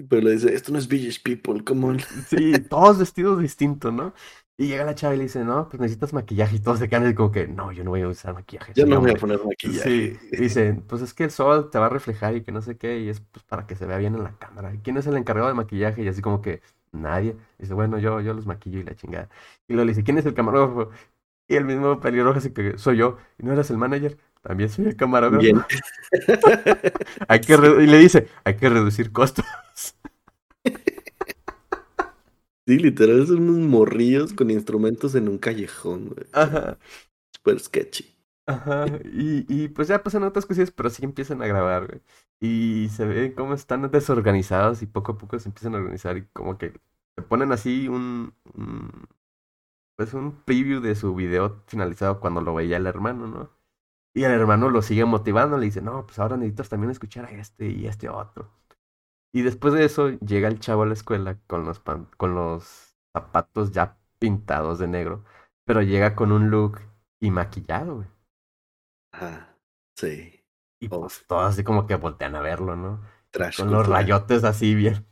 Pero le dice, esto no es Village People, come on. Sí, (laughs) todos vestidos distintos, ¿no? Y llega la chava y le dice, no, pues necesitas maquillaje. Y todos se quedan como que, no, yo no voy a usar maquillaje. Yo no voy a hombre". poner maquillaje. Sí, (laughs) dicen, pues es que el sol te va a reflejar y que no sé qué, y es pues para que se vea bien en la cámara. ¿Y quién es el encargado de maquillaje? Y así como que, nadie. dice, bueno, yo, yo los maquillo y la chingada. Y luego le dice, ¿quién es el camarógrafo? Y el mismo pelirrojo así que, soy yo. ¿Y no eras el manager? También soy el camarógrafo. Bien. (laughs) Hay que y le dice, hay que reducir costos. (laughs) Sí, literal, son unos morrillos con instrumentos en un callejón, güey. Ajá. Super sketchy. Ajá, y, y pues ya pasan otras cosillas, pero sí empiezan a grabar, güey. Y se ve cómo están desorganizados y poco a poco se empiezan a organizar y como que te ponen así un, pues un preview de su video finalizado cuando lo veía el hermano, ¿no? Y el hermano lo sigue motivando, le dice, no, pues ahora necesitas también escuchar a este y a este otro. Y después de eso llega el chavo a la escuela con los, con los zapatos ya pintados de negro, pero llega con un look y maquillado, güey. Ajá. Sí. Y Oh. pues todos así como que voltean a verlo, ¿no? Trash. Con los rayotes así bien.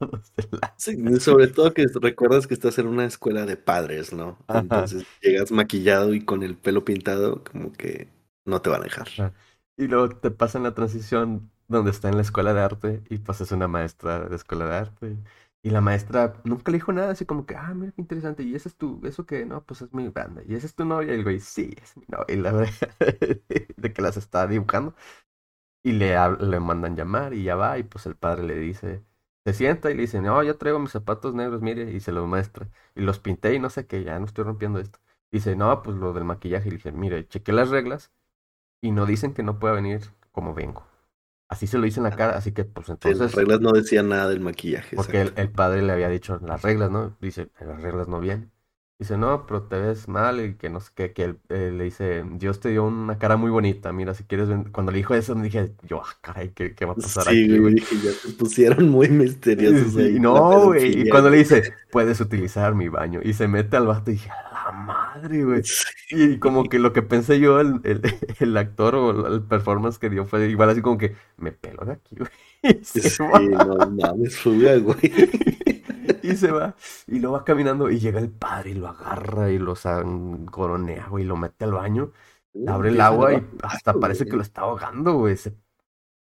(laughs) Sí, sobre todo que recuerdas que estás en una escuela de padres, ¿no? Ajá. Entonces llegas maquillado y con el pelo pintado, como que no te van a dejar. Ajá. Y luego te pasan la transición donde está en la escuela de arte y pues es una maestra de escuela de arte. Y la maestra nunca le dijo nada, así como que, ah, mira qué interesante. Y ese es tu, eso que, no, pues es mi banda. Y ese es tu novia. Y el güey, sí, es mi novia. Y la (laughs) de que las está dibujando. Y le, le mandan llamar y ya va. Y pues el padre le dice, se sienta y le dice, no, ya traigo mis zapatos negros, mire. Y se los muestra. Y los pinté y no sé qué, ya no estoy rompiendo esto. Dice, no, pues lo del maquillaje. Y le dije, mire, chequé las reglas y no dicen que no pueda venir como vengo. Así se lo dice en la cara, así que pues entonces... las reglas no decían nada del maquillaje. Porque el, el padre le había dicho las reglas, ¿no? Dice, las reglas no vienen. Dice, no, pero te ves mal y que no sé qué, que él, eh, le dice, Dios te dio una cara muy bonita, mira, si quieres, ven-". cuando le dijo eso, me dije, yo, ah, caray, ¿qué, qué va a pasar Sí, aquí, güey, ya se pusieron muy misteriosos (laughs) ahí. no, güey, y cuando le dice, puedes utilizar mi baño, y se mete al vato, y dije, a la madre, güey. Y como que lo que pensé yo, el, el, (laughs) el actor o el performance que dio fue igual así como que, me pelo de aquí, güey. (laughs) Y se Sí, va. no mames, güey. (laughs) Y se va, y lo va caminando, y llega el padre y lo agarra y lo sancoronea, güey, y lo mete al baño, le abre el agua y hasta parece que lo está ahogando, güey. Se...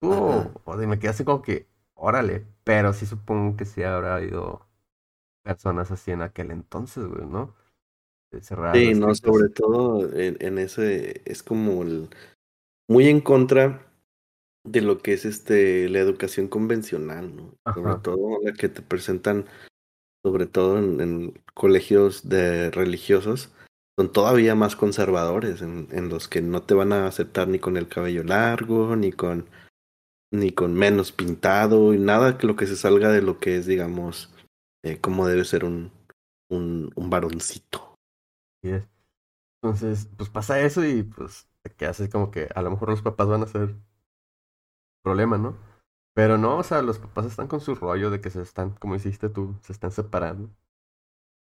Oh, o sea, me quedé así como que, órale, pero sí supongo que sí habrá habido personas así en aquel entonces, güey, ¿no? Cerradas, Sí, no, sobre todo en, en ese es como el muy en contra de lo que es este la educación convencional, ¿no? Sobre todo la que te presentan, sobre todo en, en colegios de religiosos, son todavía más conservadores, en, en los que no te van a aceptar ni con el cabello largo, ni con ni con menos pintado, y nada que lo que se salga de lo que es, digamos, eh, como debe ser un, un, un varoncito. Entonces, pues pasa eso y pues te quedas así como que a lo mejor los papás van a ser problema, ¿no? Pero no, o sea, los papás están con su rollo de que se están, como hiciste tú, se están separando.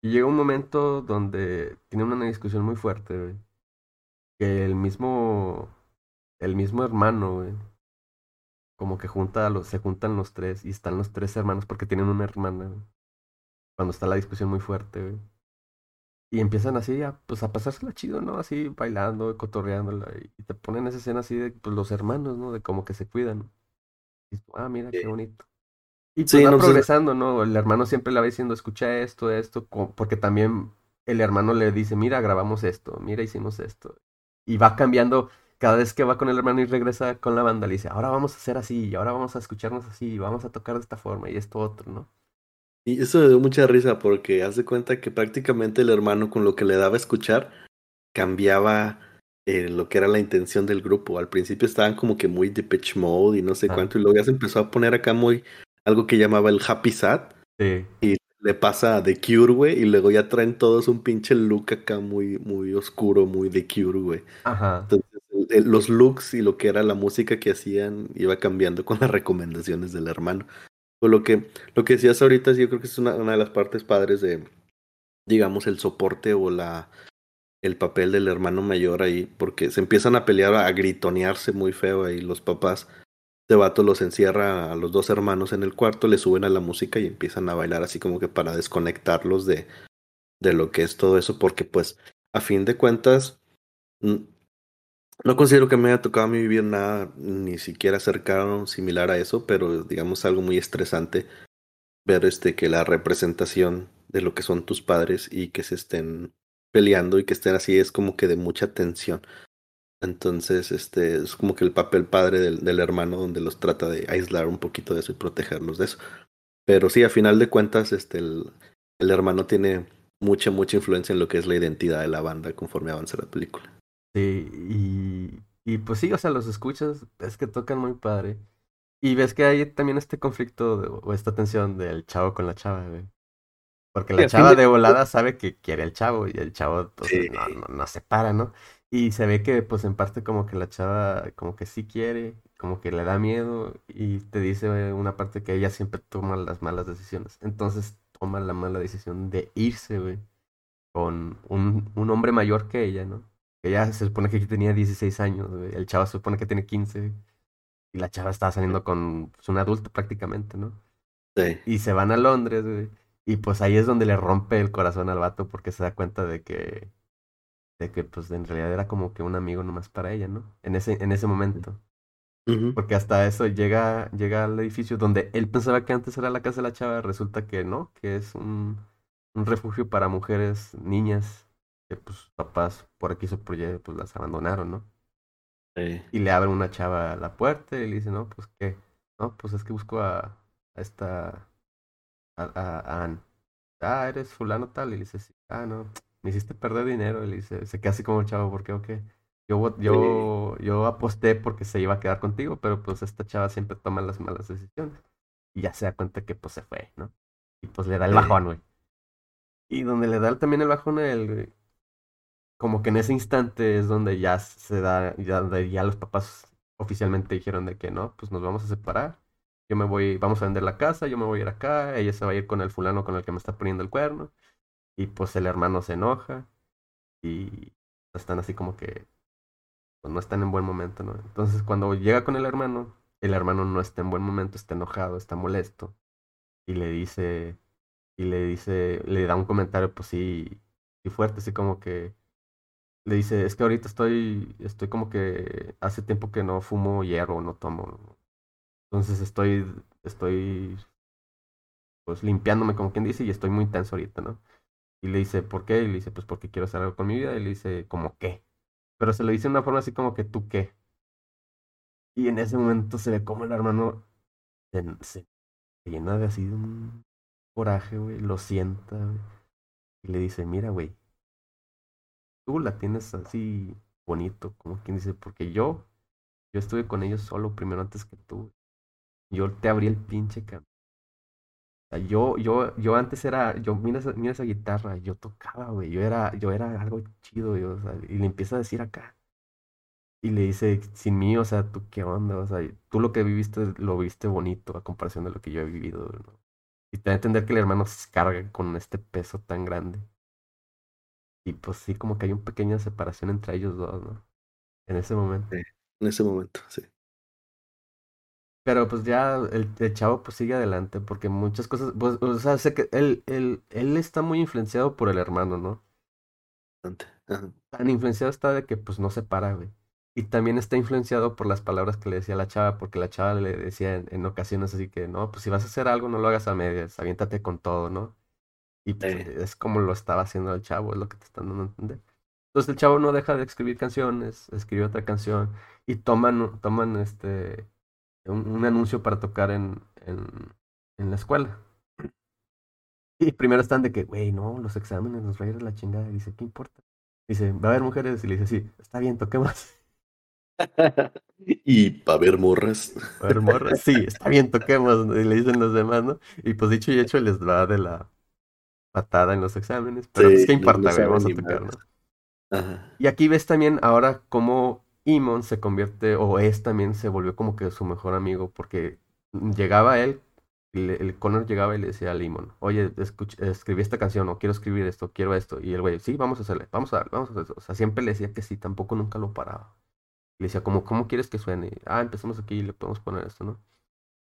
Y llega un momento donde tienen una discusión muy fuerte, güey. Que el mismo, el mismo hermano, güey, como que junta a los, se juntan los tres y están los tres hermanos porque tienen una hermana. Cuando está la discusión muy fuerte, güey. Y empiezan así a, pues, a pasársela chido, ¿no? Así bailando, cotorreándola. Y te ponen esa escena así de pues, los hermanos, ¿no? De como que se cuidan. Y tú, ah, mira, qué bonito. Y pues Sí, va no, pues, progresando, ¿no? El hermano siempre le va diciendo, escucha esto, esto, porque también el hermano le dice, mira, grabamos esto, mira, hicimos esto. Y va cambiando cada vez que va con el hermano y regresa con la banda, le dice, ahora vamos a hacer así, y ahora vamos a escucharnos así, y vamos a tocar de esta forma, y esto otro, ¿no? Y eso me dio mucha risa porque hace cuenta que prácticamente el hermano con lo que le daba a escuchar cambiaba eh, lo que era la intención del grupo. Al principio estaban como que muy Depeche Mode y no sé Ah. cuánto, y luego ya se empezó a poner acá muy algo que llamaba el Happy Sad. Sí. Y le pasa a The Cure, güey, y luego ya traen todos un pinche look acá muy, muy oscuro, muy The Cure, güey. Ajá. Entonces, los looks y lo que era la música que hacían iba cambiando con las recomendaciones del hermano. Pues lo que, lo que decías ahorita, yo creo que es una, de las partes padres de, digamos, el soporte o la el papel del hermano mayor ahí, porque se empiezan a pelear, a gritonearse muy feo ahí los papás. Este vato los encierra a los dos hermanos en el cuarto, le suben a la música y empiezan a bailar así como que para desconectarlos de, de lo que es todo eso, porque pues a fin de cuentas no considero que me haya tocado a mí vivir nada ni siquiera cercano similar a eso, pero digamos algo muy estresante ver este que la representación de lo que son tus padres y que se estén peleando y que estén así es como que de mucha tensión. Entonces, este es como que el papel padre del, hermano donde los trata de aislar un poquito de eso y protegerlos de eso. Pero sí, a final de cuentas, este el hermano tiene mucha, mucha influencia en lo que es la identidad de la banda conforme avanza la película. Sí, y, y pues sí, o sea, los escuchas, es que tocan muy padre. Y ves que hay también este conflicto o esta tensión del chavo con la chava, güey. Porque la chava de volada sabe que quiere el chavo y el chavo pues, no, no, no, se para, ¿no? Y se ve que pues en parte como que la chava como que sí quiere, como que le da miedo y te dice una parte que ella siempre toma las malas decisiones. Entonces toma la mala decisión de irse, güey, con un, un hombre mayor que ella, ¿no? Ella se supone que tenía 16 años, güey. El chavo se supone que tiene 15. Y la chava estaba saliendo con pues, un adulto prácticamente, ¿no? Sí. Y se van a Londres, güey. Y pues ahí es donde le rompe el corazón al vato porque se da cuenta de que de que pues en realidad era como que un amigo nomás para ella, ¿no? En ese en ese momento. Porque hasta eso llega llega al edificio donde él pensaba que antes era la casa de la chava, resulta que no, que es un un refugio para mujeres, niñas que pues papás por aquí se pues las abandonaron, ¿no? Sí. Y le abre una chava a la puerta y le dice, no, pues qué, no, pues es que busco a, a esta a, a, Anne. Ah, eres fulano tal. Y le dice, sí. Ah, no, me hiciste perder dinero. Y le dice, se queda así como el chavo, porque, ok. Yo, yo, yo aposté porque se iba a quedar contigo, pero pues esta chava siempre toma las malas decisiones. Y ya se da cuenta que pues se fue, ¿no? Y pues le da el bajón, güey. Y donde le da también el bajón güey. Como que en ese instante es donde ya se da, ya, ya los papás oficialmente dijeron de que no, pues nos vamos a separar yo me voy, vamos a vender la casa, yo me voy a ir acá, ella se va a ir con el fulano con el que me está poniendo el cuerno. Y pues el hermano se enoja y están así como que pues, no están en buen momento. Entonces cuando llega con el hermano, el hermano no está en buen momento, está enojado, está molesto y le dice y le dice, le da un comentario pues sí, sí fuerte, así como que le dice, es que ahorita estoy, estoy como que hace tiempo que no fumo hierro, no tomo, entonces estoy, estoy, pues limpiándome como quien dice y estoy muy tenso ahorita, ¿no? Y le dice, ¿por qué? Y le dice, pues porque quiero hacer algo con mi vida. Y le dice, ¿cómo qué? Pero se lo dice de una forma así como que tú qué. Y en ese momento se ve como el hermano se, se llena de así de un coraje, güey, lo sienta. Y le dice, mira, güey, tú la tienes así bonito, como quien dice, porque yo, yo estuve con ellos solo primero antes que tú. Yo te abrí el pinche camino. O sea, yo, yo, yo antes era, yo, mira esa, mira esa guitarra, yo tocaba, güey, yo era, yo era algo chido, y le empieza a decir acá. Y le dice, sin mí, o sea, tú qué onda, o sea, tú lo que viviste, lo viste bonito a comparación de lo que yo he vivido. Y te da a entender que el hermano se carga con este peso tan grande. Y pues sí, como que hay una pequeña separación entre ellos dos, ¿no? En ese momento. Sí, en ese momento, sí. Pero pues ya el, el, chavo pues sigue adelante porque muchas cosas, pues, o sea, sé que él, él, él está muy influenciado por el hermano, ¿no? Ajá. Tan influenciado está de que pues no se para, güey. Y también está influenciado por las palabras que le decía la chava, porque la chava le decía en, en ocasiones así que, no, pues si vas a hacer algo, no lo hagas a medias, aviéntate con todo, ¿no? Y pues, es como lo estaba haciendo el chavo, es lo que te están dando a entender. Entonces el chavo no deja de escribir canciones, escribe otra canción y toman, toman este un, un anuncio para tocar en, en, en la escuela. Y primero están de que, güey, no, los exámenes, nos va a ir a la chingada. Y dice, ¿qué importa? Dice, va a haber mujeres. Y le dice, sí, está bien, toquemos. (laughs) y para ver morras. Va a haber morras. Sí, está bien, toquemos. Y le dicen los demás, ¿no? Y pues dicho y hecho les va de la, patada en los exámenes, pero es pues, que importa, vamos a tocar, ¿no? Y aquí ves también ahora cómo Imon se convierte, o es también, se volvió como que su mejor amigo, porque llegaba él, el Connor llegaba y le decía a Imon, oye, escribí esta canción, o quiero escribir esto, quiero esto, y el güey, sí, vamos a hacerle, vamos a darle, vamos a hacer eso. O sea, siempre le decía que sí, tampoco nunca lo paraba. Le decía, como, ¿cómo quieres que suene? Ah, empezamos aquí y le podemos poner esto, ¿no?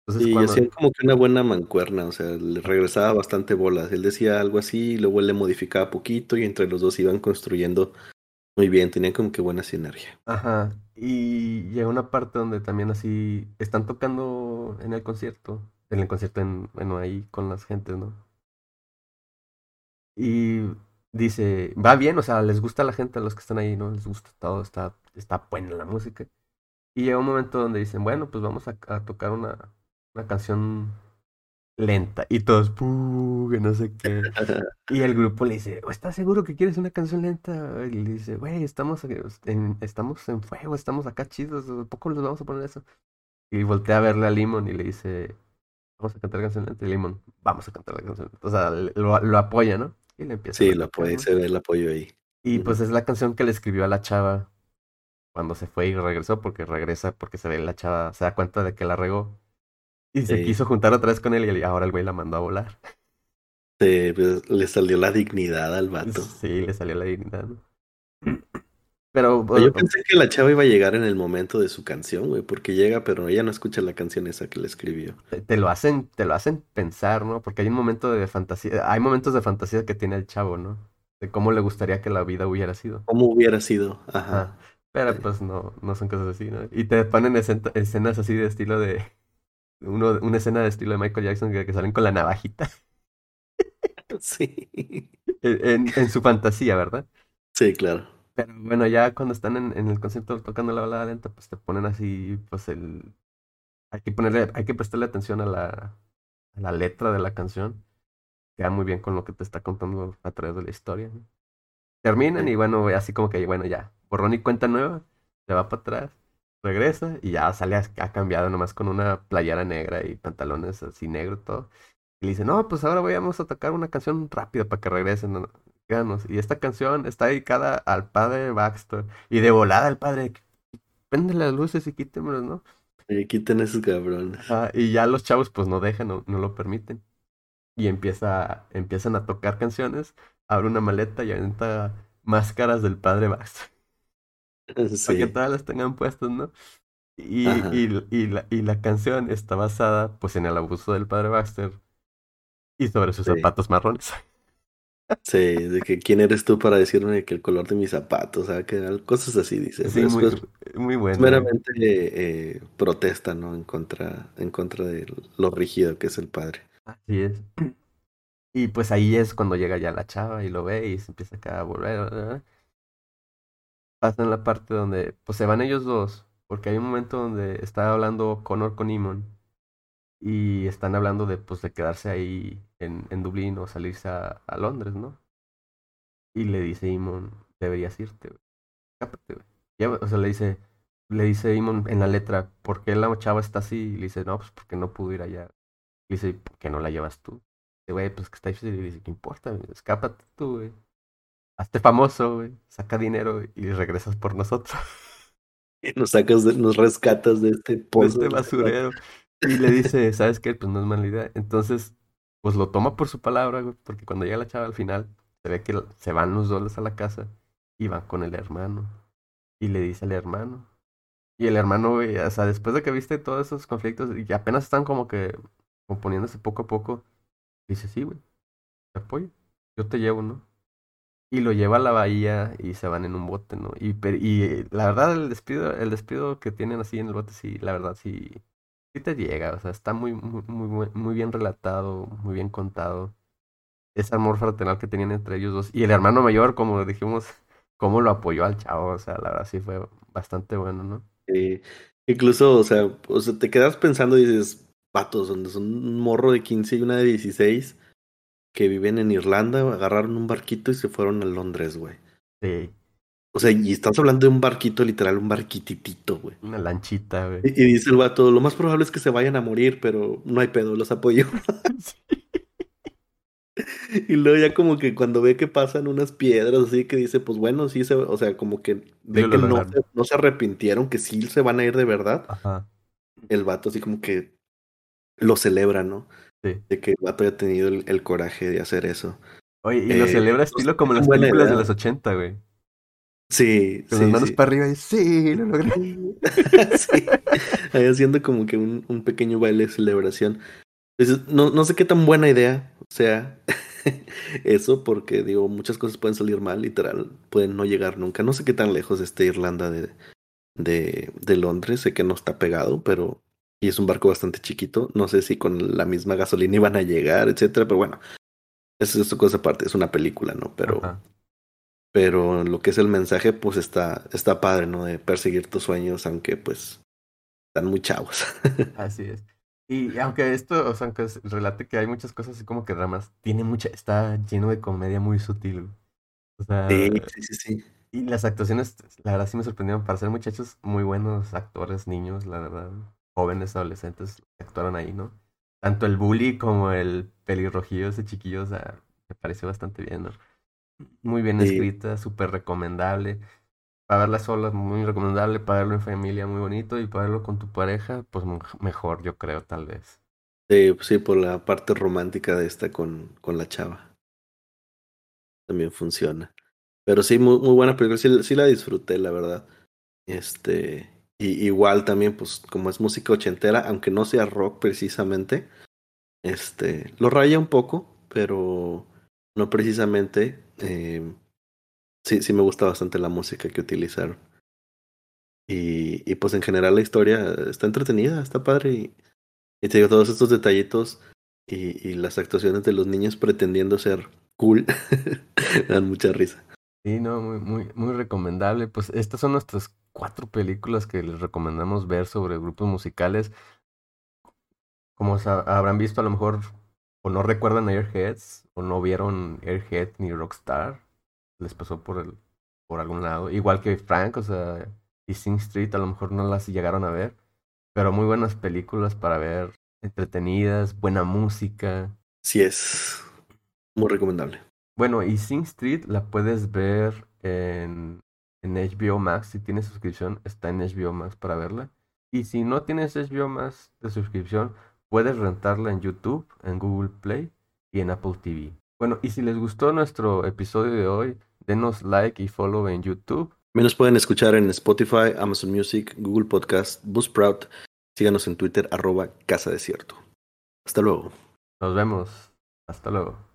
Entonces, y hacían como que una buena mancuerna, o sea, le regresaba bastante bolas. Él decía algo así, luego él le modificaba poquito y entre los dos iban construyendo muy bien, tenían como que buena sinergia. Ajá, y llega una parte donde también así están tocando en el concierto, en el concierto, en, bueno, ahí con las gentes, ¿no? Y dice, va bien, o sea, les gusta a la gente, a los que están ahí, ¿no? Les gusta todo, está, está buena la música. Y llega un momento donde dicen, bueno, pues vamos a, a tocar una, una canción lenta y todos, que no sé qué. Y el grupo le dice, ¿estás seguro que quieres una canción lenta? Y le dice, güey, estamos en, estamos en fuego, estamos acá chidos, poco les vamos a poner eso? Y voltea a verle a Limon y le dice, vamos a cantar canción lenta. Y Limon, vamos a cantar la canción lenta. O sea, lo, lo apoya, ¿no? Y le empieza Sí, lo apoya, se ve el apoyo ahí. Y pues es la canción que le escribió a la chava cuando se fue y regresó, porque regresa, porque se ve la chava, se da cuenta de que la regó y se quiso juntar otra vez con él y ahora el güey la mandó a volar. Sí, pues, le salió la dignidad al vato. Sí, le salió la dignidad. (clears throat) Pero yo pensé que la chava iba a llegar en el momento de su canción, güey, porque llega, pero ella no escucha la canción esa que le escribió. Te, lo hacen, te lo hacen pensar, ¿no? Porque hay un momento de fantasía, hay momentos de fantasía que tiene el chavo, ¿no? De cómo le gustaría que la vida hubiera sido. Cómo hubiera sido, ajá. Pero pues no, no son cosas así, ¿no? Y te ponen escenas así de estilo de uno, una escena de estilo de Michael Jackson que, salen con la navajita. (laughs) Sí. En, en, su fantasía, ¿verdad? Sí, claro. Pero bueno, ya cuando están en, en el concierto tocando la balada lenta, pues te ponen así, pues el... Hay que ponerle, hay que prestarle atención a la, a la letra de la canción. Queda muy bien con lo que te está contando a través de la historia. Terminan y bueno, así como que, bueno, ya, borrón y cuenta nueva, se va para atrás regresa y ya sale, ha cambiado nomás con una playera negra y pantalones así negro todo. Y le dice, no, pues ahora vamos a tocar una canción rápida para que regresen. Y esta canción está dedicada al padre Baxter. Y de volada el padre, prende las luces y quítemelos, ¿no? Y quiten esos cabrones. y ya los chavos pues no dejan, no, no lo permiten. Y empieza, empiezan a tocar canciones, abre una maleta y aventa máscaras del padre Baxter. (laughs) Para que todas las tengan puestas, ¿no? Y, y, y, la, y la canción está basada pues en el abuso del padre Baxter y sobre sus zapatos marrones. (laughs) Sí, de que quién eres tú para decirme que el color de mis zapatos, o sea, que cosas así, dice. Sí, muy, muy bueno. Meramente eh, protesta, ¿no? En contra, en contra de lo rígido que es el padre. Así es. (clears throat) Y pues ahí es cuando llega ya la chava y lo ve y se empieza acá a volver pasa en la parte donde pues se van ellos dos, porque hay un momento donde está hablando Connor con Imon y están hablando de pues de quedarse ahí en, en Dublín o salirse a, a, Londres, ¿no? Y le dice Imon, deberías irte, güey. Escápate, güey. o sea, le dice, le dice Imon en la letra, ¿por qué la chava está así? Y le dice, no, pues porque no pudo ir allá. Y dice, ¿por qué no la llevas tú? Y güey, pues que está difícil. Y le dice, ¿qué importa? Escápate tú, güey hazte famoso, güey, saca dinero y regresas por nosotros. Y (laughs) nos sacas, de, nos rescatas de este pozo. De este basurero. Y le dice, ¿sabes qué? Pues no es mala idea. Entonces, pues lo toma por su palabra, güey, porque cuando llega la chava al final, se ve que se van los dos a la casa y van con el hermano. Y le dice al hermano. Y el hermano, güey, o sea, después de que viste todos esos conflictos y apenas están como que componiéndose poco a poco, dice, sí, güey, te apoyo, yo te llevo, ¿no? Y lo lleva a la bahía y se van en un bote, ¿no? Y, y la verdad el despido, el despido que tienen así en el bote, sí, la verdad sí, sí te llega, o sea, está muy, muy, muy, muy bien relatado, muy bien contado. Ese amor fraternal que tenían entre ellos dos. Y el hermano mayor, como dijimos, (laughs) cómo lo apoyó al chavo, o sea, la verdad sí fue bastante bueno, ¿no? Sí. Incluso, o sea, o sea, te quedas pensando y dices, patos, donde son un morro de 15 y una de 16 que viven en Irlanda, agarraron un barquito y se fueron a Londres, güey. Sí. O sea, y estás hablando de un barquito, literal, un barquititito, güey. Una lanchita, güey. Y, dice el vato, lo más probable es que se vayan a morir, pero no hay pedo, los apoyo. sí. (laughs) Y luego ya como que cuando ve que pasan unas piedras así que dice, pues bueno, sí se, o sea, como que ve que no se, no se, arrepintieron, que sí se van a ir de verdad. Ajá. El vato así como que lo celebra, ¿no? Sí. De que el vato haya tenido el, el coraje de hacer eso. Oye, y lo celebra estilo como las películas de los 80, güey. Sí, Con sí, las manos sí. para arriba y sí, lo logré. (laughs) sí. Ahí haciendo como que un, un pequeño baile de celebración. Entonces, no, no sé qué tan buena idea sea (laughs) eso, porque digo, muchas cosas pueden salir mal, literal, pueden no llegar nunca. No sé qué tan lejos esté Irlanda de, de, de Londres, sé que no está pegado, pero y es un barco bastante chiquito. No sé si con la misma gasolina iban a llegar, etcétera, pero bueno, eso es cosa aparte, es una película, ¿no? Pero, Ajá. pero lo que es el mensaje, pues está, está padre, ¿no? De perseguir tus sueños, aunque pues están muy chavos. (laughs) Así es. Y aunque esto, o sea, aunque es- relate que hay muchas cosas así como que ramas, tiene mucha, está lleno de comedia muy sutil. O sea, Sí, sí, sí, sí. y las actuaciones, la verdad sí me sorprendieron para ser muchachos muy buenos actores, niños, la verdad, jóvenes, adolescentes, que actuaron ahí, ¿no? Tanto el bully como el pelirrojillo, ese chiquillo, o sea, me pareció bastante bien, ¿no? Muy bien Sí. escrita, súper recomendable. Para verla sola, muy recomendable. Para verlo en familia, muy bonito. Y para verlo con tu pareja, pues mejor, yo creo, tal vez. Sí, sí, por la parte romántica de esta con, con la chava. También funciona. Pero sí, muy, muy buena película. Sí, sí la disfruté, la verdad. Este. Y igual también, pues, como es música ochentera, aunque no sea rock precisamente, este. Lo raya un poco, pero no precisamente. eh, sí, sí me gusta bastante la música que utilizaron. Y, y pues en general la historia está entretenida, está padre. Y, te digo, todos estos detallitos y, y las actuaciones de los niños pretendiendo ser cool (laughs) dan mucha risa. Sí, no, muy, muy, muy recomendable. Pues estas son nuestras cuatro películas que les recomendamos ver sobre grupos musicales. Como habrán visto, a lo mejor o no recuerdan Airheads o no vieron Airhead ni Rockstar. Les pasó por el, por algún lado. Igual que Frank, o sea, y Sing Street, a lo mejor no las llegaron a ver. Pero muy buenas películas para ver, entretenidas, buena música. Sí es muy recomendable. Bueno, y Sing Street la puedes ver en, en HBO Max. Si tienes suscripción, está en HBO Max para verla. Y si no tienes HBO Max de suscripción, puedes rentarla en YouTube, en Google Play y en Apple TV. Bueno, y si les gustó nuestro episodio de hoy, denos like y follow en YouTube. También nos pueden escuchar en Spotify, Amazon Music, Google Podcast, Buzzsprout. Síganos en Twitter, arroba Casa Desierto. Hasta luego. Nos vemos. Hasta luego.